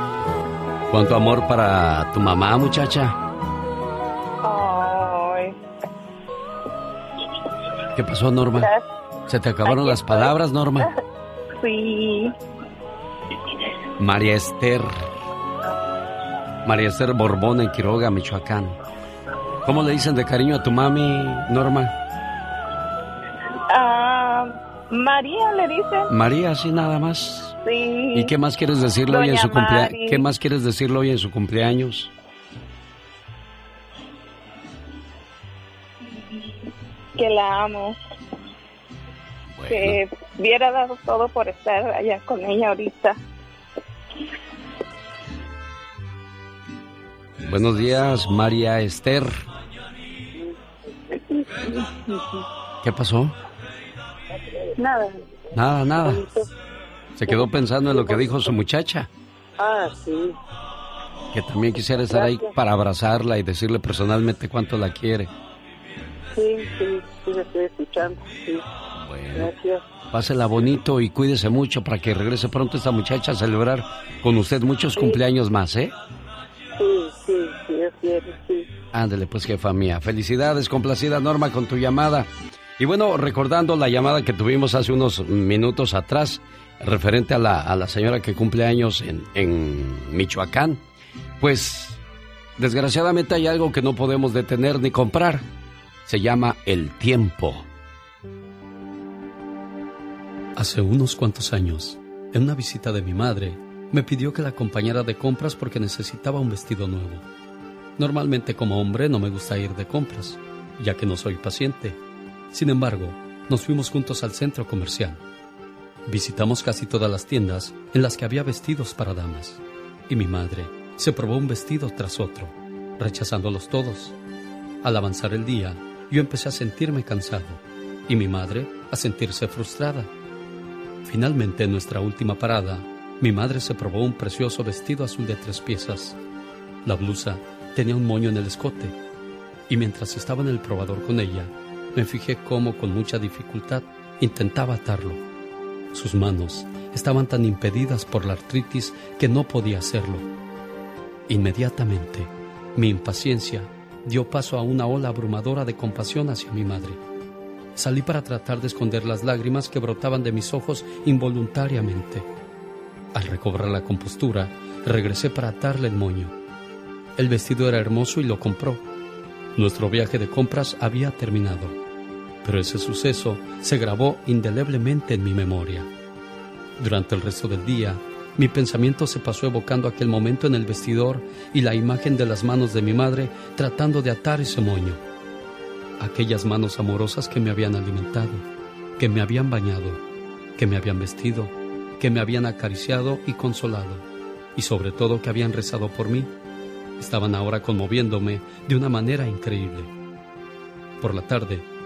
¿Cuánto amor para tu mamá, muchacha? Ay, ¿Qué pasó, Norma? ¿Se te acabaron las palabras, Norma? sí. María Esther. María Esther Borbón en Quiroga, Michoacán. ¿Cómo le dicen de cariño a tu mami, Norma? Ah, María le dicen. María, así nada más. Sí. ¿Y qué más quieres decirle hoy en su cumpleaños? ¿Qué más quieres decirle hoy en su cumpleaños? Que la amo. Que hubiera dado todo por estar allá con ella ahorita. Buenos días, María Esther. ¿Qué pasó? Nada. Nada, nada. Se quedó pensando en lo que dijo su muchacha, Ah, sí. que también quisiera estar ahí para abrazarla y decirle personalmente cuánto la quiere. Sí, sí, sí, la estoy escuchando. Sí. Gracias. Pásela bonito y cuídese mucho para que regrese pronto esta muchacha a celebrar con usted muchos cumpleaños más, ¿eh? Sí, sí, sí, quiero, sí. Ándele, pues, jefa mía. Felicidades, complacida Norma con tu llamada. Y bueno, recordando la llamada que tuvimos hace unos minutos atrás, referente a la, a la señora que cumple años en, en Michoacán, pues desgraciadamente hay algo que no podemos detener ni comprar. Se llama el tiempo. Hace unos cuantos años, en una visita de mi madre, me pidió que la acompañara de compras porque necesitaba un vestido nuevo. Normalmente como hombre no me gusta ir de compras, ya que no soy paciente. Sin embargo, nos fuimos juntos al centro comercial. Visitamos casi todas las tiendas en las que había vestidos para damas, y mi madre se probó un vestido tras otro, rechazándolos todos. Al avanzar el día, yo empecé a sentirme cansado, y mi madre a sentirse frustrada. Finalmente, en nuestra última parada, mi madre se probó un precioso vestido azul de tres piezas. La blusa tenía un moño en el escote, y mientras estaba en el probador con ella, me fijé cómo con mucha dificultad intentaba atarlo. Sus manos estaban tan impedidas por la artritis que no podía hacerlo. Inmediatamente, mi impaciencia dio paso a una ola abrumadora de compasión hacia mi madre. Salí para tratar de esconder las lágrimas que brotaban de mis ojos involuntariamente. Al recobrar la compostura, regresé para atarle el moño. El vestido era hermoso y lo compró. Nuestro viaje de compras había terminado, pero ese suceso se grabó indeleblemente en mi memoria. Durante el resto del día, mi pensamiento se pasó evocando aquel momento en el vestidor y la imagen de las manos de mi madre tratando de atar ese moño. Aquellas manos amorosas que me habían alimentado, que me habían bañado, que me habían vestido, que me habían acariciado y consolado, y sobre todo que habían rezado por mí, estaban ahora conmoviéndome de una manera increíble. Por la tarde,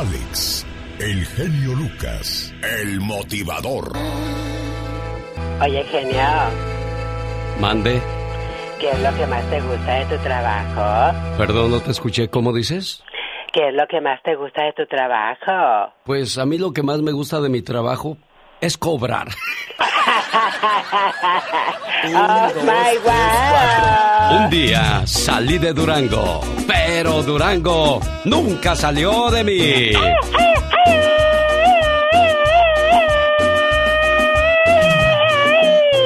Alex, el genio Lucas, el motivador. Oye, genio, Mande. ¿qué es lo que más te gusta de tu trabajo? Perdón, no te escuché. ¿Cómo dices? ¿Qué es lo que más te gusta de tu trabajo? Pues a mí lo que más me gusta de mi trabajo es cobrar. oh my wow. Un día salí de Durango, pero Durango nunca salió de mí.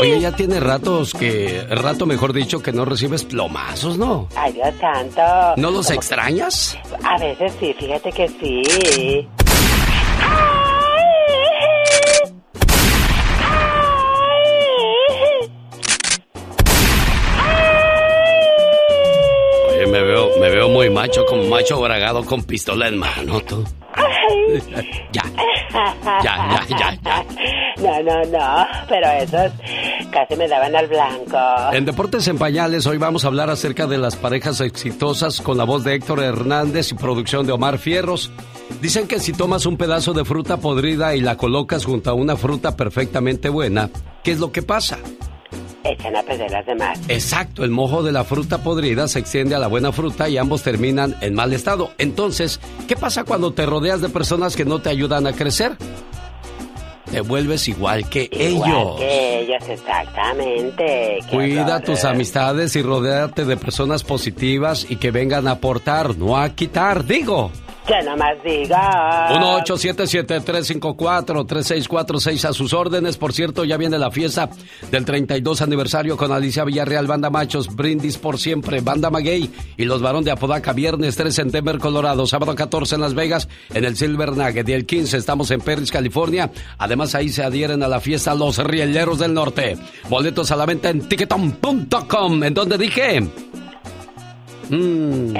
Oye, ya tiene ratos que, rato mejor dicho, que no recibes plomazos, ¿no? Ay, Dios santo. ¿No los extrañas? A veces sí, fíjate que sí. Macho, como macho bragado con pistola en mano, tú. ya. Ya, ya, ya, ya. No, no, no, pero esos casi me daban al blanco. En Deportes en Pañales hoy vamos a hablar acerca de las parejas exitosas con la voz de Héctor Hernández y producción de Omar Fierros. Dicen que si tomas un pedazo de fruta podrida y la colocas junto a una fruta perfectamente buena, ¿qué es lo que pasa? Echan a perder las demás. Exacto, el mojo de la fruta podrida se extiende a la buena fruta y ambos terminan en mal estado. Entonces, ¿qué pasa cuando te rodeas de personas que no te ayudan a crecer? Te vuelves igual que Igual ellos. que ellos, exactamente. Cuida horror. tus amistades y rodéate de personas positivas y que vengan a aportar, no a quitar, digo. Que nomás diga. 1-877-354-3646 a sus órdenes. Por cierto, ya viene la fiesta del 32 aniversario con Alicia Villarreal, Banda Machos, Brindis por siempre, Banda Maguey y los Barón de Apodaca. Viernes 3 en Denver, Colorado. Sábado 14 en Las Vegas, en el Silver Nugget. Y el 15 estamos en Perris, California. Además, ahí se adhieren a la fiesta los Rieleros del Norte. Boletos a la venta en ticketon.com. ¿En donde dije? Mm.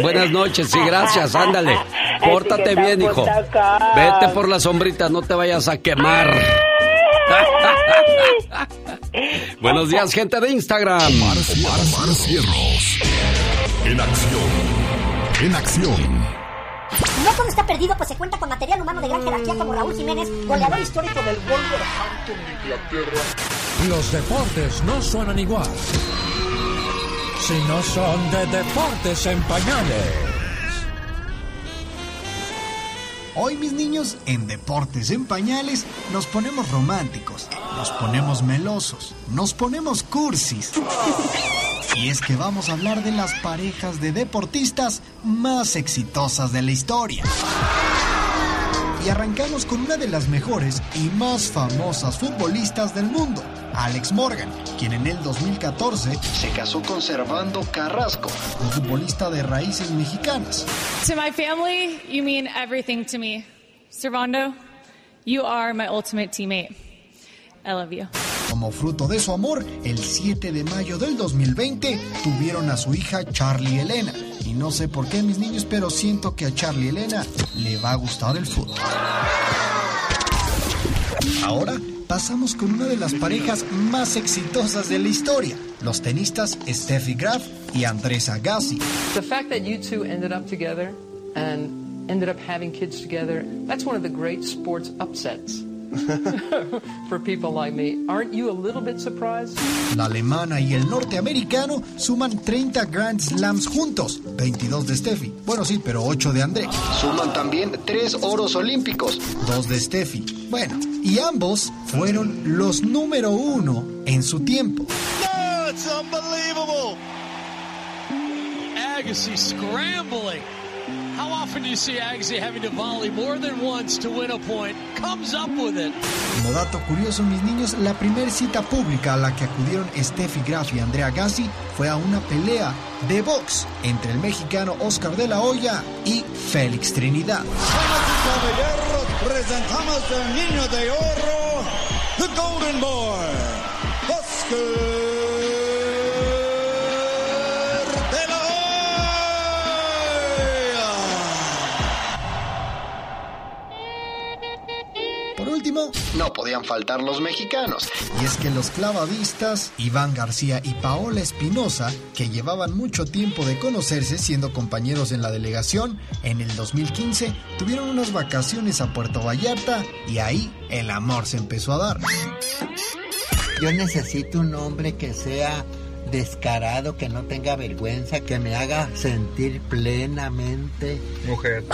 Buenas noches, sí, gracias, ándale. Pórtate bien, hijo. Vete por las sombritas, no te vayas a quemar. Buenos días, gente de Instagram. Omar, Omar Cierros. En acción. En acción. No todo está perdido, pues se cuenta con material humano de gran jerarquía como Raúl Jiménez, goleador histórico del Wolverhampton de Inglaterra. Los deportes no suenan igual si no son de deportes en pañales. Hoy mis niños, en Deportes en Pañales, nos ponemos románticos, nos ponemos melosos, nos ponemos cursis. Y es que vamos a hablar de las parejas de deportistas más exitosas de la historia. Y arrancamos con una de las mejores y más famosas futbolistas del mundo, Alex Morgan, quien en el 2014 se casó con Servando Carrasco, un futbolista de raíces mexicanas. To my family, you mean everything to me. Servando, you are my ultimate teammate. I love you. Como fruto de su amor, el 7 de mayo del 2020 tuvieron a su hija Charlie Elena. Y no sé por qué mis niños, pero siento que a Charlie Elena le va a gustar el fútbol. Ahora pasamos con una de las parejas más exitosas de la historia, los tenistas Steffi Graf y Andrés Agassi. The fact that you two ended up together and ended up having kids together, that's one of the great sports upsets. For people like me. Aren't you a little bit surprised? La alemana y el norteamericano suman 30 Grand Slams juntos, 22 de Steffi. Bueno, sí, pero 8 de André. Suman también 3 oros olímpicos, 2 de Steffi. Bueno, y ambos fueron los número uno en su tiempo. It's unbelievable. Agassi scrambling. How often do you see Agassi having to volley more than once to win a point? Comes up with it. Como dato curioso, mis niños, la primera cita pública a la que acudieron Steffi Graf y Andrea Gassi fue a una pelea de box entre el mexicano Oscar de la Hoya y Félix Trinidad. Caballeros, presentamos al niño de oro, the Golden Boy, Oscar no podían faltar los mexicanos. Y es que los clavadistas, Iván García y Paola Espinosa, que llevaban mucho tiempo de conocerse siendo compañeros en la delegación, en el 2015 tuvieron unas vacaciones a Puerto Vallarta y ahí el amor se empezó a dar. Yo necesito un hombre que sea descarado, que no tenga vergüenza, que me haga sentir plenamente mujer.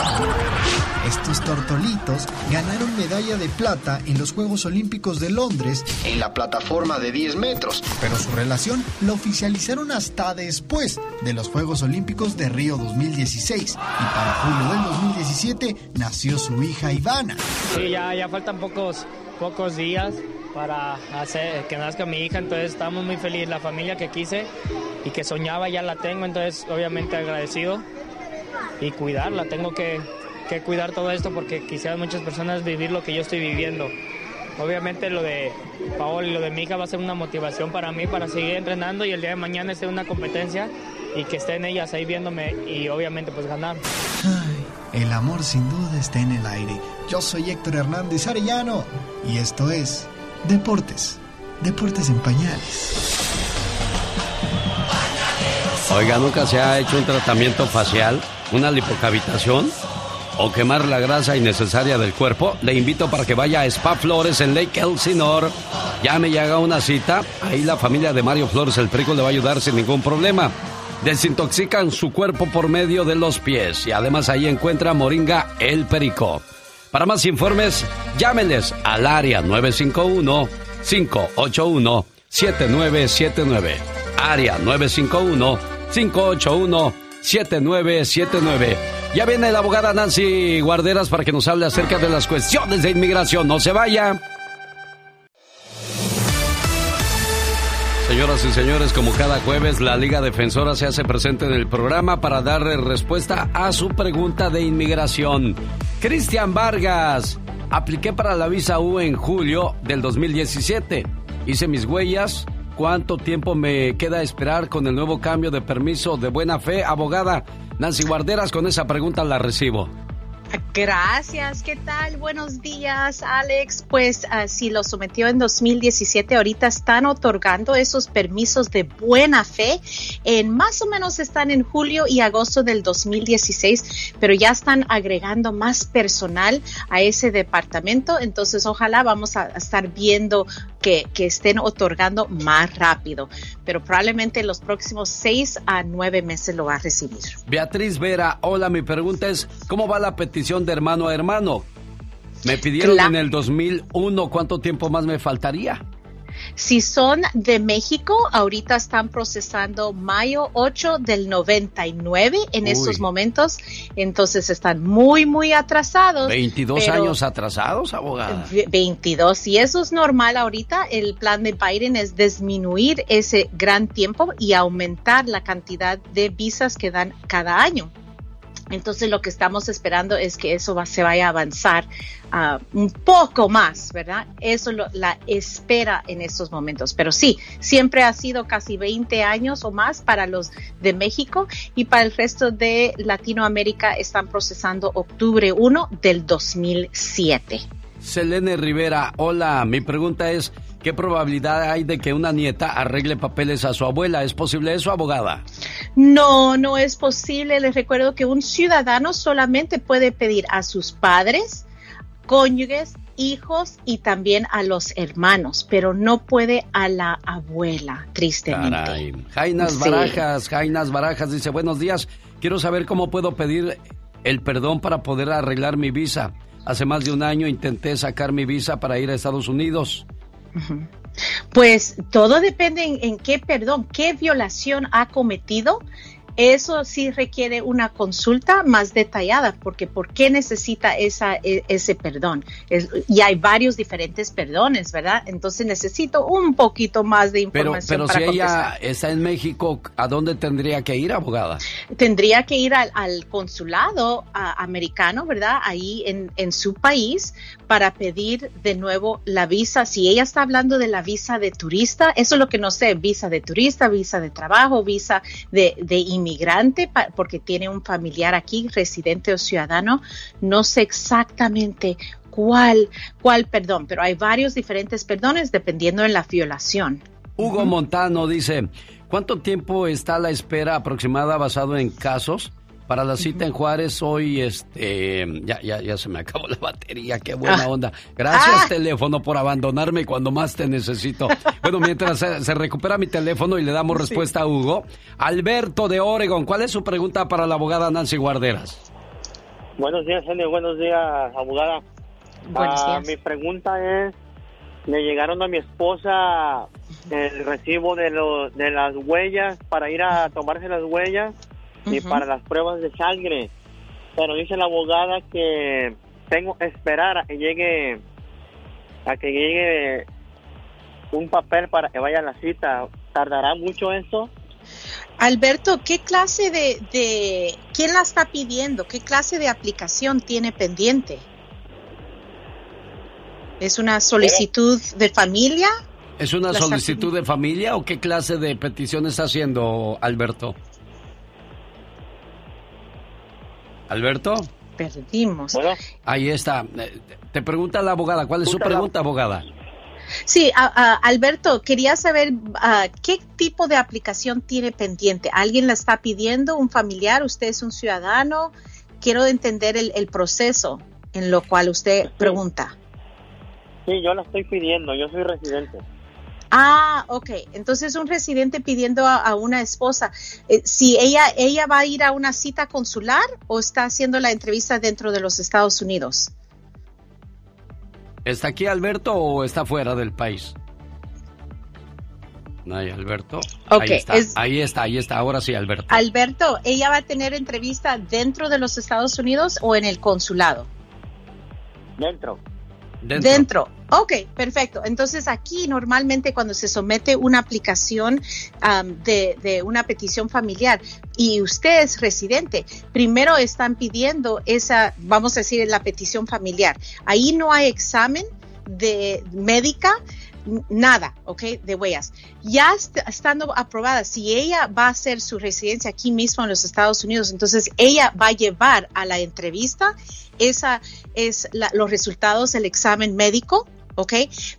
Estos tortolitos ganaron medalla de plata en los Juegos Olímpicos de Londres en la plataforma de 10 metros, pero su relación la oficializaron hasta después de los Juegos Olímpicos de Río 2016 y para julio del 2017 nació su hija Ivana. Sí, ya, ya faltan pocos, pocos días para hacer que nazca mi hija, entonces estamos muy felices. La familia que quise y que soñaba ya la tengo, entonces obviamente agradecido y cuidarla. Tengo que, cuidar todo esto porque quisieran muchas personas vivir lo que yo estoy viviendo. Obviamente lo de Paola y lo de mi hija va a ser una motivación para mí para seguir entrenando y el día de mañana esté una competencia y que estén ellas ahí viéndome y obviamente pues ganar. el amor sin duda está en el aire. Yo soy Héctor Hernández Arellano y esto es Deportes, Deportes en Pañales. Oiga, ¿nunca se ha hecho un tratamiento facial, una lipocavitación o quemar la grasa innecesaria del cuerpo? Le invito para que vaya a Spa Flores en Lake Elsinore. Llame y haga una cita. Ahí la familia de Mario Flores el Perico le va a ayudar sin ningún problema. Desintoxican su cuerpo por medio de los pies y además ahí encuentra Moringa el Perico. Para más informes, llámeles al área 951 581 7979. Área 951 581-7979. Ya viene la abogada Nancy Guarderas para que nos hable acerca de las cuestiones de inmigración. No se vaya. Señoras y señores, como cada jueves, la Liga Defensora se hace presente en el programa para darle respuesta a su pregunta de inmigración. Cristian Vargas, apliqué para la visa U en julio del 2017. Hice mis huellas, ¿Cuánto tiempo me queda esperar con el nuevo cambio de permiso de buena fe, abogada? Nancy Guarderas, con esa pregunta la recibo. Gracias, ¿qué tal? Buenos días, Alex. Pues uh, si lo sometió en 2017, ahorita están otorgando esos permisos de buena fe. En más o menos están en julio y agosto del 2016, pero ya están agregando más personal a ese departamento. Entonces, ojalá vamos a estar viendo que, que estén otorgando más rápido, pero probablemente en los próximos seis a nueve meses lo va a recibir. Beatriz Vera, hola, mi pregunta es, ¿cómo va la petición de hermano a hermano? Me pidieron en el 2001, ¿cuánto tiempo más me faltaría? Si son de México, ahorita están procesando mayo 8 del 99 en estos momentos, entonces están muy, muy atrasados. 22 años atrasados, abogada. 22, y eso es normal ahorita. El plan de Biden es disminuir ese gran tiempo y aumentar la cantidad de visas que dan cada año. Entonces lo que estamos esperando es que eso se vaya a avanzar uh, un poco más, ¿verdad? Eso lo, la espera en estos momentos. Pero sí, siempre ha sido casi 20 años o más para los de México y para el resto de Latinoamérica están procesando octubre 1 del 2007. Selene Rivera, hola, mi pregunta es, ¿qué probabilidad hay de que una nieta arregle papeles a su abuela? ¿Es posible eso, abogada? No, no es posible. Les recuerdo que un ciudadano solamente puede pedir a sus padres, cónyuges, hijos y también a los hermanos, pero no puede a la abuela, tristemente. Caray. Jainas Barajas, Jainas Barajas dice, buenos días, quiero saber cómo puedo pedir el perdón para poder arreglar mi visa. Hace más de un año intenté sacar mi visa para ir a Estados Unidos. Pues todo depende en, qué perdón, qué violación ha cometido eso sí requiere una consulta más detallada, porque ¿por qué necesita esa, e, ese perdón? y hay varios diferentes perdones, ¿verdad? Entonces necesito un poquito más de información. Pero, pero si ella está en México, ¿a dónde tendría que ir, abogada? Tendría que ir al, consulado americano, ¿verdad? Ahí en, en su país para pedir de nuevo la visa. Si ella está hablando de la visa de turista, eso es lo que no sé, visa de turista, visa de trabajo, visa de, de inmigración inmigrante porque tiene un familiar aquí, residente o ciudadano, no sé exactamente cuál, cuál perdón, pero hay varios diferentes perdones dependiendo de la violación. Hugo Montano dice, ¿cuánto tiempo está la espera aproximada basado en casos? Para la cita en Juárez hoy, este, ya, ya, ya se me acabó la batería, qué buena ah. onda. Gracias ah. teléfono por abandonarme cuando más te necesito. Bueno, mientras se, recupera mi teléfono y le damos respuesta a Hugo, Alberto de Oregon, ¿cuál es su pregunta para la abogada Nancy Guarderas? Buenos días, genio, buenos días, abogada. Buenos ah, días. mi pregunta es, le llegaron a mi esposa el recibo de, lo, de las huellas para ir a tomarse las huellas y para las pruebas de sangre. Pero dice la abogada que tengo que esperar a que llegue a que llegue un papel para que vaya a la cita. ¿Tardará mucho eso? Alberto, ¿qué clase de, de, quién la está pidiendo? ¿Qué clase de aplicación tiene pendiente? ¿Es una solicitud de familia? ¿Es una solicitud de familia o qué clase de petición está haciendo Alberto? ¿Alberto? perdimos. Ahí está. Eh, Te pregunta la abogada. ¿Cuál es su pregunta, abogada? Sí, a- a- Alberto, quería saber ah, qué tipo de aplicación tiene pendiente. ¿Alguien la está pidiendo? ¿Un familiar? ¿Usted es un ciudadano? Quiero entender el, el proceso en lo cual usted pregunta. Sí, yo la estoy pidiendo, yo soy residente. Ah, ok. Entonces un residente pidiendo a, a una esposa, eh, si ella ella va a ir a una cita consular o está haciendo la entrevista dentro de los Estados Unidos. ¿Está aquí Alberto o está fuera del país? No hay Alberto. Ok, ahí está, es- ahí está, ahí está. Ahora sí, Alberto. Alberto, ¿ella va a tener entrevista dentro de los Estados Unidos o en el consulado? Dentro. Dentro. Ok, perfecto. Entonces aquí normalmente cuando se somete una aplicación de, una petición familiar y usted es residente, primero están pidiendo esa, vamos a decir, la petición familiar. Ahí no hay examen de médica, nada, ¿ok? De huellas. Ya est- estando aprobada, si ella va a hacer su residencia aquí mismo en los Estados Unidos, entonces ella va a llevar a la entrevista esa es la- los resultados del examen médico, ¿ok?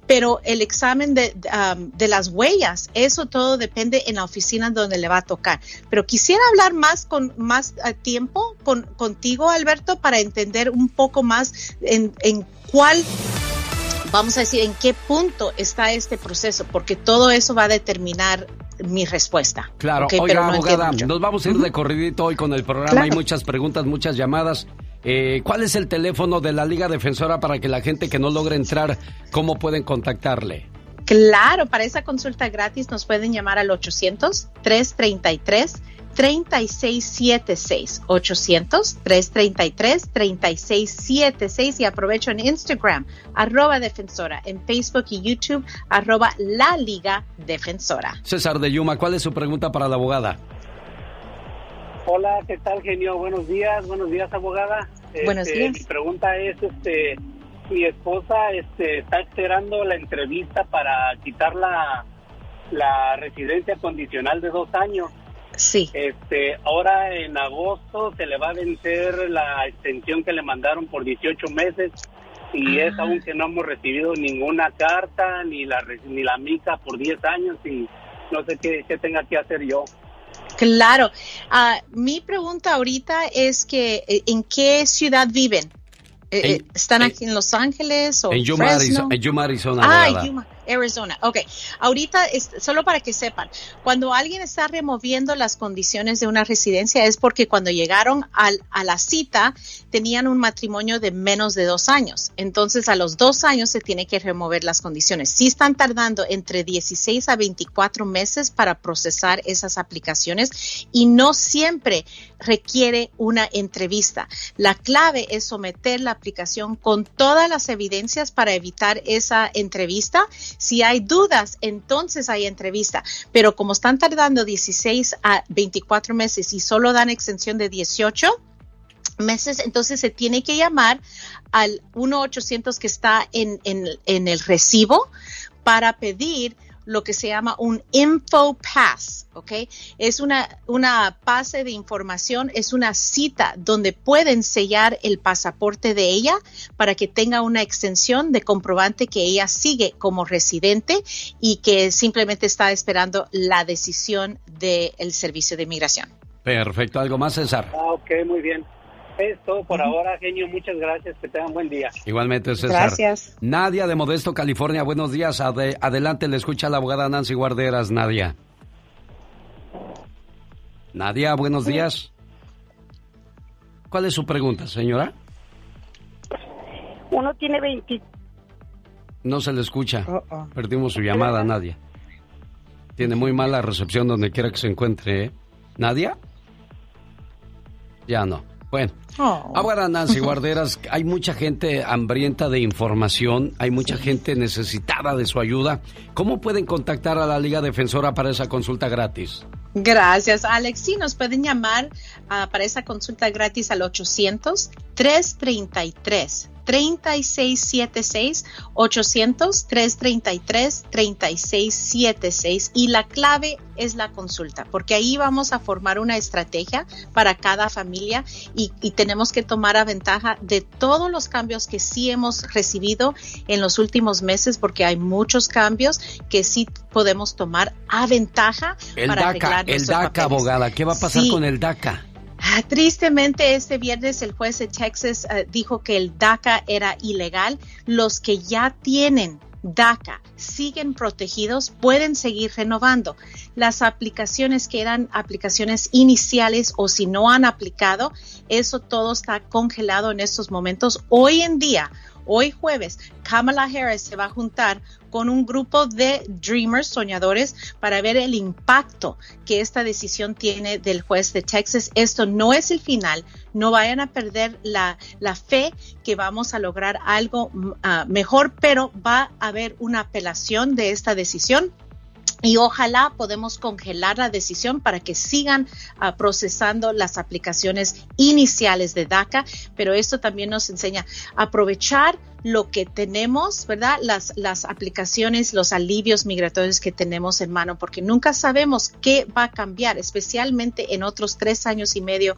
Pero el examen de, um, de las huellas, eso todo depende en la oficina donde le va a tocar. Pero quisiera hablar más con más eh, tiempo con, contigo, Alberto, para entender un poco más en, en cuál vamos a decir en qué punto está este proceso, porque todo eso va a determinar mi respuesta. Claro, ¿ok? oiga, no abogada, nos vamos a ir de corridito hoy con el programa. Claro. Hay muchas preguntas, muchas llamadas. Eh, ¿Cuál es el teléfono de la Liga Defensora para que la gente que no logre entrar, cómo pueden contactarle? Claro, para esa consulta gratis nos pueden llamar al 800-333-3676. 800-333-3676 y aprovecho en Instagram, arroba defensora, en Facebook y YouTube, arroba la Liga Defensora. César de Yuma, ¿cuál es su pregunta para la abogada? Hola, ¿qué tal, genio? Buenos días, buenos días, abogada. Buenos Este, días. Mi pregunta es, este, mi esposa este, está esperando la entrevista para quitar la, la residencia condicional de dos años. Sí. Este, ahora en agosto se le va a vencer la extensión que le mandaron por 18 meses y es aún que no hemos recibido ninguna carta ni la ni la mica por 10 años y no sé qué, qué tenga que hacer yo. Claro. Ah, mi pregunta ahorita es que, eh, ¿en qué ciudad viven? Eh, eh, ¿Están aquí en Los Ángeles o En Yuma, Fresno? Arizona, en Yuma, Arizona, Ah, abogada. Yuma, Arizona. Ok. Ahorita, es- solo para que sepan, cuando alguien está removiendo las condiciones de una residencia es porque cuando llegaron al- a la cita tenían un matrimonio de menos de dos años. Entonces, a los dos años se tiene que remover las condiciones. Sí están tardando entre 16 a 24 meses para procesar esas aplicaciones y no siempre requiere una entrevista. La clave es someter la aplicación con todas las evidencias para evitar esa entrevista. Si hay dudas, entonces hay entrevista. Pero como están tardando 16 a 24 meses y solo dan extensión de 18, meses, entonces se tiene que llamar al 1-800 que está en, en, en el recibo para pedir lo que se llama un info pass, ¿ok? Es una, una pase de información, es una cita donde pueden sellar el pasaporte de ella para que tenga una extensión de comprobante que ella sigue como residente y que simplemente está esperando la decisión del Servicio de Inmigración. Perfecto, ¿algo más, César? Ah, ok, muy bien. Es todo por ahora, genio. Muchas gracias. Que tengan buen día. Igualmente, César. Gracias. Nadia de Modesto, California, buenos días. Ade- adelante, le escucha la abogada Nancy Guarderas, Nadia. Nadia, buenos días. ¿Cuál es su pregunta, señora? Uno tiene 20. No se le escucha. Perdimos su llamada, Nadia. Tiene muy mala recepción donde quiera que se encuentre, ¿eh? ¿Nadia? Ya no. Bueno. Ahora, Nancy Guarderas, hay mucha gente hambrienta de información, hay mucha gente necesitada de su ayuda. ¿Cómo pueden contactar a la Liga Defensora para esa consulta gratis? Gracias, Alex. Sí, nos pueden llamar ah, para esa consulta gratis al 800-333. 3676 800 333 3676 y la clave es la consulta, porque ahí vamos a formar una estrategia para cada familia y, tenemos que tomar a ventaja de todos los cambios que sí hemos recibido en los últimos meses, porque hay muchos cambios que sí podemos tomar a ventaja el para DACA, arreglar el DACA, abogada, ¿qué va a pasar con el DACA? Ah, Tristemente, este viernes el juez de Texas eh, dijo que el DACA era ilegal. Los que ya tienen DACA siguen protegidos, pueden seguir renovando. Las aplicaciones que eran aplicaciones iniciales o si no han aplicado, eso todo está congelado en estos momentos. Hoy en día, hoy jueves, Kamala Harris se va a juntar con un grupo de dreamers, soñadores, para ver el impacto que esta decisión tiene del juez de Texas. Esto no es el final, no vayan a perder la, fe que vamos a lograr algo ah, mejor, pero va a haber una apelación de esta decisión y ojalá podemos congelar la decisión para que sigan ah, procesando las aplicaciones iniciales de DACA, pero esto también nos enseña a aprovechar lo que tenemos, ¿verdad? Las, las aplicaciones, los alivios migratorios que tenemos en mano, porque nunca sabemos qué va a cambiar, especialmente en otros tres años y medio,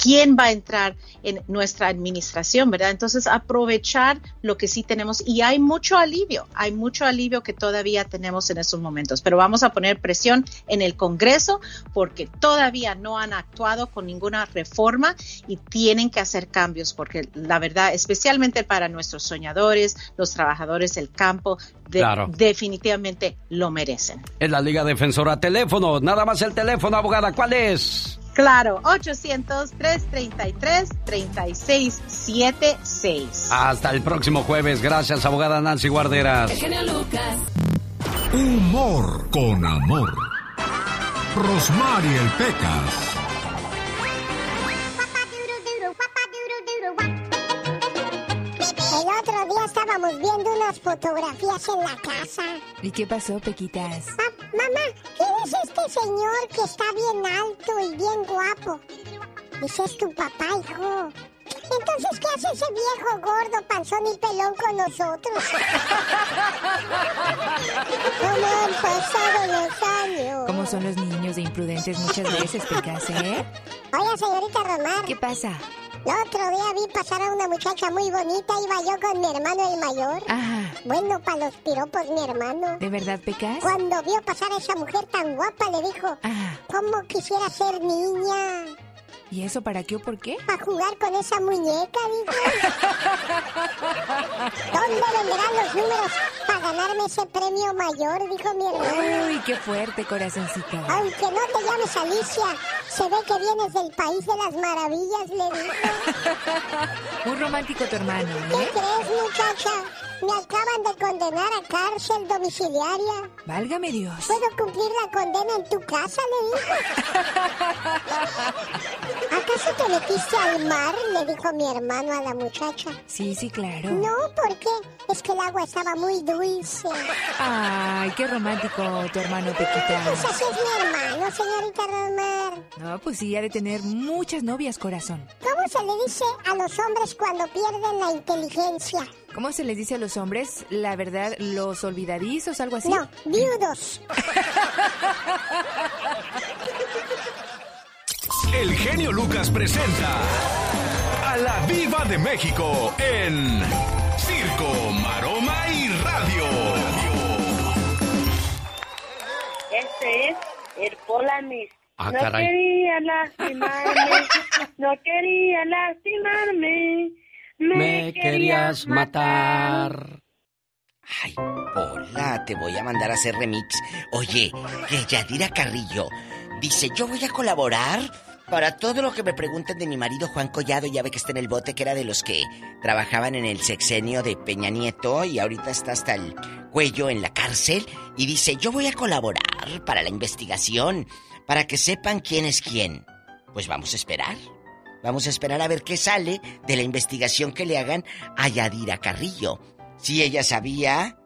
quién va a entrar en nuestra administración, ¿verdad? Entonces, aprovechar lo que sí tenemos y hay mucho alivio, hay mucho alivio que todavía tenemos en estos momentos, pero vamos a poner presión en el Congreso porque todavía no han actuado con ninguna reforma y tienen que hacer cambios porque la verdad, especialmente para nuestros soñadores, los trabajadores del campo, de- Claro. definitivamente lo merecen. Es la Liga Defensora. Teléfono, nada más el teléfono, abogada. ¿Cuál es? Claro, 800-333-3676. Hasta el próximo jueves. Gracias, abogada Nancy Guarderas. Humor con amor. Rosmarie el Pecas. El otro día estábamos viendo unas fotografías en la casa. ¿Y qué pasó, Pequitas? Ma- mamá, ¿quién es este señor que está bien alto y bien guapo? Dice, es tu papá, hijo. Entonces, ¿qué hace ese viejo gordo, panzón y pelón con nosotros? ¿Cómo han pasado los años? ¿Cómo son los niños de imprudentes muchas veces, Pecas, eh? Oiga, señorita Romar. ¿Qué pasa? El otro día vi pasar a una muchacha muy bonita, iba yo con mi hermano el mayor. Ajá. Bueno, para los piropos, mi hermano. ¿De verdad, Pecas? Cuando vio pasar a esa mujer tan guapa, le dijo, ¿cómo quisiera ser niña? ¿Y eso para qué o por qué? Para jugar con esa muñeca, dijo. ¿Dónde vendrán los números para ganarme ese premio mayor? Dijo mi hermano. Uy, qué fuerte, corazoncito. Aunque no te llames Alicia, se ve que vienes del país de las maravillas, le dijo. Muy romántico tu hermano, ¿Qué ¿eh? crees, muchacha? Me acaban de condenar a cárcel domiciliaria. Válgame Dios. ¿Puedo cumplir la condena en tu casa? Le dijo. ¿Acaso te metiste al mar? Le dijo mi hermano a la muchacha. Sí, sí, claro. No, ¿por qué? Es que el agua estaba muy dulce. Ay, qué romántico tu hermano, Pues Pequitas. así es mi hermano, señorita Romar. No, pues sí, ha de tener muchas novias, corazón. ¿Cómo se le dice a los hombres cuando pierden la inteligencia? ¿Cómo se les dice a los hombres? La verdad, los olvidadizos, algo así. No, viudos. El genio Lucas presenta a la Viva de México en Circo, Maroma y Radio. Este es el Polamis. Ah, no caray. quería lastimarme, no quería lastimarme. Me, querías matar. Hola, te voy a mandar a hacer remix. Oye, que Yadira Carrillo dice, yo voy a colaborar para todo lo que me pregunten de mi marido Juan Collado. Ya ve que está en el bote, que era de los que trabajaban en el sexenio de Peña Nieto y ahorita está hasta el cuello en la cárcel. Y dice, yo voy a colaborar para la investigación, para que sepan quién es quién. Pues vamos a esperar. Vamos a esperar a ver qué sale de la investigación que le hagan a Yadira Carrillo. Si ella sabía,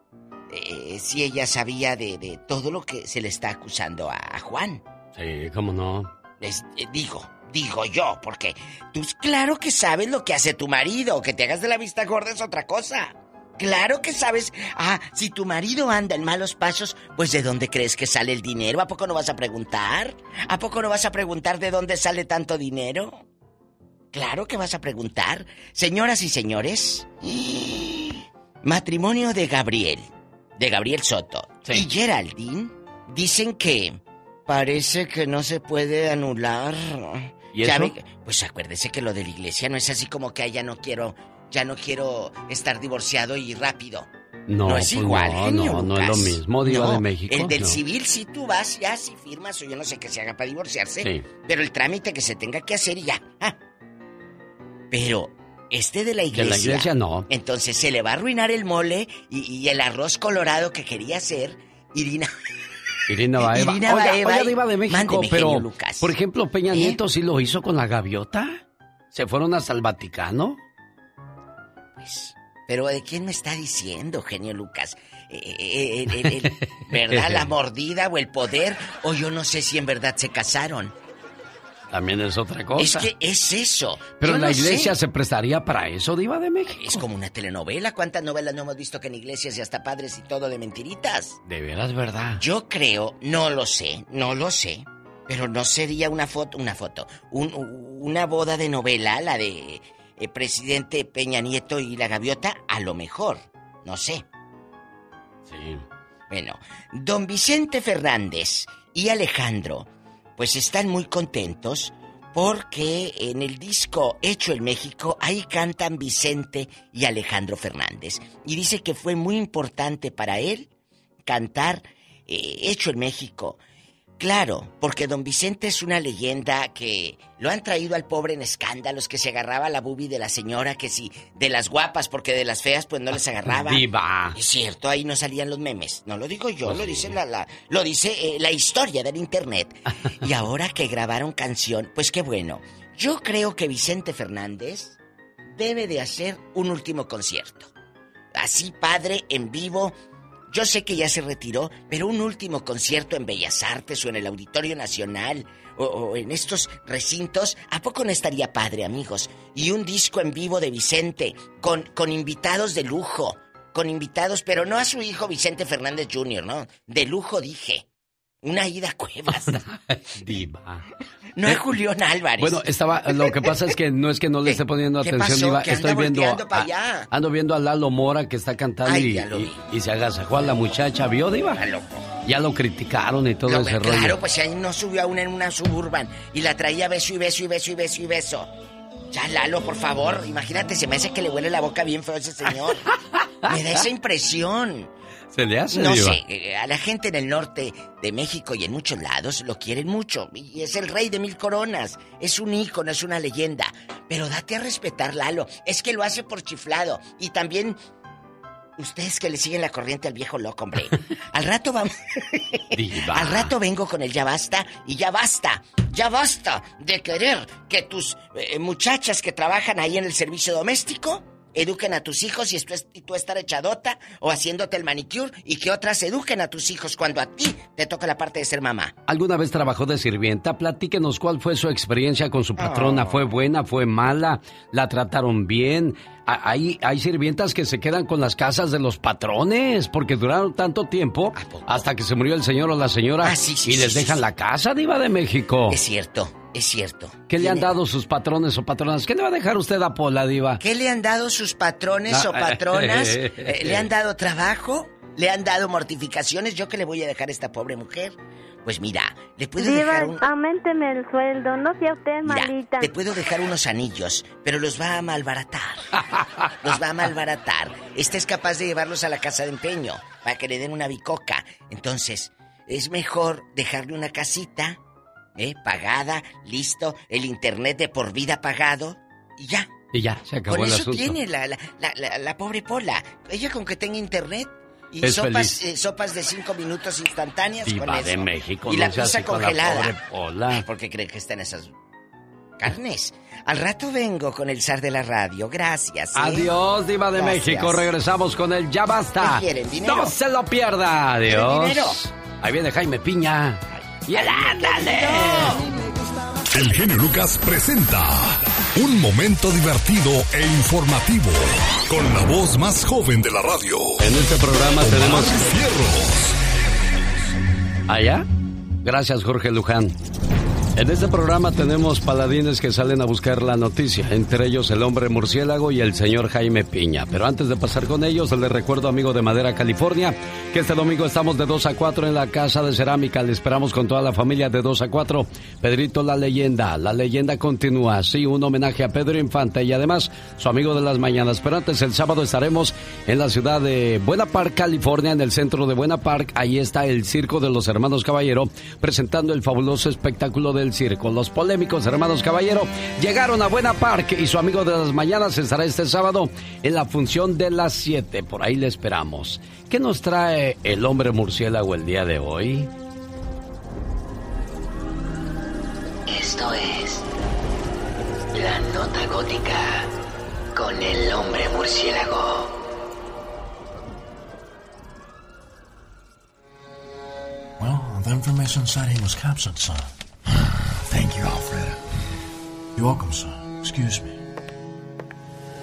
eh, si ella sabía de, de todo lo que se le está acusando a, a Juan. Sí, cómo no. Eh, digo, Digo yo, porque tú claro que sabes lo que hace tu marido, que te hagas de la vista gorda es otra cosa. Claro que sabes. Ah, si tu marido anda en malos pasos, pues ¿de dónde crees que sale el dinero? ¿A poco no vas a preguntar? ¿A poco no vas a preguntar de dónde sale tanto dinero? Claro que vas a preguntar. Señoras y señores, matrimonio de Gabriel, de Gabriel Soto y Geraldine dicen que parece que no se puede anular. ¿Y eso? pues acuérdese que lo de la iglesia no es así como que "Ay, ya no quiero, ya no quiero estar divorciado y rápido. No, No es pues igual, no, genio no, no es lo mismo, Diva No, de México. El del no. civil, si tú vas, ya si firmas o yo no sé qué se haga para divorciarse. Sí. Pero el trámite que se tenga que hacer y ya. Ah. Pero este de la De iglesia. la iglesia no. Entonces se le va a arruinar el mole y, y el arroz colorado que quería hacer. Irina. Irina Baeva. Irina oiga, Baeva oiga, y- Diva de México, Mándeme, pero, genio Lucas. por ejemplo, Peña ¿Eh? Nieto sí lo hizo con la gaviota. ¿Se fueron hasta el Vaticano? Pues, pero ¿de quién me está diciendo, genio Lucas? Eh, eh, ¿Verdad? ¿La mordida o el poder? O yo no sé si en verdad se casaron. También es otra cosa. Es que es eso. Pero Yo la no iglesia sé. se prestaría para eso, Diva de México. Es como una telenovela. ¿Cuántas novelas no hemos visto que en iglesias y hasta padres y todo de mentiritas? De veras, ¿verdad? Yo creo, no lo sé, no lo sé, pero no sería una foto, una foto, un- una boda de novela, la de eh, presidente Peña Nieto y la gaviota, a lo mejor, no sé. Sí. Bueno, don Vicente Fernández y Alejandro, pues están muy contentos porque en el disco Hecho en México, ahí cantan Vicente y Alejandro Fernández. Y dice que fue muy importante para él cantar eh, Hecho en México. Claro, porque don Vicente es una leyenda que lo han traído al pobre en escándalos, que se agarraba la bubi de la señora, que sí, de las guapas, porque de las feas pues no les agarraba. Diva. Es cierto, ahí no salían los memes. No lo digo yo, Pues lo sí. dice la, la- lo dice eh, la historia del internet. y ahora que grabaron canción, pues qué bueno. Yo creo que Vicente Fernández debe de hacer un último concierto. Así padre, en vivo. Yo sé que ya se retiró, pero un último concierto en Bellas Artes o en el Auditorio Nacional o, en estos recintos, ¿a poco no estaría padre, amigos? Y un disco en vivo de Vicente, con, con invitados de lujo, con invitados, pero no a su hijo Vicente Fernández Jr., ¿no? De lujo dije. Una ida a cuevas. Diva. No a Julián Álvarez. Bueno, estaba, lo que pasa es que no es que no le esté poniendo ¿Qué atención, Estoy viendo, a- allá. ando viendo a Lalo Mora que está cantando Ay, y, se agasajó a la muchacha, ¿vio, Diva? Ya lo criticaron y todo Lo- ese claro, rollo. pues ahí no subió a una en una suburban y la traía beso y beso y beso y beso y beso. Ya, Lalo, por favor, imagínate, se me hace que le huele la boca bien feo a ese señor. me da esa impresión. ¿Se le hace, No Diva? sé, eh, a la gente en el norte de México y en muchos lados lo quieren mucho. Y es el rey de mil coronas. Es un ícono, es una leyenda. Pero date a respetar, Lalo. Es que lo hace por chiflado. Y también... Ustedes que le siguen la corriente al viejo loco, hombre. Al rato vamos... Diva. Al rato vengo con el ya basta y ya basta, ya basta de querer que tus eh, muchachas que trabajan ahí en el servicio doméstico eduquen a tus hijos y, esto es- y tú estar echadota o haciéndote el manicure y que otras eduquen a tus hijos cuando a ti te toca la parte de ser mamá. ¿Alguna vez trabajó de sirvienta? Platíquenos cuál fue su experiencia con su patrona. Oh. ¿Fue buena? ¿Fue mala? ¿La trataron bien? Hay, hay sirvientas que se quedan con las casas de los patrones porque duraron tanto tiempo hasta que se murió el señor o la señora Ah, sí, sí, y sí, les sí, dejan sí. la casa, Diva de México. Es cierto, es cierto. ¿Qué le han dado sus patrones o patronas? ¿Qué le va a dejar usted a Pola, Diva? ¿Qué le han dado sus patrones Ah, o patronas? Eh, ¿Le han dado trabajo? ¿Le han dado mortificaciones? ¿Yo qué le voy a dejar a esta pobre mujer? Pues mira, le puedo Diva, dejar un... aumenteme el sueldo, no sea usted Mira, malita. te puedo dejar unos anillos, pero los va a malbaratar. Los va a malbaratar. Este es capaz de llevarlos a la casa de empeño para que le den una bicoca. Entonces, es mejor dejarle una casita, ¿eh? Pagada, listo, el internet de por vida pagado y ya. Y ya, se acabó Con el eso asunto. tiene la, la, la, la- pobre Pola. Ella con que tenga internet y Es sopas, eh, sopas de cinco minutos instantáneas Diva con eso. de México, y no la pizza congelada. pobre Pola. Porque cree que está en esas carnes. Al rato vengo con el zar de la radio. Gracias. ¿eh? Adiós, Diva de Gracias. México. Regresamos con el Ya Basta. ¿Qué quieren, dinero? No se lo pierda. ¿Quieren Adiós. dinero? Ahí viene Jaime Piña. Y el ándale. El genio Lucas presenta un momento divertido e informativo con la voz más joven de la radio. En este programa Omar tenemos. Fierros. ¿Allá? Gracias, Jorge Luján. En este programa tenemos paladines que salen a buscar la noticia, entre ellos el hombre murciélago y el señor Jaime Piña. Pero antes de pasar con ellos, les recuerdo, amigo de Madera, California, que este domingo estamos de 2 a 4 en la Casa de Cerámica. Le esperamos con toda la familia de 2 a 4. Pedrito la leyenda, la leyenda continúa. Sí, un homenaje a Pedro Infante y además su amigo de las mañanas. Pero antes, el sábado estaremos en la ciudad de Buena Park, California, en el centro de Buena Park. Ahí está el Circo de los Hermanos Caballero, presentando el fabuloso espectáculo del circo. Los polémicos Hermanos Caballero llegaron a Buena Park y su amigo de las mañanas estará este sábado en la función de las 7. Por ahí le esperamos. ¿Qué nos trae el hombre murciélago el día de hoy? Esto es La Nota Gótica con el hombre murciélago. Well, the information said he was captured, son. Thank you, Alfred. You're welcome, son. Excuse me.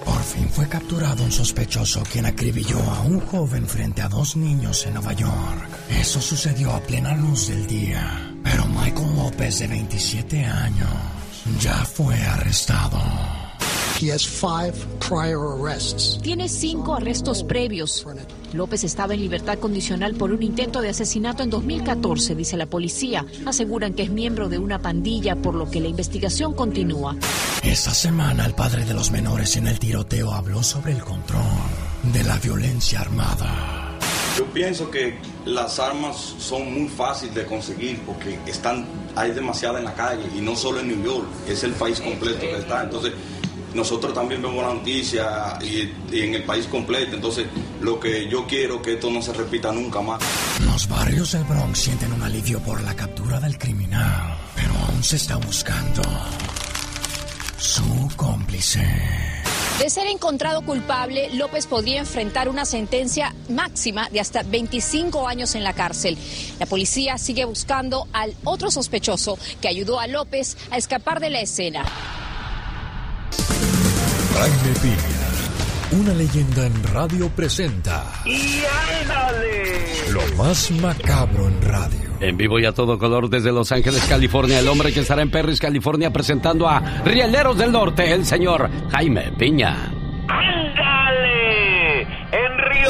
Por fin fue capturado un sospechoso quien acribilló a un joven frente a dos niños en Nueva York. Eso sucedió a plena luz del día. Pero Michael López, de 27 años, ya fue arrestado. He has five prior arrests. Tiene cinco arrestos previos. López estaba en libertad condicional por un intento de asesinato en 2014, dice la policía. Aseguran que es miembro de una pandilla, por lo que la investigación continúa. Esta semana el padre de los menores en el tiroteo habló sobre el control de la violencia armada. Yo pienso que las armas son muy fáciles de conseguir porque están, hay demasiada en la calle y no solo en New York, es el país completo que está. Entonces, nosotros también vemos la noticia y, y en el país completo. Entonces, lo que yo quiero que esto no se repita nunca más. Los barrios del Bronx sienten un alivio por la captura del criminal, pero aún se está buscando su cómplice. De ser encontrado culpable, López podría enfrentar una sentencia máxima de hasta 25 años en la cárcel. La policía sigue buscando al otro sospechoso que ayudó a López a escapar de la escena. Jaime Piña, una leyenda en radio presenta ¡Y ándale! lo más macabro en radio. En vivo y a todo color desde Los Ángeles, California, el hombre que estará en Perris, California, presentando a Rieleros del Norte, el señor Jaime Piña. ¡Ándale!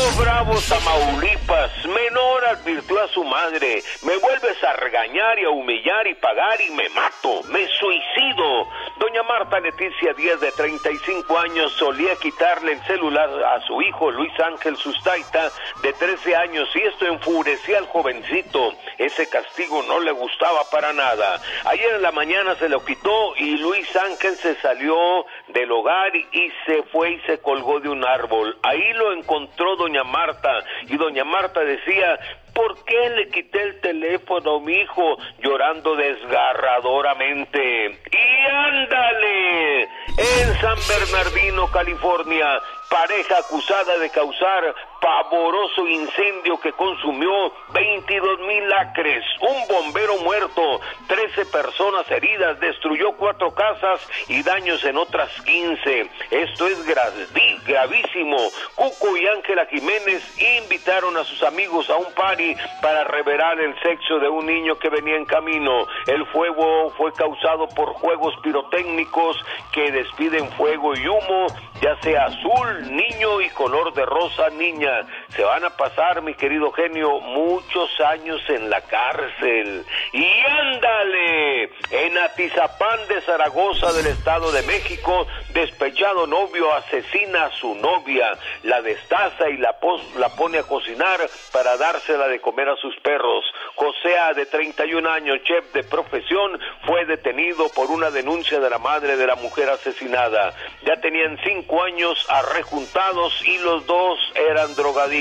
Río Bravo, Tamaulipas, menor advirtió a su madre, me vuelves a regañar y a humillar y pagar y me mato, me suicido. Doña Marta Leticia Díaz, de 35 años, solía quitarle el celular a su hijo Luis Ángel Sustaita, de 13 años, y esto enfurecía al jovencito. Ese castigo no le gustaba para nada. Ayer en la mañana se lo quitó y Luis Ángel se salió del hogar y se fue y se colgó de un árbol. Ahí lo encontró doña Marta y doña Marta decía, ¿por qué le quité el teléfono a mi hijo llorando desgarradoramente? Y ándale, en San Bernardino, California, pareja acusada de causar pavoroso incendio que consumió 22 mil acres, un bombero muerto, 13 personas heridas, destruyó cuatro casas y daños en otras 15. Esto es gra- gravísimo. Cuco y Ángela Jiménez invitaron a sus amigos a un party para revelar el sexo de un niño que venía en camino. El fuego fue causado por juegos pirotécnicos que despiden fuego y humo, ya sea azul, niño y color de rosa, niña. Yeah. Se van a pasar, mi querido genio, muchos años en la cárcel. Y ándale, en Atizapán de Zaragoza del Estado de México, despechado novio asesina a su novia, la destaza y la, pos- la pone a cocinar para dársela de comer a sus perros. Josea, de 31 años, chef de profesión, fue detenido por una denuncia de la madre de la mujer asesinada. Ya tenían cinco años arrejuntados y los dos eran drogadictos.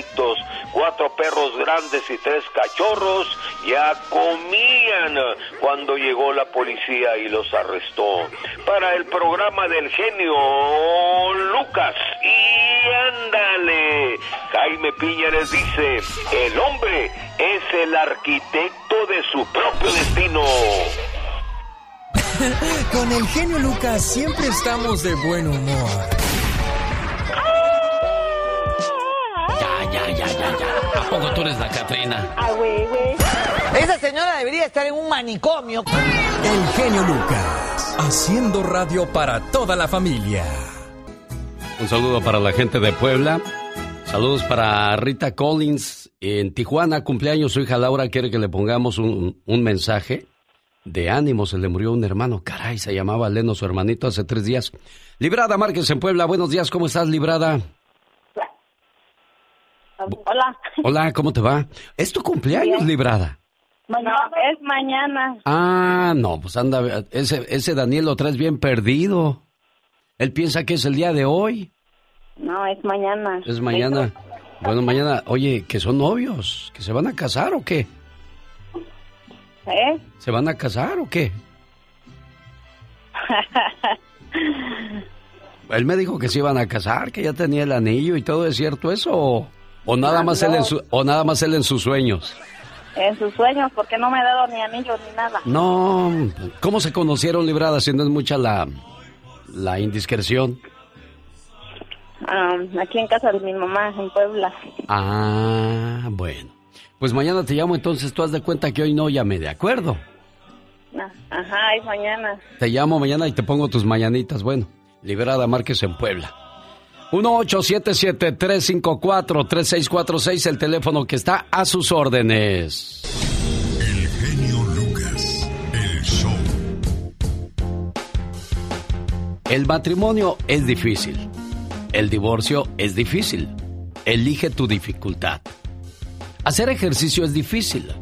Cuatro perros grandes y tres cachorros ya comían cuando llegó la policía y los arrestó. Para el programa del genio Lucas y ándale, Jaime Piña les dice, el hombre es el arquitecto de su propio destino. Con el genio Lucas siempre estamos de buen humor. Ya, ya, ya, ya, ya. ¿A poco tú eres la Catrina? Ah, güey, güey. Esa señora debería estar en un manicomio. El genio Lucas, haciendo radio para toda la familia. Un saludo para la gente de Puebla. Saludos para Rita Collins en Tijuana, cumpleaños. Su hija Laura quiere que le pongamos un, un mensaje de ánimo. Se le murió un hermano. Caray, se llamaba Leno, su hermanito, hace tres días. Librada Márquez en Puebla. Buenos días, ¿cómo estás, Librada? Hola. Hola, ¿cómo te va? ¿Es tu cumpleaños, Bien. Librada? No, es mañana. Ah, no, pues anda, ese, ese Daniel lo traes bien perdido. Él piensa que es el día de hoy. No, es mañana. Es mañana. Bueno, mañana, oye, que son novios, que se van a casar o qué? ¿Eh? ¿Se van a casar o qué? Él me dijo que se iban a casar, que ya tenía el anillo y todo, ¿es cierto eso? ¿O, nada más él en su- o nada más él en sus sueños? en sus sueños, porque no me ha dado ni anillo ni nada. No, ¿cómo se conocieron, Librada? Si no es mucha la, la indiscreción. Aquí en casa de mi mamá, en Puebla. Ah, bueno. Pues mañana te llamo, entonces tú haz de cuenta que hoy no llamé, ¿de acuerdo? Ah, Ajá, es mañana. Te llamo mañana y te pongo tus mañanitas. Bueno, Liberada Márquez en Puebla. 1877-354-3646, el teléfono que está a sus órdenes. El genio Lucas, el show. El matrimonio es difícil. El divorcio es difícil. Elige tu dificultad. Hacer ejercicio es difícil.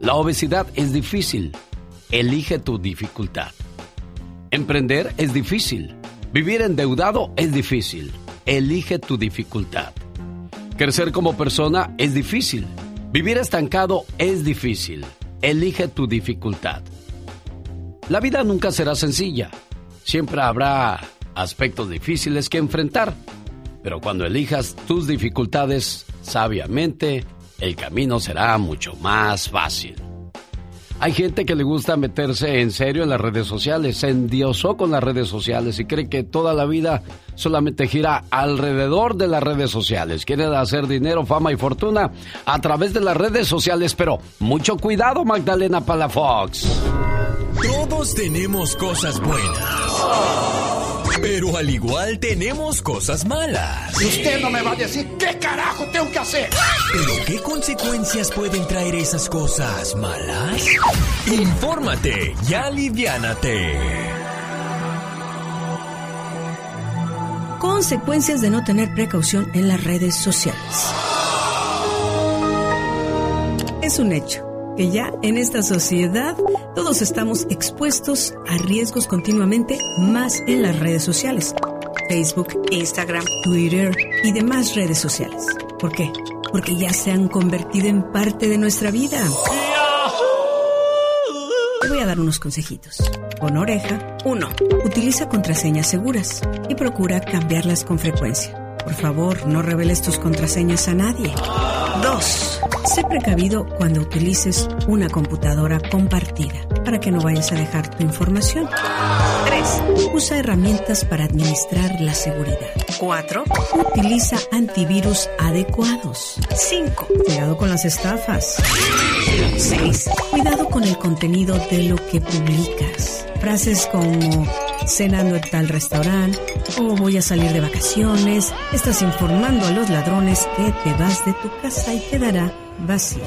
La obesidad es difícil. Elige tu dificultad. Emprender es difícil. Vivir endeudado es difícil. Elige tu dificultad. Crecer como persona es difícil. Vivir estancado es difícil. Elige tu dificultad. La vida nunca será sencilla. Siempre habrá aspectos difíciles que enfrentar. Pero cuando elijas tus dificultades sabiamente, el camino será mucho más fácil. Hay gente que le gusta meterse en serio en las redes sociales, se endiosó con las redes sociales y cree que toda la vida solamente gira alrededor de las redes sociales. Quieren hacer dinero, fama y fortuna a través de las redes sociales, pero mucho cuidado Magdalena Palafox. Todos tenemos cosas buenas. Pero al igual tenemos cosas malas. Y usted no me va a decir qué carajo tengo que hacer. ¿Pero qué consecuencias pueden traer esas cosas malas? Infórmate y aliviánate. Consecuencias de no tener precaución en las redes sociales. Es un hecho que ya en esta sociedad todos estamos expuestos a riesgos continuamente más en las redes sociales. Facebook, Instagram, Twitter y demás redes sociales. ¿Por qué? Porque ya se han convertido en parte de nuestra vida. Te voy a dar unos consejitos. Con oreja. 1. Utiliza contraseñas seguras y procura cambiarlas con frecuencia. Por favor, no reveles tus contraseñas a nadie. 2. Sé precavido cuando utilices una computadora compartida para que no vayas a dejar tu información. 3. Usa herramientas para administrar la seguridad. 4. Utiliza antivirus adecuados. 5. Cuidado con las estafas. 6. Cuidado con el contenido de lo que publicas. Frases como cenando en tal restaurante o voy a salir de vacaciones. Estás informando a los ladrones que te vas de tu casa y quedará vacía.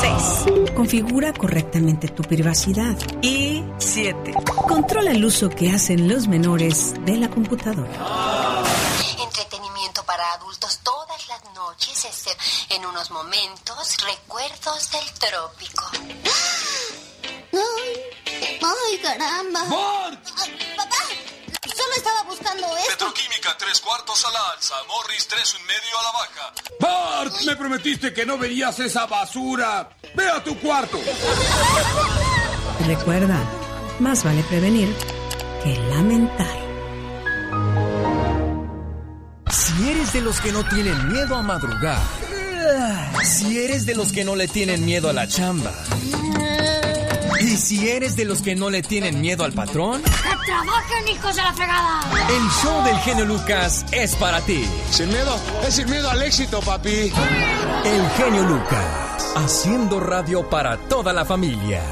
6. Configura correctamente tu privacidad. Y 7. Controla el uso que hacen los menores de la computadora. Entretenimiento para adultos todas las noches, excepto en unos momentos, recuerdos del trópico. Ay, ay, caramba. Ah, Papá, solo estaba buscando esto. Petroquímica, tres cuartos a la alza. Morris, tres un medio a la baja. Bart, me prometiste que no verías esa basura. Ve a tu cuarto. Recuerda, más vale prevenir que lamentar. Si eres de los que no tienen miedo a madrugar, si eres de los que no le tienen miedo a la chamba, Y si eres de los que no le tienen miedo al patrón, ¡Que trabajen, hijos de la fregada! el show del genio Lucas es para ti. Sin miedo, es sin miedo al éxito, papi. El genio Lucas, haciendo radio para toda la familia.